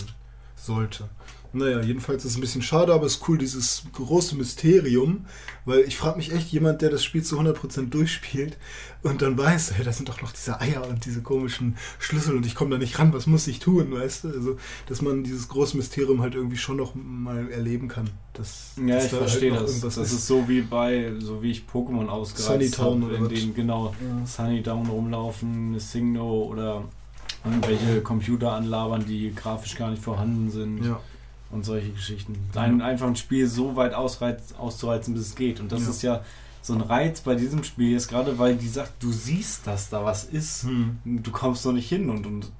S4: sollte. Naja, jedenfalls ist es ein bisschen schade, aber es ist cool, dieses große Mysterium, weil ich frage mich echt, jemand, der das Spiel zu 100% durchspielt und dann weiß, hey, da sind doch noch diese Eier und diese komischen Schlüssel und ich komme da nicht ran, was muss ich tun, weißt du? Also, dass man dieses große Mysterium halt irgendwie schon noch mal erleben kann. Dass,
S3: Ja,
S4: dass
S3: ich
S4: da halt
S3: verstehe
S4: noch
S3: das. Das ist so wie bei, so wie ich Pokémon ausgereizt habe,
S4: oder
S3: in denen genau
S4: Ja.
S3: Sunnydown rumlaufen, Signo oder irgendwelche Computer anlabern, die grafisch gar nicht vorhanden sind
S4: Ja,
S3: und solche Geschichten. Ein,
S4: Ja.
S3: Einfach ein Spiel so weit ausreiz, auszureizen, bis es geht. Und das
S4: Ja.
S3: ist ja so ein Reiz bei diesem Spiel, ist gerade weil die sagt, du siehst, dass da was ist.
S4: hm.
S3: Du kommst noch nicht hin und, und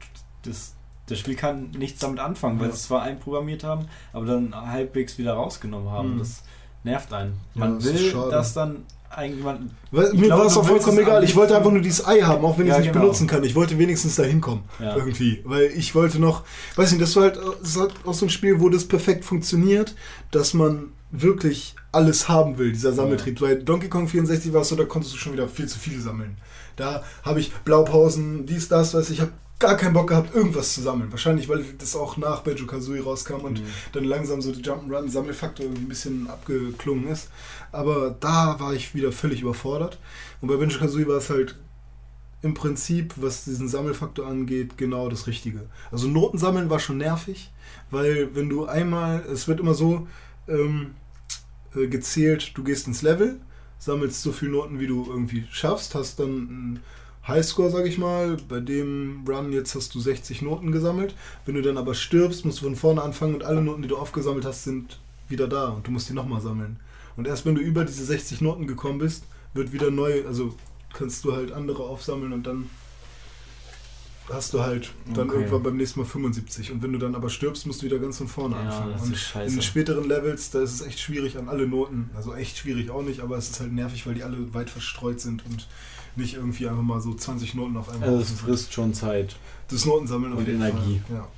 S3: das, das Spiel kann nichts damit anfangen, weil
S4: Ja.
S3: sie es zwar einprogrammiert haben, aber dann halbwegs wieder rausgenommen haben.
S4: Hm.
S3: Das nervt einen.
S4: Ja,
S3: Man
S4: das ist
S3: will, dass dann Ich
S4: mir war es auch vollkommen egal. Ich wollte einfach nur dieses Ei haben, auch wenn ich
S3: Ja,
S4: es nicht
S3: genau.
S4: benutzen kann. Ich wollte wenigstens da hinkommen.
S3: Ja.
S4: Irgendwie. Weil ich wollte noch, weiß nicht, das war halt das halt auch so ein Spiel, wo das perfekt funktioniert, dass man wirklich alles haben will, dieser Sammeltrieb. Bei Donkey Kong 64 war es so, da konntest du schon wieder viel zu viel sammeln. Da habe ich Blaupausen, dies, das, weiß ich, ich habe gar keinen Bock gehabt, irgendwas zu sammeln. Wahrscheinlich, weil das auch nach Banjo Kazooie rauskam und
S3: Mhm.
S4: dann langsam so der Jump'n'Run-Sammelfaktor ein bisschen abgeklungen ist. Aber da war ich wieder völlig überfordert. Und bei Banjo Kazooie war es halt im Prinzip, was diesen Sammelfaktor angeht, genau das Richtige. Also Noten sammeln war schon nervig, weil wenn du einmal, es wird immer so ähm, äh, gezählt, du gehst ins Level, sammelst so viele Noten, wie du irgendwie schaffst, hast dann einen Highscore, sag ich mal, bei dem Run jetzt hast du 60 Noten gesammelt. Wenn du dann aber stirbst, musst du von vorne anfangen und alle Noten, die du aufgesammelt hast, sind wieder da und du musst die nochmal sammeln. Und erst wenn du über diese 60 Noten gekommen bist, wird wieder neu, also kannst du halt andere aufsammeln und dann hast du halt dann
S3: Okay.
S4: irgendwann beim nächsten Mal 75. Und wenn du dann aber stirbst, musst du wieder ganz von vorne
S3: Ja,
S4: anfangen.
S3: das
S4: und
S3: ist scheiße.
S4: in den späteren Levels, da ist es echt schwierig an alle Noten. Also echt schwierig auch nicht, aber es ist halt nervig, weil die alle weit verstreut sind und nicht irgendwie einfach mal so 20 Noten auf einmal.
S3: Also es frisst schon Zeit.
S4: Das Notensammeln
S3: Und Energie.
S4: Fall. Ja.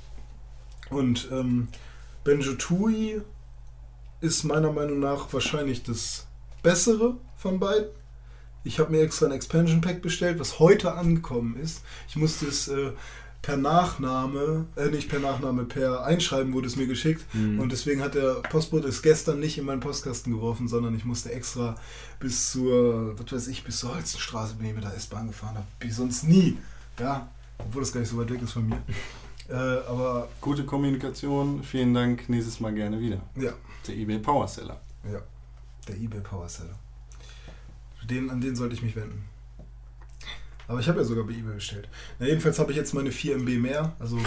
S4: Und ähm, Benjo Tui ist meiner Meinung nach wahrscheinlich das bessere von beiden. Ich habe mir extra ein Expansion Pack bestellt, was heute angekommen ist. Ich musste es äh, per Nachname, äh, nicht per Nachname, per Einschreiben wurde es mir geschickt.
S3: Mhm.
S4: Und deswegen hat der Postbote es gestern nicht in meinen Postkasten geworfen, sondern ich musste extra bis zur, was weiß ich, bis zur Holzenstraße bin ich mit der S-Bahn gefahren habe. Wie sonst nie. Ja, obwohl das gar nicht so weit weg ist von mir. <laughs> Äh, aber
S5: Gute Kommunikation, vielen Dank, nächstes Mal gerne wieder.
S4: ja,
S5: Der eBay Power Seller.
S4: ja, der eBay Power Seller. Den, an den sollte ich mich wenden. Aber ich habe ja sogar bei eBay bestellt. Na, jedenfalls habe ich jetzt meine 4 MB mehr. Also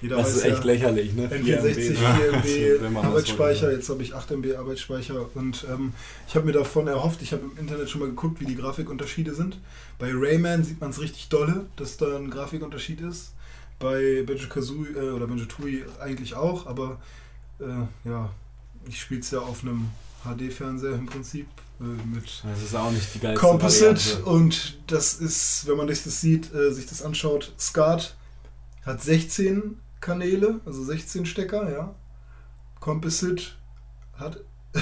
S4: jeder
S3: Das ist echt
S4: ja,
S3: lächerlich, ne?
S4: N64, 4 <laughs>
S5: Ja,
S4: MB
S5: wenn man das
S4: Arbeitsspeicher, jetzt habe ich 8 MB Arbeitsspeicher und ähm, ich habe mir davon erhofft, ich habe im Internet schon mal geguckt, wie die Grafikunterschiede sind. Bei Rayman sieht man es richtig dolle, dass da ein Grafikunterschied ist. Bei Banjo Kazooie äh, oder Banjo Tooie eigentlich auch, aber äh, ja, ich spiele es ja auf einem HD-Fernseher im Prinzip mit
S3: Das ist auch nicht die geilste
S4: Composite
S3: Variante.
S4: und das ist, wenn man sich das sieht, äh, sich das anschaut, SCART hat 16 Kanäle, also 16 Stecker, ja. Composite hat <laughs>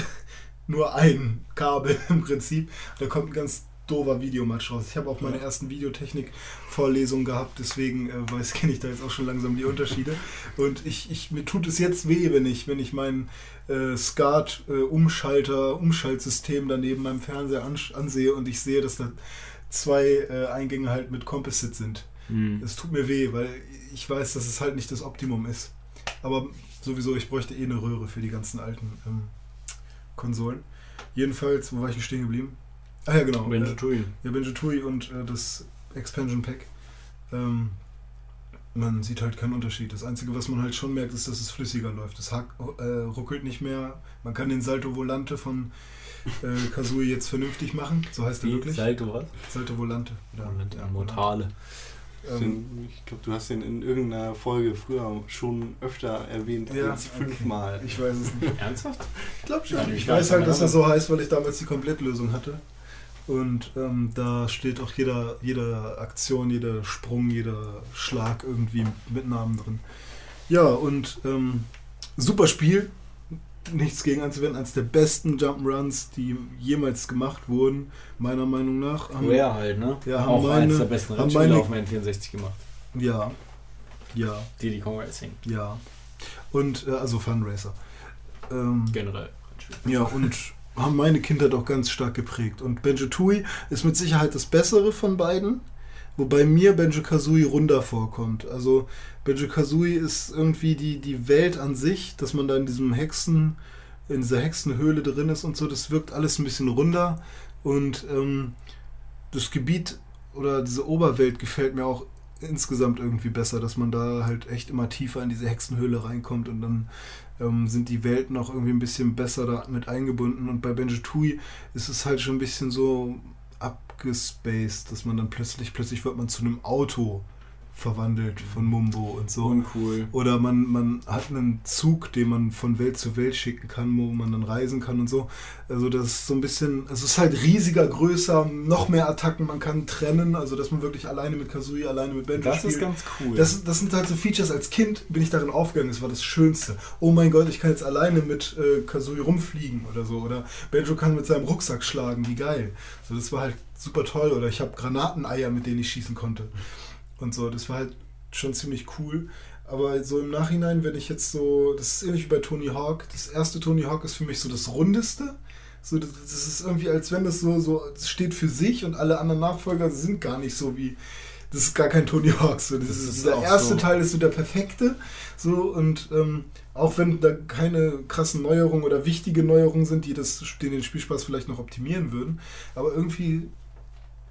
S4: nur ein Kabel <laughs> im Prinzip. Da kommt ein ganz doofer Videomatch raus. Ich habe auch meine ersten Videotechnik-Vorlesungen gehabt, deswegen äh, weiß, <laughs> kenne ich da jetzt auch schon langsam die Unterschiede. Und ich, ich, mir tut es jetzt weh, wenn ich, wenn ich mein äh, SCART-Umschalter, Umschaltsystem da neben meinem Fernseher ansehe und ich sehe, dass da zwei äh, Eingänge halt mit Composite sind.
S3: Mhm.
S4: Es tut mir weh, weil ich weiß, dass es halt nicht das Optimum ist. Aber sowieso, ich bräuchte eh eine Röhre für die ganzen alten ähm, Konsolen. Jedenfalls, wo war ich denn stehen geblieben? Ah ja, genau.
S3: Benjo
S4: Äh, ja, Benjo Tui und äh, das Expansion Pack. Ähm, man sieht halt keinen Unterschied. Das Einzige, was man halt schon merkt, ist, dass es flüssiger läuft. Es hack, äh, ruckelt nicht mehr. Man kann den Salto Volante von äh, Kazooie jetzt vernünftig machen. So heißt er wirklich.
S3: Salto was?
S4: Salto Volante. Ja,
S3: Und
S4: ja,
S3: Mortale.
S4: Ähm,
S5: Ich glaube, du hast den in irgendeiner Folge früher schon öfter erwähnt
S4: Ja,
S5: als
S4: okay.
S5: fünfmal.
S4: ich weiß es nicht. <laughs>
S3: Ernsthaft?
S4: Ich glaube
S3: Ja,
S4: schon.
S3: ich
S4: Ich
S3: weiß
S4: halt, dass er so heißt, weil ich damals die Komplettlösung hatte. Und ähm, da steht auch jeder, jede Aktion, jeder Sprung, jeder Schlag irgendwie mit Namen drin. Ja, und ähm, super Spiel. Nichts gegen anzuwenden. Eines der besten Jump'n'Runs, die jemals gemacht wurden, meiner Meinung nach. Haben-
S3: Rare halt, ne?
S4: Ja, haben
S3: auch
S4: meine-
S3: eins der besten Rennspiele auf dem N64 gemacht.
S4: Ja. Ja,
S3: Diddy Kong Racing.
S4: ja. Und, äh, also Fun Racer. Ähm,
S3: Generell.
S4: Ja, und haben meine Kindheit auch ganz stark geprägt. Und Benjo Tui ist mit Sicherheit das Bessere von beiden, wobei mir Benjo Kazooie runder vorkommt. Also Benjo Kazooie ist irgendwie die, die Welt an sich, dass man da in diesem Hexen, in dieser Hexenhöhle drin ist und so, das wirkt alles ein bisschen runder. Und ähm, das Gebiet oder diese Oberwelt gefällt mir auch insgesamt irgendwie besser, dass man da halt echt immer tiefer in diese Hexenhöhle reinkommt und dann ähm, sind die Welten auch irgendwie ein bisschen besser da mit eingebunden. Und bei Benjo Tui ist es halt schon ein bisschen so abgespaced, dass man dann plötzlich, plötzlich wird man zu einem Auto verwandelt von Mumbo und so.
S3: Uncool.
S4: Oder man, man hat einen Zug, den man von Welt zu Welt schicken kann, wo man dann reisen kann und so. Also das ist so ein bisschen, es ist halt riesiger, größer, noch mehr Attacken, man kann trennen, also dass man wirklich alleine mit Kazooie, alleine mit Benjo
S3: Das
S4: spielt.
S3: ist ganz cool.
S4: Das, das sind halt so Features. Als Kind bin ich darin aufgegangen, das war das Schönste. Oh mein Gott, ich kann jetzt alleine mit äh, Kazooie rumfliegen oder so. Oder Benjo kann mit seinem Rucksack schlagen, wie geil. So, das war halt super toll. Oder ich habe Granateneier, mit denen ich schießen konnte. Und so, das war halt schon ziemlich cool. Aber so im Nachhinein, wenn ich jetzt so, das ist ähnlich wie bei Tony Hawk. Das erste Tony Hawk ist für mich so das Rundeste. So, das, das ist irgendwie, als wenn das so, so das steht für sich und alle anderen Nachfolger sind gar nicht so wie. Das ist gar kein Tony Hawk. So. Das
S3: Das
S4: ist,
S3: ist
S4: der erste
S3: so.
S4: Teil ist so der perfekte. So, und ähm, auch wenn da keine krassen Neuerungen oder wichtige Neuerungen sind, die das, den, den Spielspaß vielleicht noch optimieren würden, aber irgendwie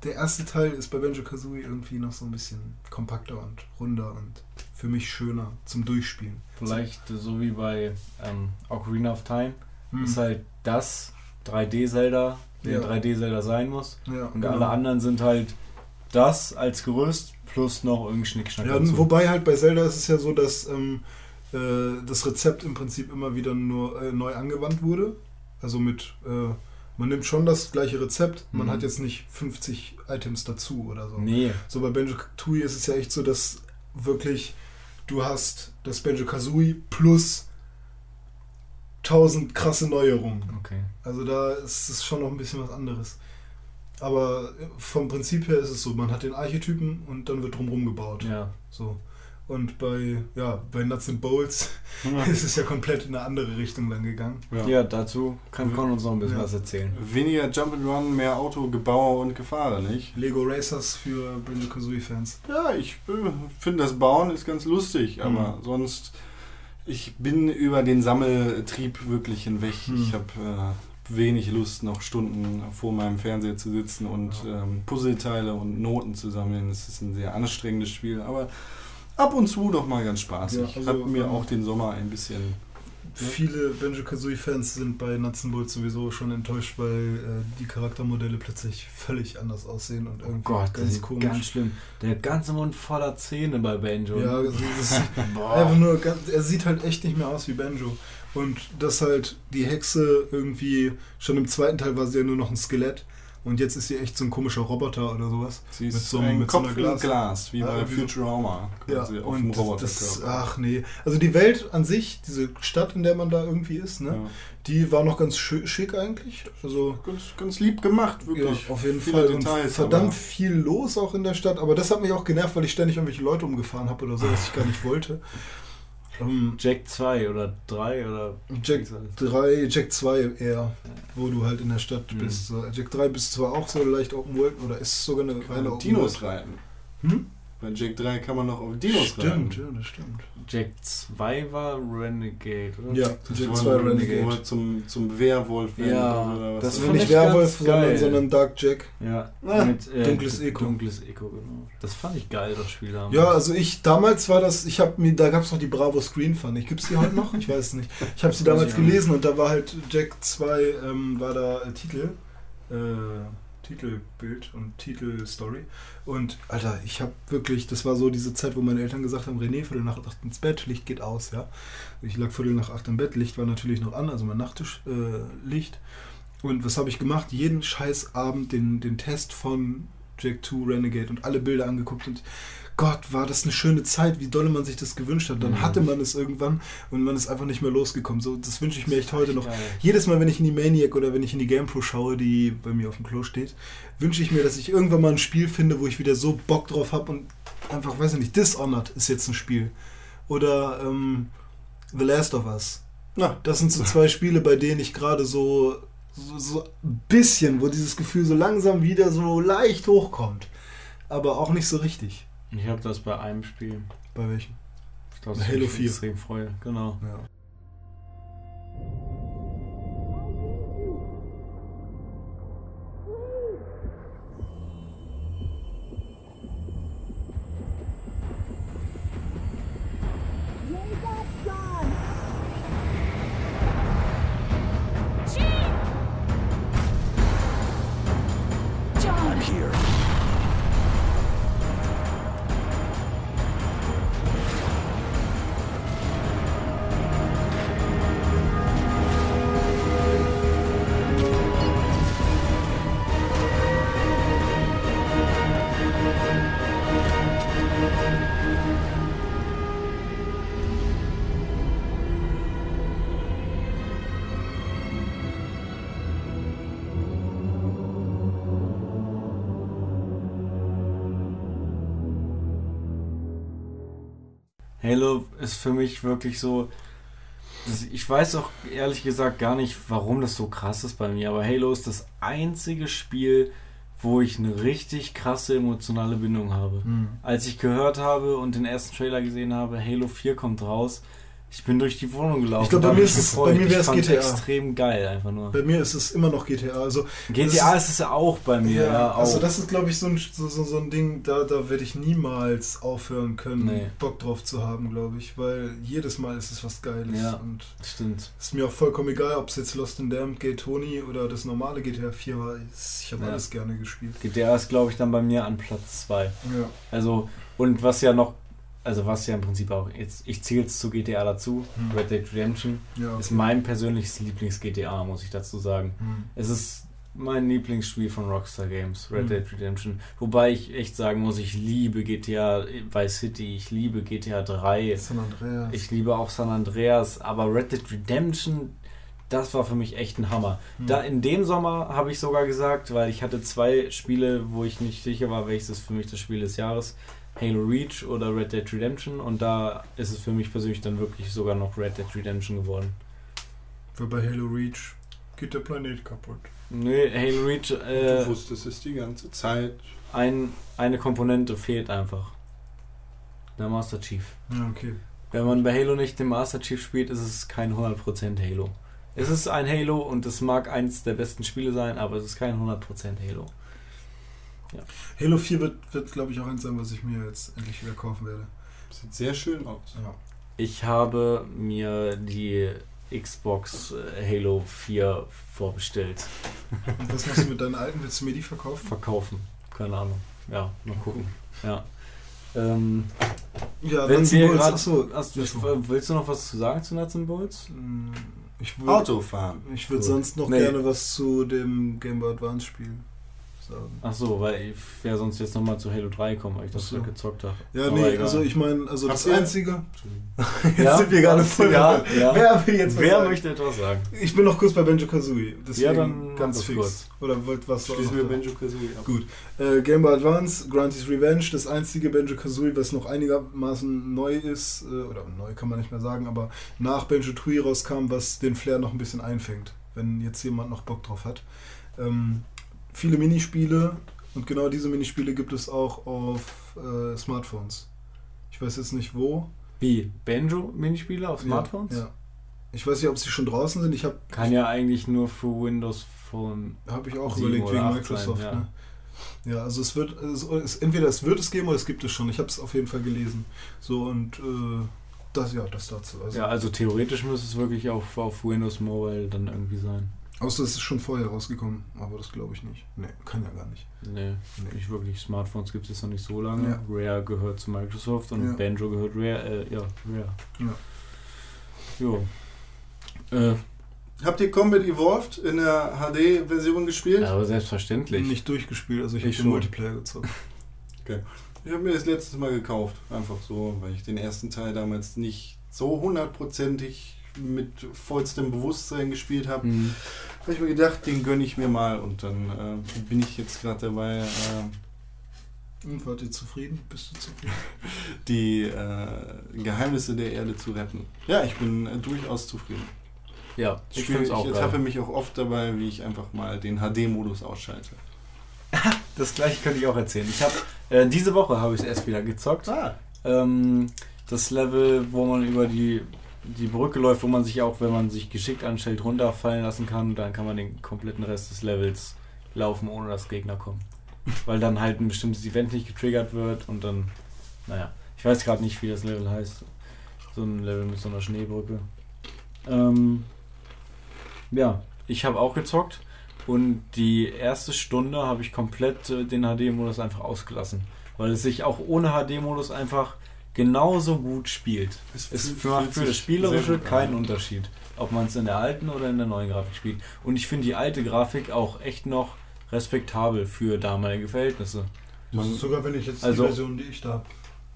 S4: der erste Teil ist bei Benjo Kazooie irgendwie noch so ein bisschen kompakter und runder und für mich schöner zum Durchspielen.
S3: Vielleicht so wie bei ähm, Ocarina of Time.
S4: Hm.
S3: Ist halt das 3D-Zelda, der
S4: Ja.
S3: 3D-Zelda sein muss.
S4: ja,
S3: Und
S4: genau.
S3: alle anderen sind halt das als Gerüst plus noch irgendein Schnickschnack
S4: Ja,
S3: dazu.
S4: wobei halt bei Zelda ist es ja so, dass ähm, äh, das Rezept im Prinzip immer wieder nur äh, neu angewandt wurde. Also mit, äh, man nimmt schon das gleiche Rezept, man
S3: Mhm.
S4: hat jetzt nicht 50 Items dazu oder so.
S3: Nee,
S4: So bei Benjo Tui ist es ja echt so, dass wirklich du hast das Benjo Kazooie plus 1000 krasse Neuerungen.
S3: okay.
S4: Also da ist es schon noch ein bisschen was anderes. Aber vom Prinzip her ist es so, man hat den Archetypen und dann wird drumherum gebaut.
S3: Ja.
S4: So. Und bei, ja, bei Nuts and Bolts <laughs> ist es ja komplett in eine andere Richtung dann gegangen.
S5: Ja.
S3: ja, dazu kann Con uns noch ein bisschen
S4: Ja.
S3: was erzählen.
S5: Weniger Jump'n'Run, mehr Autogebauer und Gefahre, nicht?
S4: Lego Racers für Banjo Kazooie Fans.
S5: Ja, ich äh, finde das Bauen ist ganz lustig, aber
S4: Mhm.
S5: sonst, ich bin über den Sammeltrieb wirklich hinweg.
S4: Mhm.
S5: Ich habe äh, wenig Lust, noch Stunden vor meinem Fernseher zu sitzen und ähm, Puzzleteile und Noten zu sammeln. Es ist ein sehr anstrengendes Spiel, aber ab und zu doch mal ganz spaßig.
S4: Ja, also,
S5: Hat mir
S4: ähm,
S5: auch den Sommer ein bisschen.
S4: Viele Banjo Kazooie Fans sind bei Nuts Bolts sowieso schon enttäuscht, weil äh, die Charaktermodelle plötzlich völlig anders aussehen und
S3: Oh
S4: irgendwie
S3: Gott, das
S4: ganz komisch.
S3: ganz schlimm. Der ganze Mund voller Zähne bei Banjo.
S4: Ja, das ist <laughs>
S3: Boah.
S4: einfach nur, ganz, er sieht halt echt nicht mehr aus wie Banjo. Und dass halt die Hexe irgendwie, schon im zweiten Teil war sie ja nur noch ein Skelett und jetzt ist sie echt so ein komischer Roboter oder sowas.
S5: Sie
S4: Mit
S5: ist
S4: so einem-
S5: ein
S4: mit so
S5: Kopf
S4: einer
S5: im
S4: Glas-
S5: Glas, wie bei
S4: so-
S5: Futurama.
S4: Ja,
S5: auf dem
S4: und das,
S5: Roboterkörper.
S4: ach nee. Also die Welt an sich, diese Stadt, in der man da irgendwie ist, ne,
S5: Ja.
S4: die war noch ganz schick eigentlich. Also
S5: Ganz, ganz lieb gemacht, wirklich.
S4: Ja, auf jeden
S5: Viele
S4: Fall.
S5: Details,
S4: und verdammt viel los auch in der Stadt. Aber das hat mich auch genervt, weil ich ständig irgendwelche Leute umgefahren habe oder so, was ich gar nicht wollte. Ähm,
S3: Jack 2 oder 3 oder.
S4: Jack 3, Jack 2 eher, wo du halt in der Stadt
S3: Mhm.
S4: bist. Jack 3 bist zwar auch so leicht Open World oder ist sogar eine
S5: Kann
S4: reine Open
S5: Dinos
S4: World.
S5: reiten.
S4: Hm?
S5: Bei Jack 3 kann man noch auf Dinos
S4: Stimmt,
S5: reiten.
S4: ja, das stimmt.
S3: Jack 2 war Renegade, oder?
S4: Ja,
S5: Das
S4: Jack
S5: war
S4: 2
S5: ein- wo
S4: Renegade.
S5: er zum, zum Werwolf werden
S3: Ja,
S5: oder was
S3: das fand
S4: nicht Werwolf, sondern, sondern Dark Jack.
S3: Ja,
S5: Ah,
S3: mit, äh,
S4: Dunkles Echo.
S3: Dunkles Echo, genau. Das fand ich geil, das Spiel damals.
S4: Ja, also ich, damals war das, ich habe mir, da gab es noch die Bravo Screen Fun. Ich gibt's die heute noch? Ich weiß es nicht. Ich habe sie damals gelesen und da war halt Jack 2, ähm, war da äh, Titel. Äh, Titelbild und Titelstory. Und Alter, ich habe wirklich, das war so diese Zeit, wo meine Eltern gesagt haben, René, Viertel nach acht ins Bett, Licht geht aus, ja. Ich lag Viertel nach acht im Bett, Licht war natürlich noch an, also mein Nachttisch äh. Und was habe ich gemacht? Jeden scheiß Abend den, den Test von Jack 2 Renegade und alle Bilder angeguckt und Gott, war das eine schöne Zeit, wie dolle man sich das gewünscht hat. Dann
S3: Mhm.
S4: hatte man es irgendwann und man ist einfach nicht mehr losgekommen. So, das wünsche ich mir echt heute noch.
S3: Geil.
S4: Jedes Mal, wenn ich in die Maniac oder wenn ich in die GamePro schaue, die bei mir auf dem Klo steht, wünsche ich mir, dass ich irgendwann mal ein Spiel finde, wo ich wieder so Bock drauf habe und einfach, weiß ich nicht, Dishonored ist jetzt ein Spiel. Oder ähm, The Last of Us.
S5: Na,
S4: Das sind so <laughs> zwei Spiele, bei denen ich gerade so, so, so ein bisschen, wo dieses Gefühl so langsam wieder so leicht hochkommt. Aber auch nicht so richtig.
S3: Ich habe das bei einem Spiel.
S4: Bei welchem?
S3: Das
S4: Halo
S3: ich
S4: 4.
S3: extrem freue. Genau.
S4: Ja.
S3: Halo ist für mich wirklich so. Ich weiß auch ehrlich gesagt gar nicht, warum das so krass ist bei mir, aber Halo ist das einzige Spiel, wo ich eine richtig krasse emotionale Bindung habe.
S4: Hm.
S3: Als ich gehört habe und den ersten Trailer gesehen habe, Halo 4 kommt raus, ich bin durch die Wohnung gelaufen.
S4: Ich glaub, bei mir ist es- bei mir wär's
S3: fand
S4: GTA.
S3: extrem geil einfach nur.
S4: Bei mir ist es immer noch GTA. Also
S3: GTA
S4: das
S3: ist es ja auch bei mir, ja, auch.
S4: also das ist, glaube ich, so ein, so, so, so ein Ding, da, da werde ich niemals aufhören können,
S3: Nee.
S4: Bock drauf zu haben, glaube ich, weil jedes Mal ist es was Geiles.
S3: Ja.
S4: Und
S3: Stimmt.
S4: ist mir auch vollkommen egal, ob es jetzt Lost in Damned, Gay Tony oder das normale GTA 4 war. Ich habe
S3: Ja.
S4: alles gerne gespielt.
S3: GTA ist, glaube ich, dann bei mir an Platz 2.
S4: Ja.
S3: Also, und was ja noch, also was ja im Prinzip auch, jetzt, ich zähle es zu GTA dazu,
S4: Hm.
S3: Red Dead Redemption,
S4: ja.
S3: ist mein persönliches Lieblings-GTA, muss ich dazu sagen.
S4: Hm.
S3: Es ist mein Lieblingsspiel von Rockstar Games, Red
S4: Mhm.
S3: Dead Redemption. Wobei ich echt sagen muss, ich liebe GTA Vice City, ich liebe GTA 3,
S4: San Andreas.
S3: ich liebe auch San Andreas, aber Red Dead Redemption, das war für mich echt ein Hammer.
S4: Hm.
S3: Da in dem Sommer habe ich sogar gesagt, weil ich hatte zwei Spiele, wo ich nicht sicher war, welches ist für mich das Spiel des Jahres. Halo Reach oder Red Dead Redemption und da ist es für mich persönlich dann wirklich sogar noch Red Dead Redemption geworden.
S4: Weil bei Halo Reach geht der Planet kaputt.
S3: Nö, Halo Reach, äh,
S5: du wusstest es die ganze Zeit.
S3: ein, eine Komponente fehlt einfach. Der Master Chief.
S4: Ja, okay.
S3: Wenn man bei Halo nicht den Master Chief spielt, ist es kein 100% Halo. Es ist ein Halo und es mag eins der besten Spiele sein, aber es ist kein 100% Halo.
S4: Halo 4 wird, wird glaube ich, auch eins sein, was ich mir jetzt endlich wieder kaufen werde.
S5: Sieht sehr schön aus.
S4: Ja.
S3: Ich habe mir die Xbox äh, Halo 4 vorbestellt. <laughs>
S4: Und was machst du mit deinen alten? Willst du mir die verkaufen?
S3: Verkaufen. Keine Ahnung. Ja, mal gucken. Ja. Ähm,
S4: Ja,
S3: wenn
S4: Nuts Bolts,
S3: gerade.
S4: achso.
S3: Hast. Willst du noch was zu sagen zu Nuts and Bolts?
S4: Mm, Ich würde
S5: Autofahren.
S4: ich würd
S3: Cool.
S4: sonst noch
S3: Nee.
S4: gerne was zu dem Game Boy Advance spielen sagen.
S3: Ach so, weil ich wäre sonst jetzt nochmal zu Halo 3 gekommen, weil ich das
S4: so.
S3: gezockt habe.
S4: Ja,
S3: Aber
S4: nee,
S3: egal.
S4: also ich meine, also das
S5: ihr-
S4: Einzige. <laughs> Jetzt
S3: Ja?
S4: sind wir gerade voll.
S3: Ja, ja.
S4: Wer will jetzt
S3: Wer
S4: sagen?
S3: möchte etwas sagen?
S4: Ich bin noch kurz bei Banjo Kazooie.
S3: Ja, dann
S4: ganz
S3: das
S4: fix.
S3: kurz.
S4: Oder wollt was
S5: Schließen wir? Benjo Kazooie ab.
S4: Gut. Äh, Game Boy Advance, Grunty's Revenge, das einzige Banjo Kazooie, was noch einigermaßen neu ist, äh, oder neu kann man nicht mehr sagen, aber nach Banjo Tooie rauskam, was den Flair noch ein bisschen einfängt, wenn jetzt jemand noch Bock drauf hat. Ähm, viele Minispiele und genau diese Minispiele gibt es auch auf äh, Smartphones. Ich weiß jetzt nicht wo.
S3: Wie? Banjo-Minispiele auf Smartphones?
S4: Ja, ja. Ich weiß nicht, ob sie schon draußen sind. Ich habe
S3: Kann ja eigentlich nur für Windows Phone.
S4: Habe ich auch überlegt, wegen Microsoft.
S3: sein, ja.
S4: ne? ja, also es wird, es, es, entweder es wird es geben oder es gibt es schon. Ich habe es auf jeden Fall gelesen. So und äh, das, ja, das dazu. Also,
S3: Ja, also theoretisch müsste es wirklich auf, auf Windows Mobile dann irgendwie sein.
S4: Außer es ist schon vorher rausgekommen, aber das glaube ich nicht. Nee, kann ja gar nicht.
S3: Nee,
S4: Nee.
S3: nicht wirklich. Smartphones gibt es jetzt noch nicht so lange.
S4: Ja.
S3: Rare gehört zu Microsoft und
S4: Ja.
S3: Banjo gehört Rare. Äh, ja, Rare.
S4: Ja.
S3: Jo. Äh,
S5: Habt ihr Combat Evolved in der HD-Version gespielt?
S3: aber selbstverständlich.
S4: Nicht durchgespielt, also ich,
S3: Ich
S4: habe. Multiplayer gezockt.
S5: Ich habe mir das letztes Mal gekauft. Einfach so, weil ich den ersten Teil damals nicht so hundertprozentig mit vollstem Bewusstsein gespielt habe.
S3: Hm.
S5: habe ich mir gedacht, den gönne ich mir mal und dann äh, bin ich jetzt gerade dabei, äh,
S4: Und wart ihr zufrieden? Bist du zufrieden? <laughs>
S5: die äh, Geheimnisse der Erde zu retten. Ja, ich bin äh, durchaus zufrieden.
S3: Ja, ich es
S5: ich
S3: auch
S5: ertappe mich auch oft dabei, wie ich einfach mal den HD-Modus ausschalte. <laughs>
S3: Das gleiche könnte ich auch erzählen. Ich habe äh, diese Woche habe ich es erst wieder gezockt.
S5: Ah,
S3: Ähm, das Level, wo man über die, die Brücke läuft, wo man sich auch, wenn man sich geschickt anstellt, runterfallen lassen kann, dann kann man den kompletten Rest des Levels laufen, ohne dass Gegner kommen. <laughs> Weil dann halt ein bestimmtes Event nicht getriggert wird und dann, naja, ich weiß gerade nicht, wie das Level heißt. So ein Level mit so einer Schneebrücke. Ähm, ja, ich habe auch gezockt und die erste Stunde habe ich komplett äh, den HD-Modus einfach ausgelassen weil es sich auch ohne HD-Modus einfach genauso gut spielt. Es
S5: fühlt-
S3: macht für das Spielerische
S5: gut an.
S3: keinen Unterschied, ob man es in der alten oder in der neuen Grafik spielt. Und ich finde die alte Grafik auch echt noch respektabel für damalige Verhältnisse.
S4: Das ist sogar wenn ich jetzt
S3: Also-
S4: die Version, die ich da habe.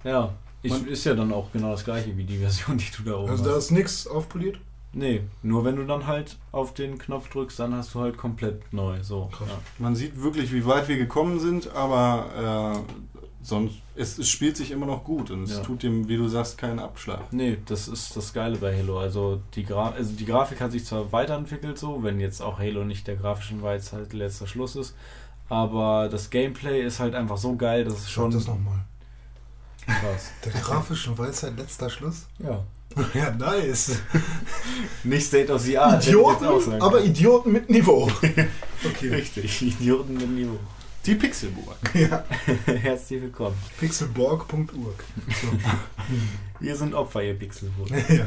S3: Ja, ich,
S5: Man-
S3: ist ja dann auch genau das gleiche wie die <laughs> Version, die du da oben
S4: Also da
S3: hast.
S4: ist nichts aufpoliert?
S3: Nee, nur wenn du dann halt auf den Knopf drückst, dann hast du halt komplett neu. So. Ja.
S5: man sieht wirklich, wie weit wir gekommen sind, aber äh, sonst, es, es spielt sich immer noch gut und es
S3: Ja.
S5: tut dem, wie du sagst, keinen Abschlag.
S3: Nee, das ist das Geile bei Halo. Also die, Gra also die Grafik hat sich zwar weiterentwickelt, so, wenn jetzt auch Halo nicht der grafischen Weisheit letzter Schluss ist, aber das Gameplay ist halt einfach so geil, dass es
S4: Schon
S3: schon
S4: das nochmal.
S3: was. <laughs>
S4: Der grafischen Weisheit letzter Schluss?
S3: Ja. <laughs>
S4: ja, nice.
S3: Nicht State of the Art,
S4: Idioten,
S3: sagen
S4: aber. Idioten mit Niveau. <laughs> Okay.
S3: Richtig, Idioten mit Niveau.
S5: Die Pixelburg. <laughs>
S4: ja. <laughs>
S3: Herzlich willkommen.
S4: Pixelborg.org. So. <laughs>
S3: Wir sind Opfer, ihr Pixelwurst.
S4: ja.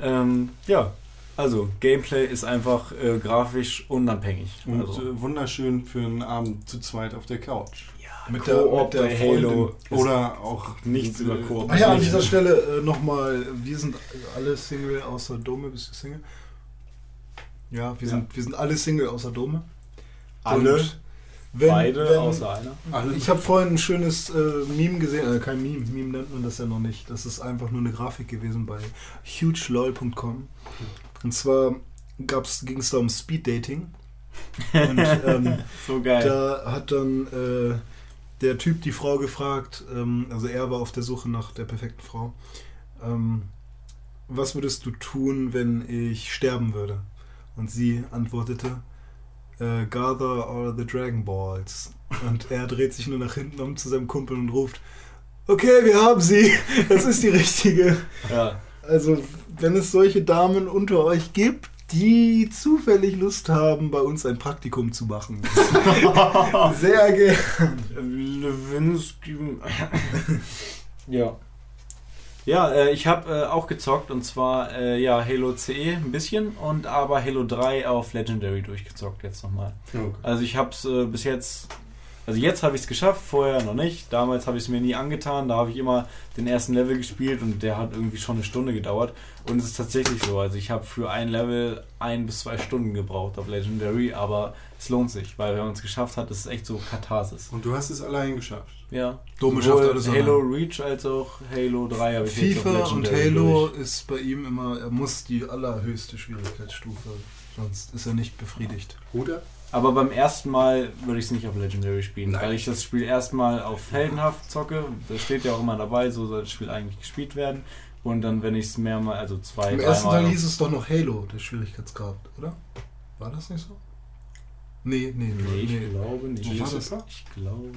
S3: ähm, ja, also Gameplay ist einfach äh, grafisch unabhängig.
S5: Und
S3: also,
S5: äh, wunderschön für einen Abend zu zweit auf der Couch.
S4: Mit der, mit der
S3: Halo.
S5: Oder auch
S3: nichts
S5: äh,
S3: über Koop.
S4: Ach ja, an dieser Stelle äh, nochmal, wir sind alle Single außer Dome. Bist du Single? Ja, wir,
S5: Ja.
S4: Sind, wir sind alle Single außer Dome.
S3: Alle?
S4: Und wenn,
S3: Beide
S4: wenn,
S3: außer einer.
S5: alle.
S4: Ich habe vorhin ein schönes äh, Meme gesehen, äh, kein Meme, Meme nennt man das ja noch nicht. Das ist einfach nur eine Grafik gewesen bei hugelol.com. Und zwar ging es da um Speed Dating. <laughs> Und ähm,
S3: So geil.
S4: da hat dann äh, der Typ die Frau gefragt, ähm, also er war auf der Suche nach der perfekten Frau. Ähm, was würdest du tun, wenn ich sterben würde? Und sie antwortete, äh, Gather all the Dragon Balls. Und er dreht sich nur nach hinten um zu seinem Kumpel und ruft, okay, wir haben sie. Das ist die richtige.
S3: ja.
S4: Also, wenn es solche Damen unter euch gibt, die zufällig Lust haben, bei uns ein Praktikum zu machen. <laughs> Sehr gerne.
S3: Lewinsky. ja. Ja, äh, ich habe äh, auch gezockt und zwar äh, ja Halo CE ein bisschen und aber Halo 3 auf Legendary durchgezockt jetzt nochmal.
S5: Okay.
S3: Also ich habe es äh, bis jetzt, also jetzt habe ich es geschafft, vorher noch nicht. Damals habe ich es mir nie angetan. Da habe ich immer den ersten Level gespielt und der hat irgendwie schon eine Stunde gedauert. Und es ist tatsächlich so. Also ich habe für ein Level ein bis zwei Stunden gebraucht auf Legendary, aber es lohnt sich, weil wenn man es geschafft hat, ist es echt so Katharsis.
S5: Und du hast es allein geschafft.
S3: Ja.
S4: Dome schafft alles
S3: Halo
S4: allein.
S3: Reach als auch Halo 3 habe ich jetzt auf
S4: FIFA und
S3: Legendary
S4: Halo
S3: durch.
S4: ist bei ihm immer, er muss die allerhöchste Schwierigkeitsstufe, sonst ist er nicht befriedigt.
S5: Oder?
S3: Aber beim ersten Mal würde ich es nicht auf Legendary spielen,
S5: Nein.
S3: weil ich das Spiel erstmal auf heldenhaft zocke. Das steht ja auch immer dabei, so soll das Spiel eigentlich gespielt werden. Und dann, wenn ich es mehrmal, also zwei,
S4: Im ersten. Teil hieß es doch noch Halo, der Schwierigkeitsgrad, oder? War das nicht so? Nee, nee,
S3: Nee, ich
S4: nee.
S3: glaube nicht.
S5: Wo war das da?
S3: Ich glaube.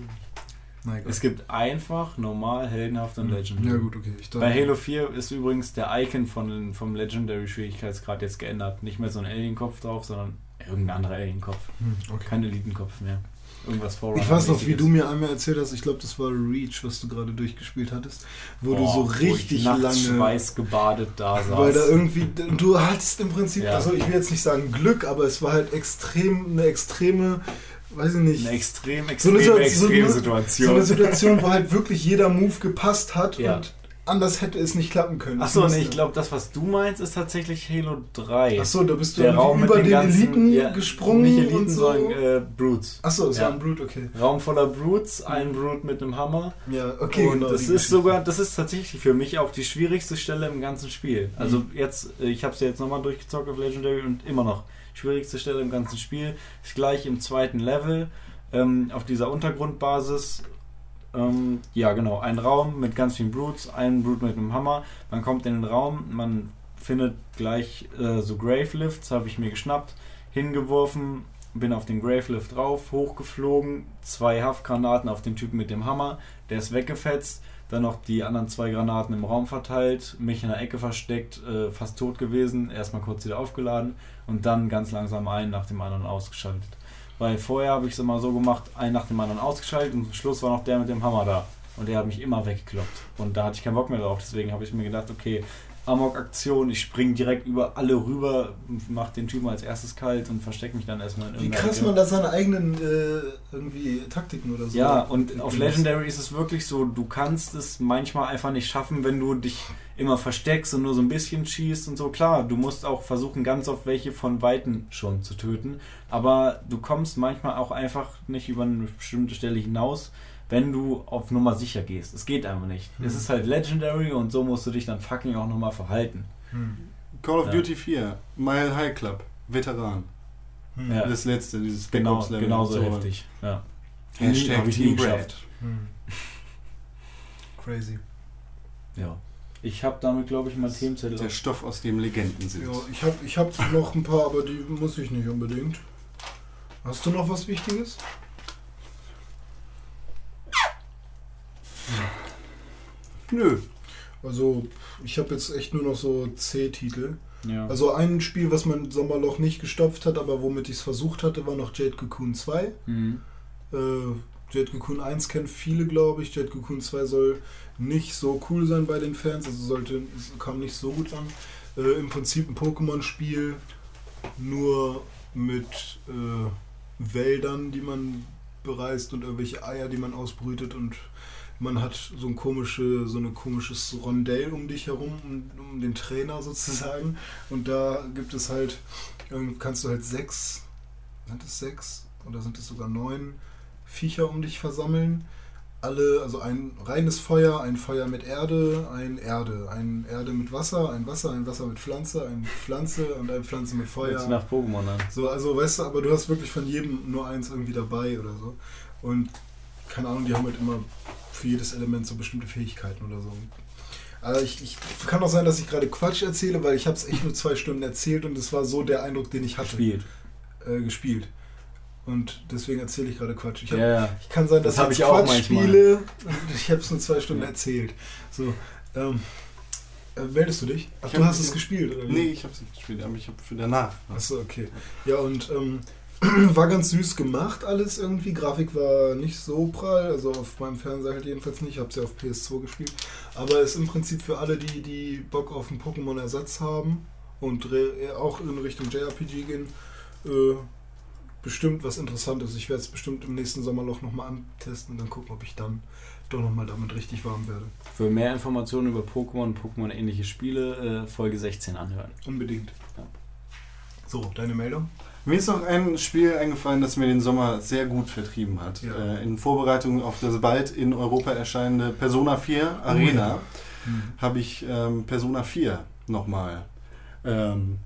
S4: Egal.
S3: Es gibt einfach, normal, heldenhaft und Legendary.
S4: Ja gut, okay.
S3: Bei Halo 4 ist übrigens der Icon von, vom Legendary Schwierigkeitsgrad jetzt geändert. Nicht mehr so ein Alien-Kopf drauf, sondern irgendein anderer Alien-Kopf.
S4: Hm, okay.
S3: Kein Elitenkopf mehr. Irgendwas Forerunner.
S4: Ich weiß noch, wie du mir einmal erzählt hast, ich glaube, das war Reach, was du gerade durchgespielt hattest, wo du so richtig
S3: nachts
S4: lange.
S3: Schweiß gebadet da saß.
S4: Weil da irgendwie, du hattest im Prinzip,
S3: Ja.
S4: also ich will jetzt nicht sagen Glück, aber es war halt extrem, eine extreme, weiß ich nicht,
S3: eine extrem,
S4: so eine,
S3: extrem,
S4: Situ- so
S3: extreme
S4: eine,
S3: Situation.
S4: so eine Situation, wo halt wirklich jeder Move gepasst hat
S3: Ja.
S4: und anders hätte es nicht klappen können.
S3: Achso, nee, ich glaube, das, was du meinst, ist tatsächlich Halo 3.
S4: Achso, da bist du
S3: der Raum mit
S4: über
S3: den
S4: den
S3: ganzen,
S4: Eliten
S3: ja,
S4: gesprungen
S3: Nicht Eliten,
S4: und so.
S3: sondern äh, Brutes.
S4: Achso, es
S3: Ja.
S4: war ein Brute, okay.
S3: Raum voller Brutes, ein Brute mit einem Hammer.
S4: Ja, okay,
S3: und
S4: genau.
S3: das ist
S4: Geschichte.
S3: sogar, das ist tatsächlich für mich auch die schwierigste Stelle im ganzen Spiel. Also
S4: Mhm.
S3: jetzt, äh, ich habe es ja jetzt nochmal durchgezockt auf Legendary und immer noch schwierigste Stelle im ganzen Spiel. Ist gleich im zweiten Level ähm, auf dieser Untergrundbasis. Ähm, ja, genau, ein Raum mit ganz vielen Brutes, ein Brute mit einem Hammer. Man kommt in den Raum, man findet gleich äh, so Gravelifts, habe ich mir geschnappt, hingeworfen, bin auf den Gravelift drauf, hochgeflogen, zwei Haftgranaten auf den Typen mit dem Hammer, der ist weggefetzt, dann noch die anderen zwei Granaten im Raum verteilt, mich in der Ecke versteckt, äh, fast tot gewesen, erstmal kurz wieder aufgeladen und dann ganz langsam einen nach dem anderen ausgeschaltet. Weil vorher habe ich es immer so gemacht, einen nach dem anderen ausgeschaltet und zum Schluss war noch der mit dem Hammer da. Und der hat mich immer weggekloppt. Und da hatte ich keinen Bock mehr drauf. Deswegen habe ich mir gedacht, okay, Amok-Aktion, ich springe direkt über alle rüber, mach den Typen als erstes kalt und verstecke mich dann erstmal in
S4: Wie
S3: irgendeiner
S4: krass
S3: Ecke.
S4: man da seine eigenen äh, irgendwie Taktiken oder so.
S3: Ja, und auf. Legendary ist es wirklich so, du kannst es manchmal einfach nicht schaffen, wenn du dich immer versteckst und nur so ein bisschen schießt und so. Klar, du musst auch versuchen, ganz oft welche von Weitem schon zu töten, aber du kommst manchmal auch einfach nicht über eine bestimmte Stelle hinaus, wenn du auf Nummer sicher gehst. Es geht einfach nicht.
S4: Hm.
S3: Es ist halt Legendary und so musst du dich dann fucking auch nochmal verhalten.
S4: Hm.
S5: Call of
S3: Ja.
S5: Duty 4, Mile High Club, Veteran.
S4: Hm.
S3: Ja.
S5: Das letzte, dieses Spec
S3: Genau,
S5: Ops Level.
S3: genauso
S5: So.
S3: heftig. Ja.
S5: Hashtag Team
S3: geschafft.
S4: Hm. <laughs> Crazy.
S3: ja. Ich habe damit, glaube ich, mein Themenzettel.
S5: Der Stoff, aus dem Legenden sind.
S4: Ja, ich habe ich hab noch ein paar, aber die muss ich nicht unbedingt. Hast du noch was Wichtiges?
S5: Nö.
S4: Also, ich habe jetzt echt nur noch so C-Titel.
S3: ja.
S4: Also ein Spiel, was mein Sommerloch nicht gestopft hat, aber womit ich es versucht hatte, war noch Jade Cocoon 2.
S3: mhm.
S4: Äh, Jade Cocoon 1 kennen viele, glaube ich. Jade Cocoon 2 soll nicht so cool sein bei den Fans, also sollte, es kam nicht so gut an. Äh, Im Prinzip ein Pokémon-Spiel, nur mit äh, Wäldern, die man bereist und irgendwelche Eier, die man ausbrütet und man hat so ein komische, so ein komisches Rondell um dich herum, um, um den Trainer sozusagen. Und da gibt es halt, ähm, kannst du halt sechs, sind es sechs oder sind es sogar neun Viecher um dich versammeln. Alle, also ein reines Feuer, ein Feuer mit Erde, ein Erde, ein Erde mit Wasser, ein Wasser, ein Wasser mit Pflanze, ein Pflanze und ein Pflanze mit Feuer.
S3: Jetzt nach Pokémon an.
S4: So, also weißt du, aber du hast wirklich von jedem nur eins irgendwie dabei oder so. Und keine Ahnung, die haben halt immer für jedes Element so bestimmte Fähigkeiten oder so. Aber ich, ich kann auch sein, dass ich gerade Quatsch erzähle, weil ich habe es echt nur zwei Stunden erzählt und es war so der Eindruck, den ich hatte.
S3: Gespielt.
S4: Äh, gespielt. Und deswegen erzähle ich gerade Quatsch. Ich, hab,
S3: Ja,
S4: ich kann sein, dass
S3: Das
S4: ich
S3: ich auch
S4: Quatsch
S3: manchmal.
S4: spiele und ich habe es nur zwei Stunden
S3: Ja.
S4: erzählt. So, ähm, äh, meldest du dich? Ach,
S5: Ich
S4: du hast es gespielt, oder wie?
S5: Nee, ich hab's nicht gespielt, aber ich hab für danach.
S4: Achso, okay. Ja, und ähm, <clears throat> war ganz süß gemacht alles irgendwie. Grafik war nicht so prall, also auf meinem Fernseher halt jedenfalls nicht. Ich habe sie auf PS2 gespielt. Aber ist im Prinzip für alle, die, die Bock auf einen Pokémon-Ersatz haben und re- auch in Richtung JRPG gehen, äh, bestimmt was Interessantes. Ich werde es bestimmt im nächsten Sommerloch nochmal antesten und dann gucken, ob ich dann doch nochmal damit richtig warm werde.
S3: Für mehr Informationen über Pokémon und Pokémon-ähnliche Spiele, äh, Folge 16 anhören.
S4: Unbedingt.
S3: Ja.
S4: So, deine Meldung?
S5: Mir ist noch ein Spiel eingefallen, das mir den Sommer sehr gut vertrieben hat.
S4: Ja.
S5: Äh, in Vorbereitung auf das bald in Europa erscheinende Persona 4 Arena habe ich ähm, Persona 4 nochmal ähm,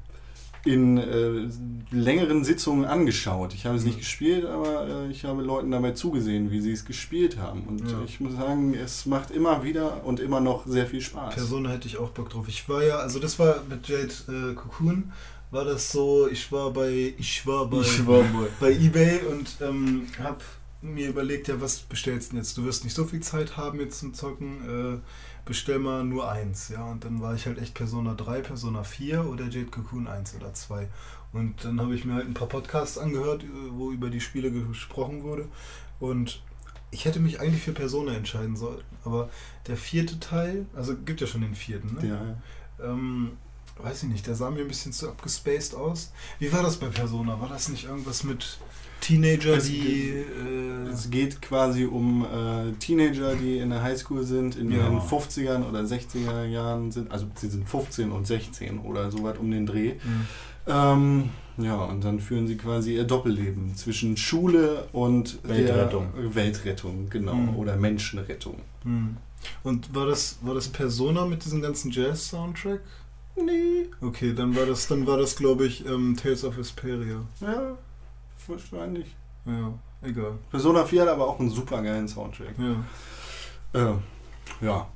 S5: in äh, längeren Sitzungen angeschaut. Ich habe es nicht gespielt, aber äh, ich habe Leuten dabei zugesehen, wie sie es gespielt haben. Und
S4: Ja.
S5: ich muss sagen, es macht immer wieder und immer noch sehr viel Spaß.
S4: Persona hätte ich auch Bock drauf. Ich war ja, also das war mit Jade äh, Cocoon, war das so, ich war bei, ich war bei, bei Ebay und ähm, hab mir überlegt, ja, was bestellst du denn jetzt? Du wirst nicht so viel Zeit haben jetzt zum Zocken, äh, bestell mal nur eins, ja. Und dann war ich halt echt Persona 3, Persona 4 oder Jade Cocoon 1 oder 2. Und dann habe ich mir halt ein paar Podcasts angehört, äh, wo über die Spiele gesprochen wurde. Und ich hätte mich eigentlich für Persona entscheiden sollen. Aber der vierte Teil, also gibt ja schon den vierten, ne?
S5: Ja.
S4: Ähm, weiß ich nicht, der sah mir ein bisschen zu abgespaced aus. Wie war das bei Persona? War das nicht irgendwas mit Teenager,
S5: Es
S4: die. Äh,
S5: Es geht quasi um äh, Teenager, die in der Highschool sind, in
S3: Ja.
S5: ihren 50ern oder 60er Jahren sind. Also sie sind 15 und 16 oder so weit um den Dreh.
S4: hm.
S5: Ähm, ja, und dann führen sie quasi ihr Doppelleben zwischen Schule und
S3: Weltrettung.
S5: Der Weltrettung, genau.
S4: Mhm.
S5: Oder Menschenrettung.
S4: Hm. Und war das, war das Persona mit diesem ganzen Jazz-Soundtrack?
S5: Nee.
S4: Okay, dann war das, dann war das, glaube ich, ähm, Tales of Vesperia.
S5: Ja, wahrscheinlich.
S4: Ja, egal.
S5: Persona 4 hat aber auch einen super geilen Soundtrack.
S4: Ja.
S5: Äh, ja,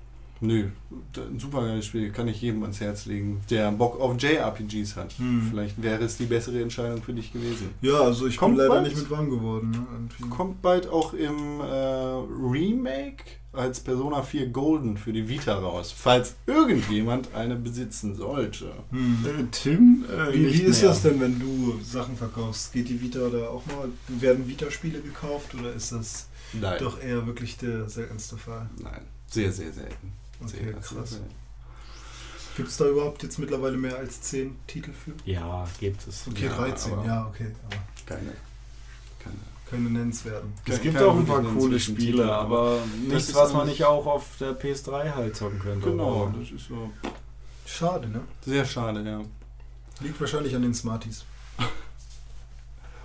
S5: nö, ein super geiles Spiel, kann ich jedem ans Herz legen, der Bock auf JRPGs hat.
S4: Hm.
S5: Vielleicht wäre es die bessere Entscheidung für dich gewesen.
S4: Ja, also ich
S5: Kommt
S4: bin leider
S5: bald?
S4: nicht mit warm geworden. Ne?
S5: Kommt bald auch im äh, Remake als Persona 4 Golden für die Vita raus, falls irgendjemand eine besitzen sollte.
S4: Hm.
S3: Äh, Tim? Äh,
S4: Wie, wie ist das denn, wenn du Sachen verkaufst? Geht die Vita da auch mal? Werden Vita-Spiele gekauft oder ist das
S5: Nein.
S4: doch eher wirklich der seltenste Fall?
S5: Nein. Sehr, sehr selten.
S4: Okay, krass.
S5: Selten.
S4: Gibt es da überhaupt jetzt mittlerweile mehr als 10 Titel für?
S3: Ja, gibt es.
S4: Okay,
S5: Ja,
S4: 13,
S5: aber-
S4: ja, okay. Aber
S5: Keine. Keine.
S4: keine nennenswerten.
S3: Es gibt
S5: keine
S3: auch ein paar coole Spiele,
S5: Titel,
S3: aber nichts, was man nicht auch auf der PS3 halt zocken könnte.
S5: Genau, das ist so.
S4: Schade, ne?
S5: Sehr schade, ja.
S4: Liegt wahrscheinlich an den Smarties.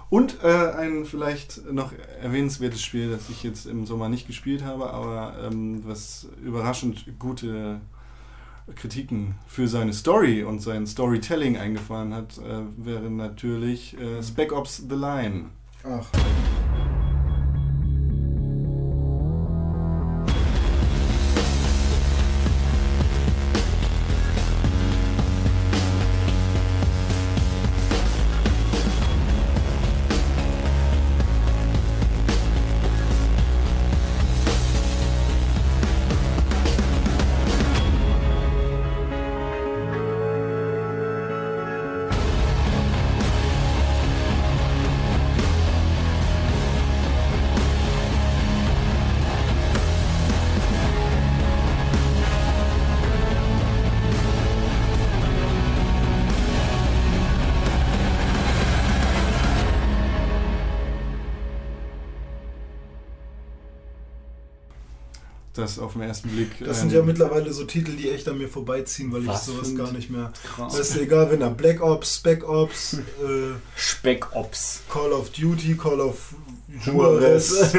S5: Und äh, ein vielleicht noch erwähnenswertes Spiel, das ich jetzt im Sommer nicht gespielt habe, aber ähm, was überraschend gute Kritiken für seine Story und sein Storytelling eingefahren hat, äh, wäre natürlich äh, Spec Ops The Line.
S4: Ach.
S5: Das auf den ersten Blick.
S4: Das
S5: ähm,
S4: sind ja mittlerweile so Titel, die echt an mir vorbeiziehen, weil ich
S3: Was
S4: sowas gar nicht mehr.
S3: Krass.
S4: Das ist egal, wenn da Black Ops, Spec Ops, <laughs> äh,
S3: Speck-Ops.
S4: Call of Duty, Call of
S3: Juarez.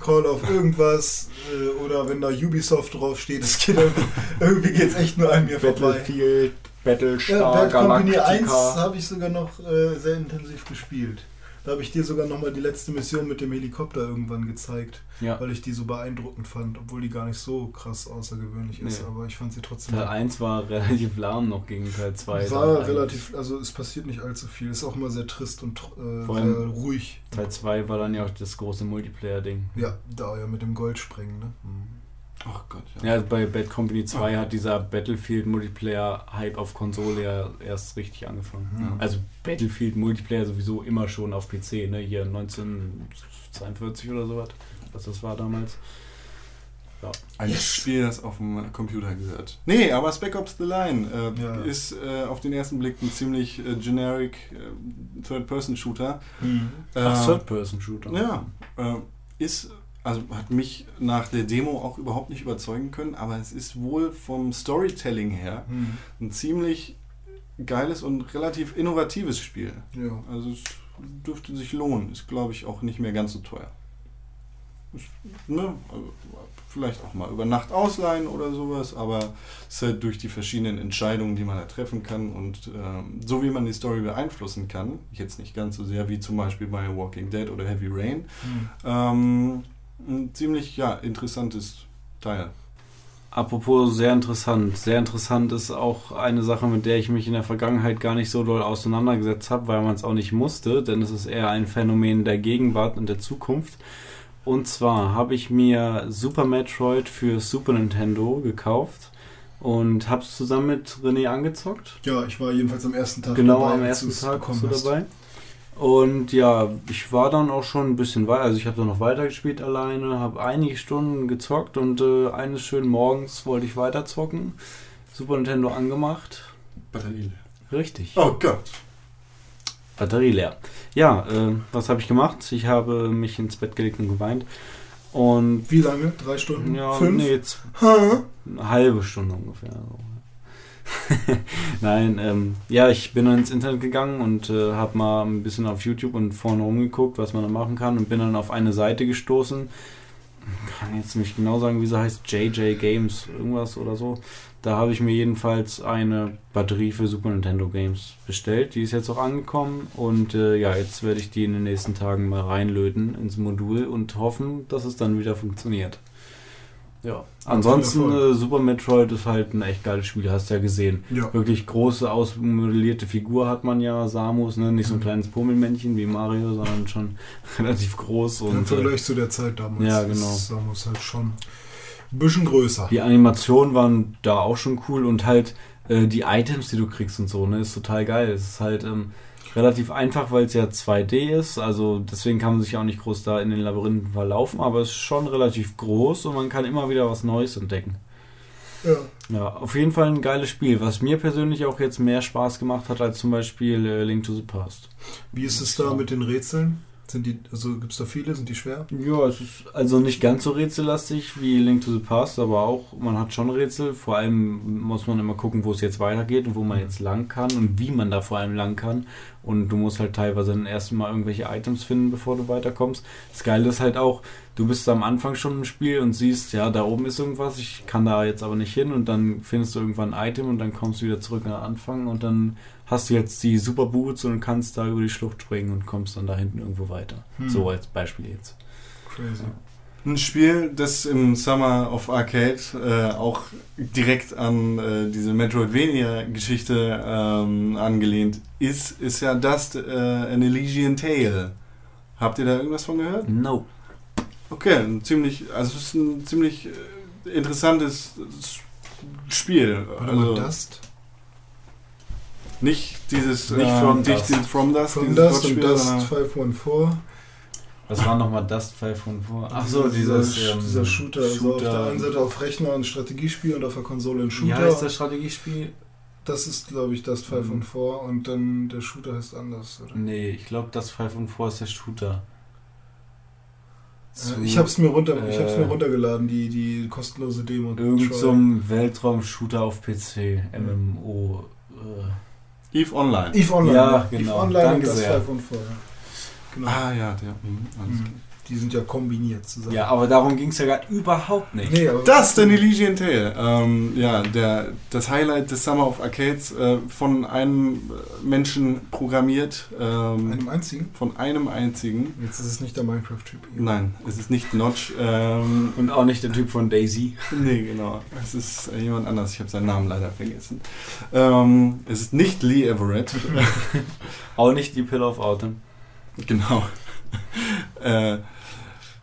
S4: Call of irgendwas äh, oder wenn da Ubisoft draufsteht, das geht irgendwie, irgendwie geht's echt nur an mir vorbei.
S3: Battlefield, Battlestar,
S4: Ja, Bad Company 1
S3: Galactica.
S4: habe ich sogar noch äh, sehr intensiv gespielt. Da habe ich dir sogar nochmal die letzte Mission mit dem Helikopter irgendwann gezeigt,
S3: Ja.
S4: weil ich die so beeindruckend fand, obwohl die gar nicht so krass außergewöhnlich ist,
S5: Nee.
S4: aber ich fand sie trotzdem
S3: Teil 1 war relativ lahm noch gegen Teil 2.
S4: war
S3: eigentlich.
S4: relativ, also es passiert nicht allzu viel, ist auch immer sehr trist und äh, sehr ruhig.
S3: Teil 2 war dann ja auch das große Multiplayer-Ding.
S4: Ja, da ja mit dem Goldsprengen, ne?
S5: Ach Gott,
S3: Ja, bei Bad Company 2 hat dieser Battlefield Multiplayer-Hype auf Konsole ja erst richtig angefangen.
S4: Ja.
S3: Also Battlefield Multiplayer sowieso immer schon auf PC, ne? Hier 1942 oder sowas. Was das war damals.
S5: Ein
S4: Yes.
S5: Spiel, das auf dem Computer gehört. Nee, aber Spec Ops The Line äh,
S4: Ja.
S5: ist äh, auf den ersten Blick ein ziemlich äh, generic äh, Third-Person-Shooter.
S3: Ach,
S5: Äh,
S3: Third-Person-Shooter.
S5: Ja, äh, ist, also hat mich nach der Demo auch überhaupt nicht überzeugen können, aber es ist wohl vom Storytelling her
S4: Hm.
S5: ein ziemlich geiles und relativ innovatives Spiel.
S4: Ja.
S5: Also es dürfte sich lohnen, ist glaube ich auch nicht mehr ganz so teuer. Ist, ne, also vielleicht auch mal über Nacht ausleihen oder sowas, aber es ist halt durch die verschiedenen Entscheidungen, die man da treffen kann und ähm, so wie man die Story beeinflussen kann, jetzt nicht ganz so sehr wie zum Beispiel bei Walking Dead oder Heavy Rain,
S4: Hm.
S5: ähm, ein ziemlich ja, interessantes Teil.
S3: Apropos sehr interessant. Sehr interessant ist auch eine Sache, mit der ich mich in der Vergangenheit gar nicht so doll auseinandergesetzt habe, weil man es auch nicht musste, denn es ist eher ein Phänomen der Gegenwart und der Zukunft. Und zwar habe ich mir Super Metroid für Super Nintendo gekauft. und hab's zusammen mit René angezockt.
S4: Ja, ich war jedenfalls am ersten Tag
S3: Genau,
S4: dabei,
S3: am
S4: als
S3: ersten Tag
S4: hast.
S3: dabei. Und ja, ich war dann auch schon ein bisschen weiter, also ich habe dann noch weitergespielt alleine, habe einige Stunden gezockt und äh, eines schönen Morgens wollte ich weiter zocken. Super Nintendo angemacht.
S5: Batterie.
S3: Richtig.
S5: Oh Gott.
S3: Batterie leer. Ja, äh, was habe ich gemacht? Ich habe mich ins Bett gelegt und geweint. Und
S4: Wie lange? Drei Stunden?
S3: ja,
S4: Fünf?
S3: nee, jetzt
S4: Ha?
S3: eine halbe Stunde ungefähr. <laughs> Nein, ähm, ja, ich bin dann ins Internet gegangen und äh, habe mal ein bisschen auf YouTube und vorne rumgeguckt, was man da machen kann und bin dann auf eine Seite gestoßen. Kann jetzt nicht genau sagen, wie sie heißt, JJ Games, irgendwas oder so. Da habe ich mir jedenfalls eine Batterie für Super Nintendo Games bestellt. Die ist jetzt auch angekommen und äh, ja, jetzt werde ich die in den nächsten Tagen mal reinlöten ins Modul und hoffen, dass es dann wieder funktioniert. Ja. Ansonsten äh, Super Metroid ist halt ein echt geiles Spiel, hast ja gesehen.
S4: Ja.
S3: Wirklich große, ausmodellierte Figur hat man ja, Samus, ne? nicht so ein
S4: Mhm.
S3: kleines Pummelmännchen wie Mario, sondern schon <laughs> relativ groß
S4: Im
S3: und äh,
S4: Vergleich zu der Zeit damals.
S3: Ja, genau.
S4: Ist Samus halt schon ein bisschen größer.
S3: die Animationen waren da auch schon cool und halt äh, die Items, die du kriegst und so, ne, ist total geil. Es ist halt ähm, relativ einfach, weil es ja 2D ist, also deswegen kann man sich auch nicht groß da in den Labyrinthen verlaufen, aber es ist schon relativ groß und man kann immer wieder was Neues entdecken.
S4: Ja.
S3: Ja, auf jeden Fall ein geiles Spiel, was mir persönlich auch jetzt mehr Spaß gemacht hat als zum Beispiel äh, Link to the Past.
S4: Wie ist es da mit den Rätseln? Sind die, also gibt es da viele? Sind die schwer?
S3: Ja, es ist also nicht ganz so rätsellastig wie Link to the Past, aber auch, man hat schon Rätsel. Vor allem muss man immer gucken, wo es jetzt weitergeht und wo man jetzt lang kann und wie man da vor allem lang kann. Und du musst halt teilweise dann erstmal irgendwelche Items finden, bevor du weiterkommst. Das Geile ist halt auch, du bist am Anfang schon im Spiel und siehst, ja, da oben ist irgendwas, ich kann da jetzt aber nicht hin und dann findest du irgendwann ein Item und dann kommst du wieder zurück an den Anfang und dann hast du jetzt die Super Boots und kannst da über die Schlucht springen und kommst dann da hinten irgendwo weiter.
S4: Hm.
S3: So als Beispiel jetzt.
S4: Crazy.
S5: Ein Spiel, das im Summer of Arcade äh, auch direkt an äh, diese Metroidvania-Geschichte ähm, angelehnt ist, ist ja Dust äh, an Elysian Tale. Habt ihr da irgendwas von gehört?
S3: No.
S5: Okay, ein ziemlich, also es ist ein ziemlich äh, interessantes Spiel.
S4: Warte
S5: Also
S4: mal, Dust?
S5: Nicht dieses
S3: Nicht
S5: äh,
S3: From
S5: nicht
S3: Dust.
S5: dieses From Dust,
S4: From
S5: dieses
S4: Dust und Dust
S5: sondern-
S4: 514.
S3: Was war nochmal Dust 514? Ach so, dieses
S4: dieser,
S3: ähm,
S4: dieser Shooter. Also auf der
S3: Shooter.
S4: einen Seite auf Rechner ein Strategiespiel und auf der Konsole ein
S3: Wie
S4: Shooter.
S3: heißt das Strategiespiel?
S4: Das ist, glaube ich, Dust 5 und 4 und dann der Shooter heißt anders, oder?
S3: Nee, ich glaube, das 514 ist der Shooter. Zu
S4: Äh, ich habe es mir, runter, ich hab's
S3: äh,
S4: mir runtergeladen, die, die kostenlose Demo.
S3: Irgend so ein Weltraum-Shooter auf PC, MMO. Äh.
S5: Eve Online.
S4: Eve Online.
S3: Ja, genau.
S4: Eve Online
S3: Danke
S4: und Dust
S3: sehr.
S4: 5 und 4. ja. Genau.
S5: Ah ja, der. mhm, alles
S4: Mhm. Die sind ja kombiniert zusammen.
S3: Ja, aber darum ging es ja gerade überhaupt nicht.
S4: Nee,
S5: Das, den Elysian Tale. Ähm, ja, der, das Highlight des Summer of Arcades äh, von einem Menschen programmiert. Ähm,
S4: einem einzigen?
S5: von einem einzigen.
S4: Jetzt ist es nicht der Minecraft-Typ.
S5: Nein, es ist nicht Notch. Ähm,
S3: Und auch nicht der Typ von Daisy.
S5: nee, genau. Es ist jemand anders. Ich habe seinen Namen leider vergessen. Ähm, es ist nicht Lee Everett. <laughs>
S3: Auch nicht die Pill of Autumn.
S5: Genau. <laughs> äh,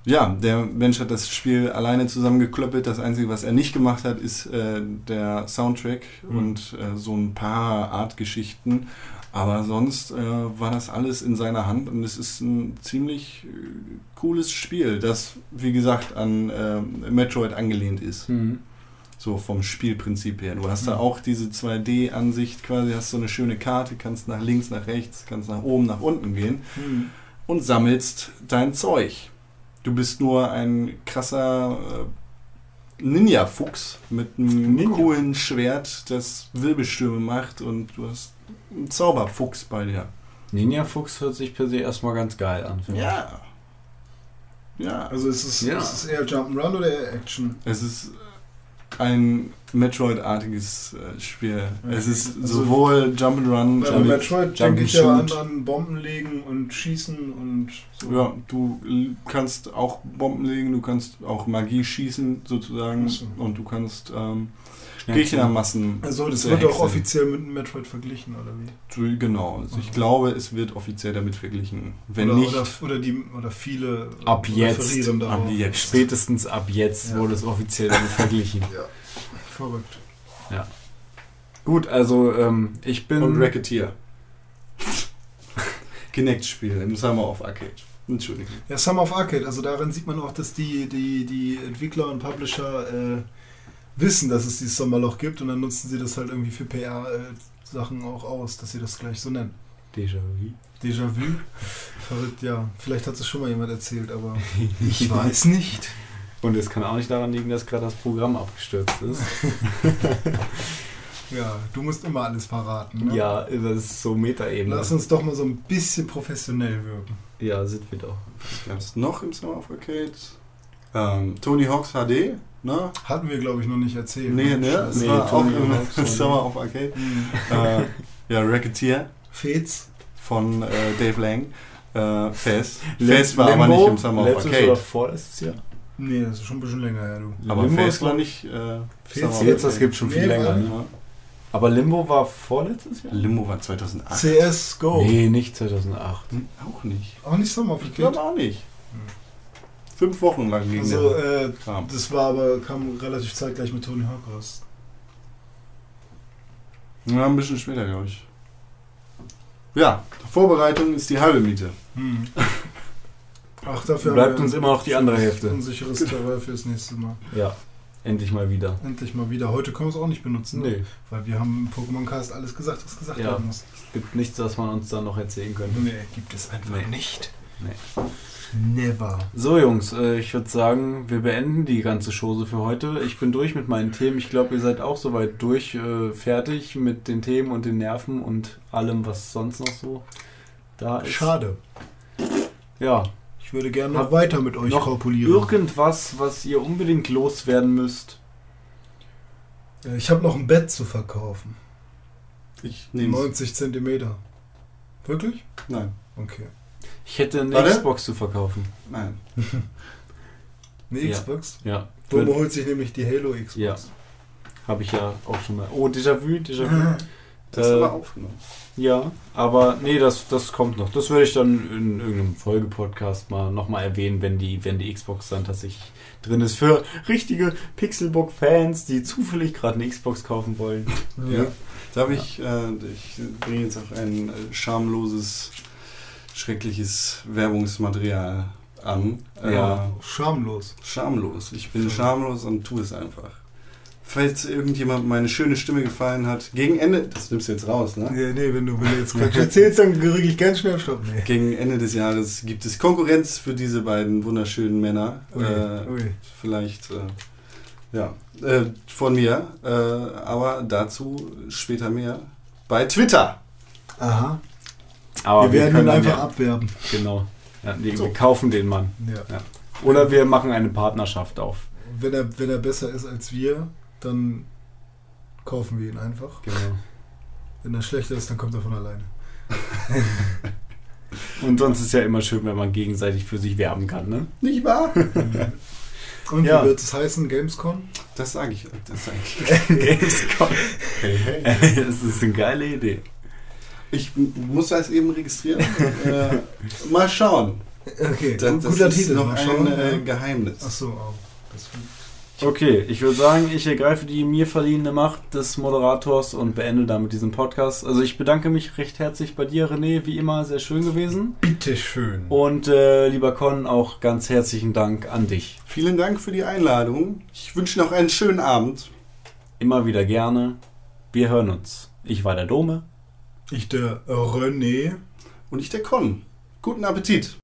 S5: ja, der Mensch hat das Spiel alleine zusammengeklöppelt. Das Einzige, was er nicht gemacht hat, ist äh, der Soundtrack
S4: Mhm.
S5: und äh, so ein paar Artgeschichten. Aber sonst äh, war das alles in seiner Hand und es ist ein ziemlich äh, cooles Spiel, das, wie gesagt, an äh, Metroid angelehnt ist.
S3: Mhm.
S5: So vom Spielprinzip her. Du hast da
S4: Mhm.
S5: auch diese 2D-Ansicht quasi, hast so eine schöne Karte, kannst nach links, nach rechts, kannst nach oben, nach unten gehen
S4: Hm.
S5: und sammelst dein Zeug. Du bist nur ein krasser äh, Ninja-Fuchs mit einem
S3: Ninja.
S5: coolen Schwert, das Wirbelstürme macht und du hast einen Zauberfuchs bei dir.
S3: Ninja Fuchs hört sich per se erstmal ganz geil an. finde ich.
S5: Ja. Ja,
S4: Also ist es,
S3: Ja.
S4: ist es eher Jump'n'Run oder eher Action?
S5: es ist ein Metroid-artiges äh, Spiel. Es ist
S4: Also-
S5: sowohl Jump'n'Run,
S4: Bei
S3: Jump-
S4: Metroid
S3: Jump
S4: denke ich ja an, Bomben legen und schießen und so.
S5: Ja, du l- kannst auch Bomben legen, du kannst auch Magie schießen sozusagen
S4: so.
S5: und du kannst ähm, Gegnermassen.
S4: Also das wird auch offiziell mit Metroid verglichen, oder wie?
S5: Genau, also ich glaube, es wird offiziell damit verglichen. Wenn
S4: oder,
S5: nicht,
S4: Oder, oder, die, oder viele
S3: Ab jetzt.
S5: Ab jetzt.
S3: Spätestens ab jetzt
S4: Ja.
S3: wurde es offiziell damit verglichen.
S4: Ja, verrückt.
S3: Gut, also ähm, ich bin.
S5: Und Racketeer. <laughs> Kinect-Spiel im Summer of Arcade. Entschuldigung.
S4: Ja, Summer of Arcade, also darin sieht man auch, dass die, die, die Entwickler und Publisher äh, wissen, dass es dieses Sommerloch gibt und dann nutzen sie das halt irgendwie für PR-Sachen auch aus, dass sie das gleich so nennen.
S3: Déjà-vu.
S4: Déjà-vu. Verrückt, ja. Vielleicht hat es schon mal jemand erzählt, aber <laughs> ich weiß nicht.
S3: Und es kann auch nicht daran liegen, dass gerade das Programm abgestürzt ist. <laughs>
S4: Ja, du musst immer alles verraten. Ne?
S3: ja, das ist so Metaebene.
S4: Lass uns doch mal so ein bisschen professionell wirken.
S3: Ja, sind wir doch.
S5: Was gab es noch im Summer of Arcade? Ähm, Tony Hawk's HD, ne?
S4: Hatten wir, glaube ich, noch nicht erzählt.
S5: Nee, ne? Das
S3: Nee,
S5: war auch
S3: Tony
S5: im
S3: Hawk's HD.
S5: Summer of Arcade.
S4: Mhm.
S5: äh, ja, Racketeer
S4: Fez.
S5: von äh, Dave Lang. Äh, Fez. Fez war aber
S3: Limbo,
S5: nicht im Summer of
S3: letztes oder
S5: Arcade.
S3: vorletztes Jahr?
S4: Nee, das ist schon ein bisschen länger her, du.
S5: Aber
S3: Limbo ist,
S5: war
S3: glaub
S5: nicht äh,
S3: Jetzt, das gibt schon viel
S4: Nee,
S3: länger. Ne?
S5: Ja.
S3: Aber Limbo war vorletztes Jahr?
S5: Limbo war 2008.
S4: CS GO.
S3: Nee, nicht 2008.
S5: Hm, Auch nicht.
S4: Auch nicht Summer of
S5: Ich glaube auch nicht. Fünf Wochen lang ging
S4: Also, äh, das war aber, kam relativ zeitgleich mit Tony Hawk raus.
S5: Ja, ein bisschen später, glaube ich. Ja, Vorbereitung ist die halbe Miete.
S4: Hm. <laughs> Ach, dafür
S3: Bleibt
S4: haben wir
S3: uns immer noch die andere Hälfte.
S4: Ein sicheres Terrain fürs nächste Mal.
S3: Ja, endlich mal wieder.
S4: Endlich mal wieder. Heute können wir es auch nicht benutzen, ne?
S3: Nee,
S4: weil wir haben im Pokémon Cast alles gesagt, was gesagt
S3: Ja.
S4: werden muss.
S3: es gibt nichts, was man uns dann noch erzählen könnte.
S4: Nee, gibt es einfach
S3: Nee.
S4: nicht.
S3: Nee.
S4: Never.
S3: So Jungs, äh, ich würde sagen, wir beenden die ganze Chose für heute. Ich bin durch mit meinen Themen. Ich glaube, ihr seid auch soweit durch, äh, fertig mit den Themen und den Nerven und allem, was sonst noch so da ist.
S4: Schade.
S3: Ja,
S4: Ich würde gerne noch
S3: Hab-
S4: weiter mit euch
S3: noch
S4: korpulieren.
S3: irgendwas, was ihr unbedingt loswerden müsst.
S4: Äh, Ich habe noch ein Bett zu verkaufen.
S5: Ich nehme
S4: 90 Zentimeter. Wirklich?
S5: Nein,
S4: Okay.
S3: Ich hätte eine
S5: Warte.
S3: Xbox zu verkaufen.
S5: nein. <laughs>
S4: Eine
S3: Ja.
S4: Xbox?
S3: Ja,
S4: Bobo holt sich nämlich die Halo Xbox.
S3: Ja. habe ich ja auch schon mal. Oh, Déjà-vu, Déjà-vu. <laughs>
S5: Das ist
S3: Äh,
S5: aber aufgenommen.
S3: Ja, aber nee, das, das kommt noch. Das würde ich dann in irgendeinem Folgepodcast mal nochmal erwähnen, wenn die, wenn die Xbox dann tatsächlich drin ist. Für richtige Pixelbook-Fans, die zufällig gerade eine Xbox kaufen wollen.
S5: Ja. Darf ich, äh, ich bringe jetzt auch ein äh, schamloses, schreckliches Werbungsmaterial an.
S3: Ja.
S5: Äh,
S4: Schamlos.
S5: schamlos. Ich bin schamlos und tue es einfach. Falls irgendjemand meine schöne Stimme gefallen hat, gegen Ende, das nimmst du jetzt raus, ne?
S4: Nee, nee, wenn du, wenn du jetzt <laughs> Quatsch erzählst, dann rück ich ganz schnell Stopp. Nee.
S5: Gegen Ende des Jahres gibt es Konkurrenz für diese beiden wunderschönen Männer.
S4: Ui,
S5: Äh,
S4: ui.
S5: vielleicht, äh, ja, äh, von mir. Äh, aber dazu später mehr bei Twitter.
S4: Aha.
S3: Aber
S4: wir werden ihn einfach
S3: ja,
S4: abwerben.
S3: Genau. Ja, nee,
S5: So.
S3: Wir kaufen den Mann.
S4: Ja.
S3: Oder wir machen eine Partnerschaft auf.
S4: Wenn er, wenn er besser ist als wir, dann kaufen wir ihn einfach.
S3: Genau.
S4: Wenn er schlechter ist, dann kommt er von alleine. <laughs>
S3: Und sonst ist es ja immer schön, wenn man gegenseitig für sich werben kann, ne?
S5: Nicht wahr? <laughs>
S4: Und
S3: Ja.
S4: wie wird es heißen? Gamescom?
S5: Das sage ich. Das sag ich. <laughs>
S3: Gamescom.
S5: Hey, hey.
S3: das ist eine geile Idee.
S5: Ich muss das eben registrieren. äh, mal schauen.
S4: Okay,
S5: Das, das
S4: guter
S5: ist
S4: Titel.
S5: noch
S4: Mal
S5: ein äh, Geheimnis.
S4: Achso, oh.
S3: Okay, ich würde sagen, ich ergreife die mir verliehene Macht des Moderators und beende damit diesen Podcast. Also ich bedanke mich recht herzlich bei dir, René, wie immer sehr schön gewesen.
S4: Bitteschön.
S3: Und äh, lieber Con, auch ganz herzlichen Dank an dich.
S5: Vielen Dank für die Einladung. Ich wünsche noch einen schönen Abend.
S3: Immer wieder gerne. Wir hören uns. Ich war der Dome.
S4: Ich der René.
S5: Und ich der Con. Guten Appetit.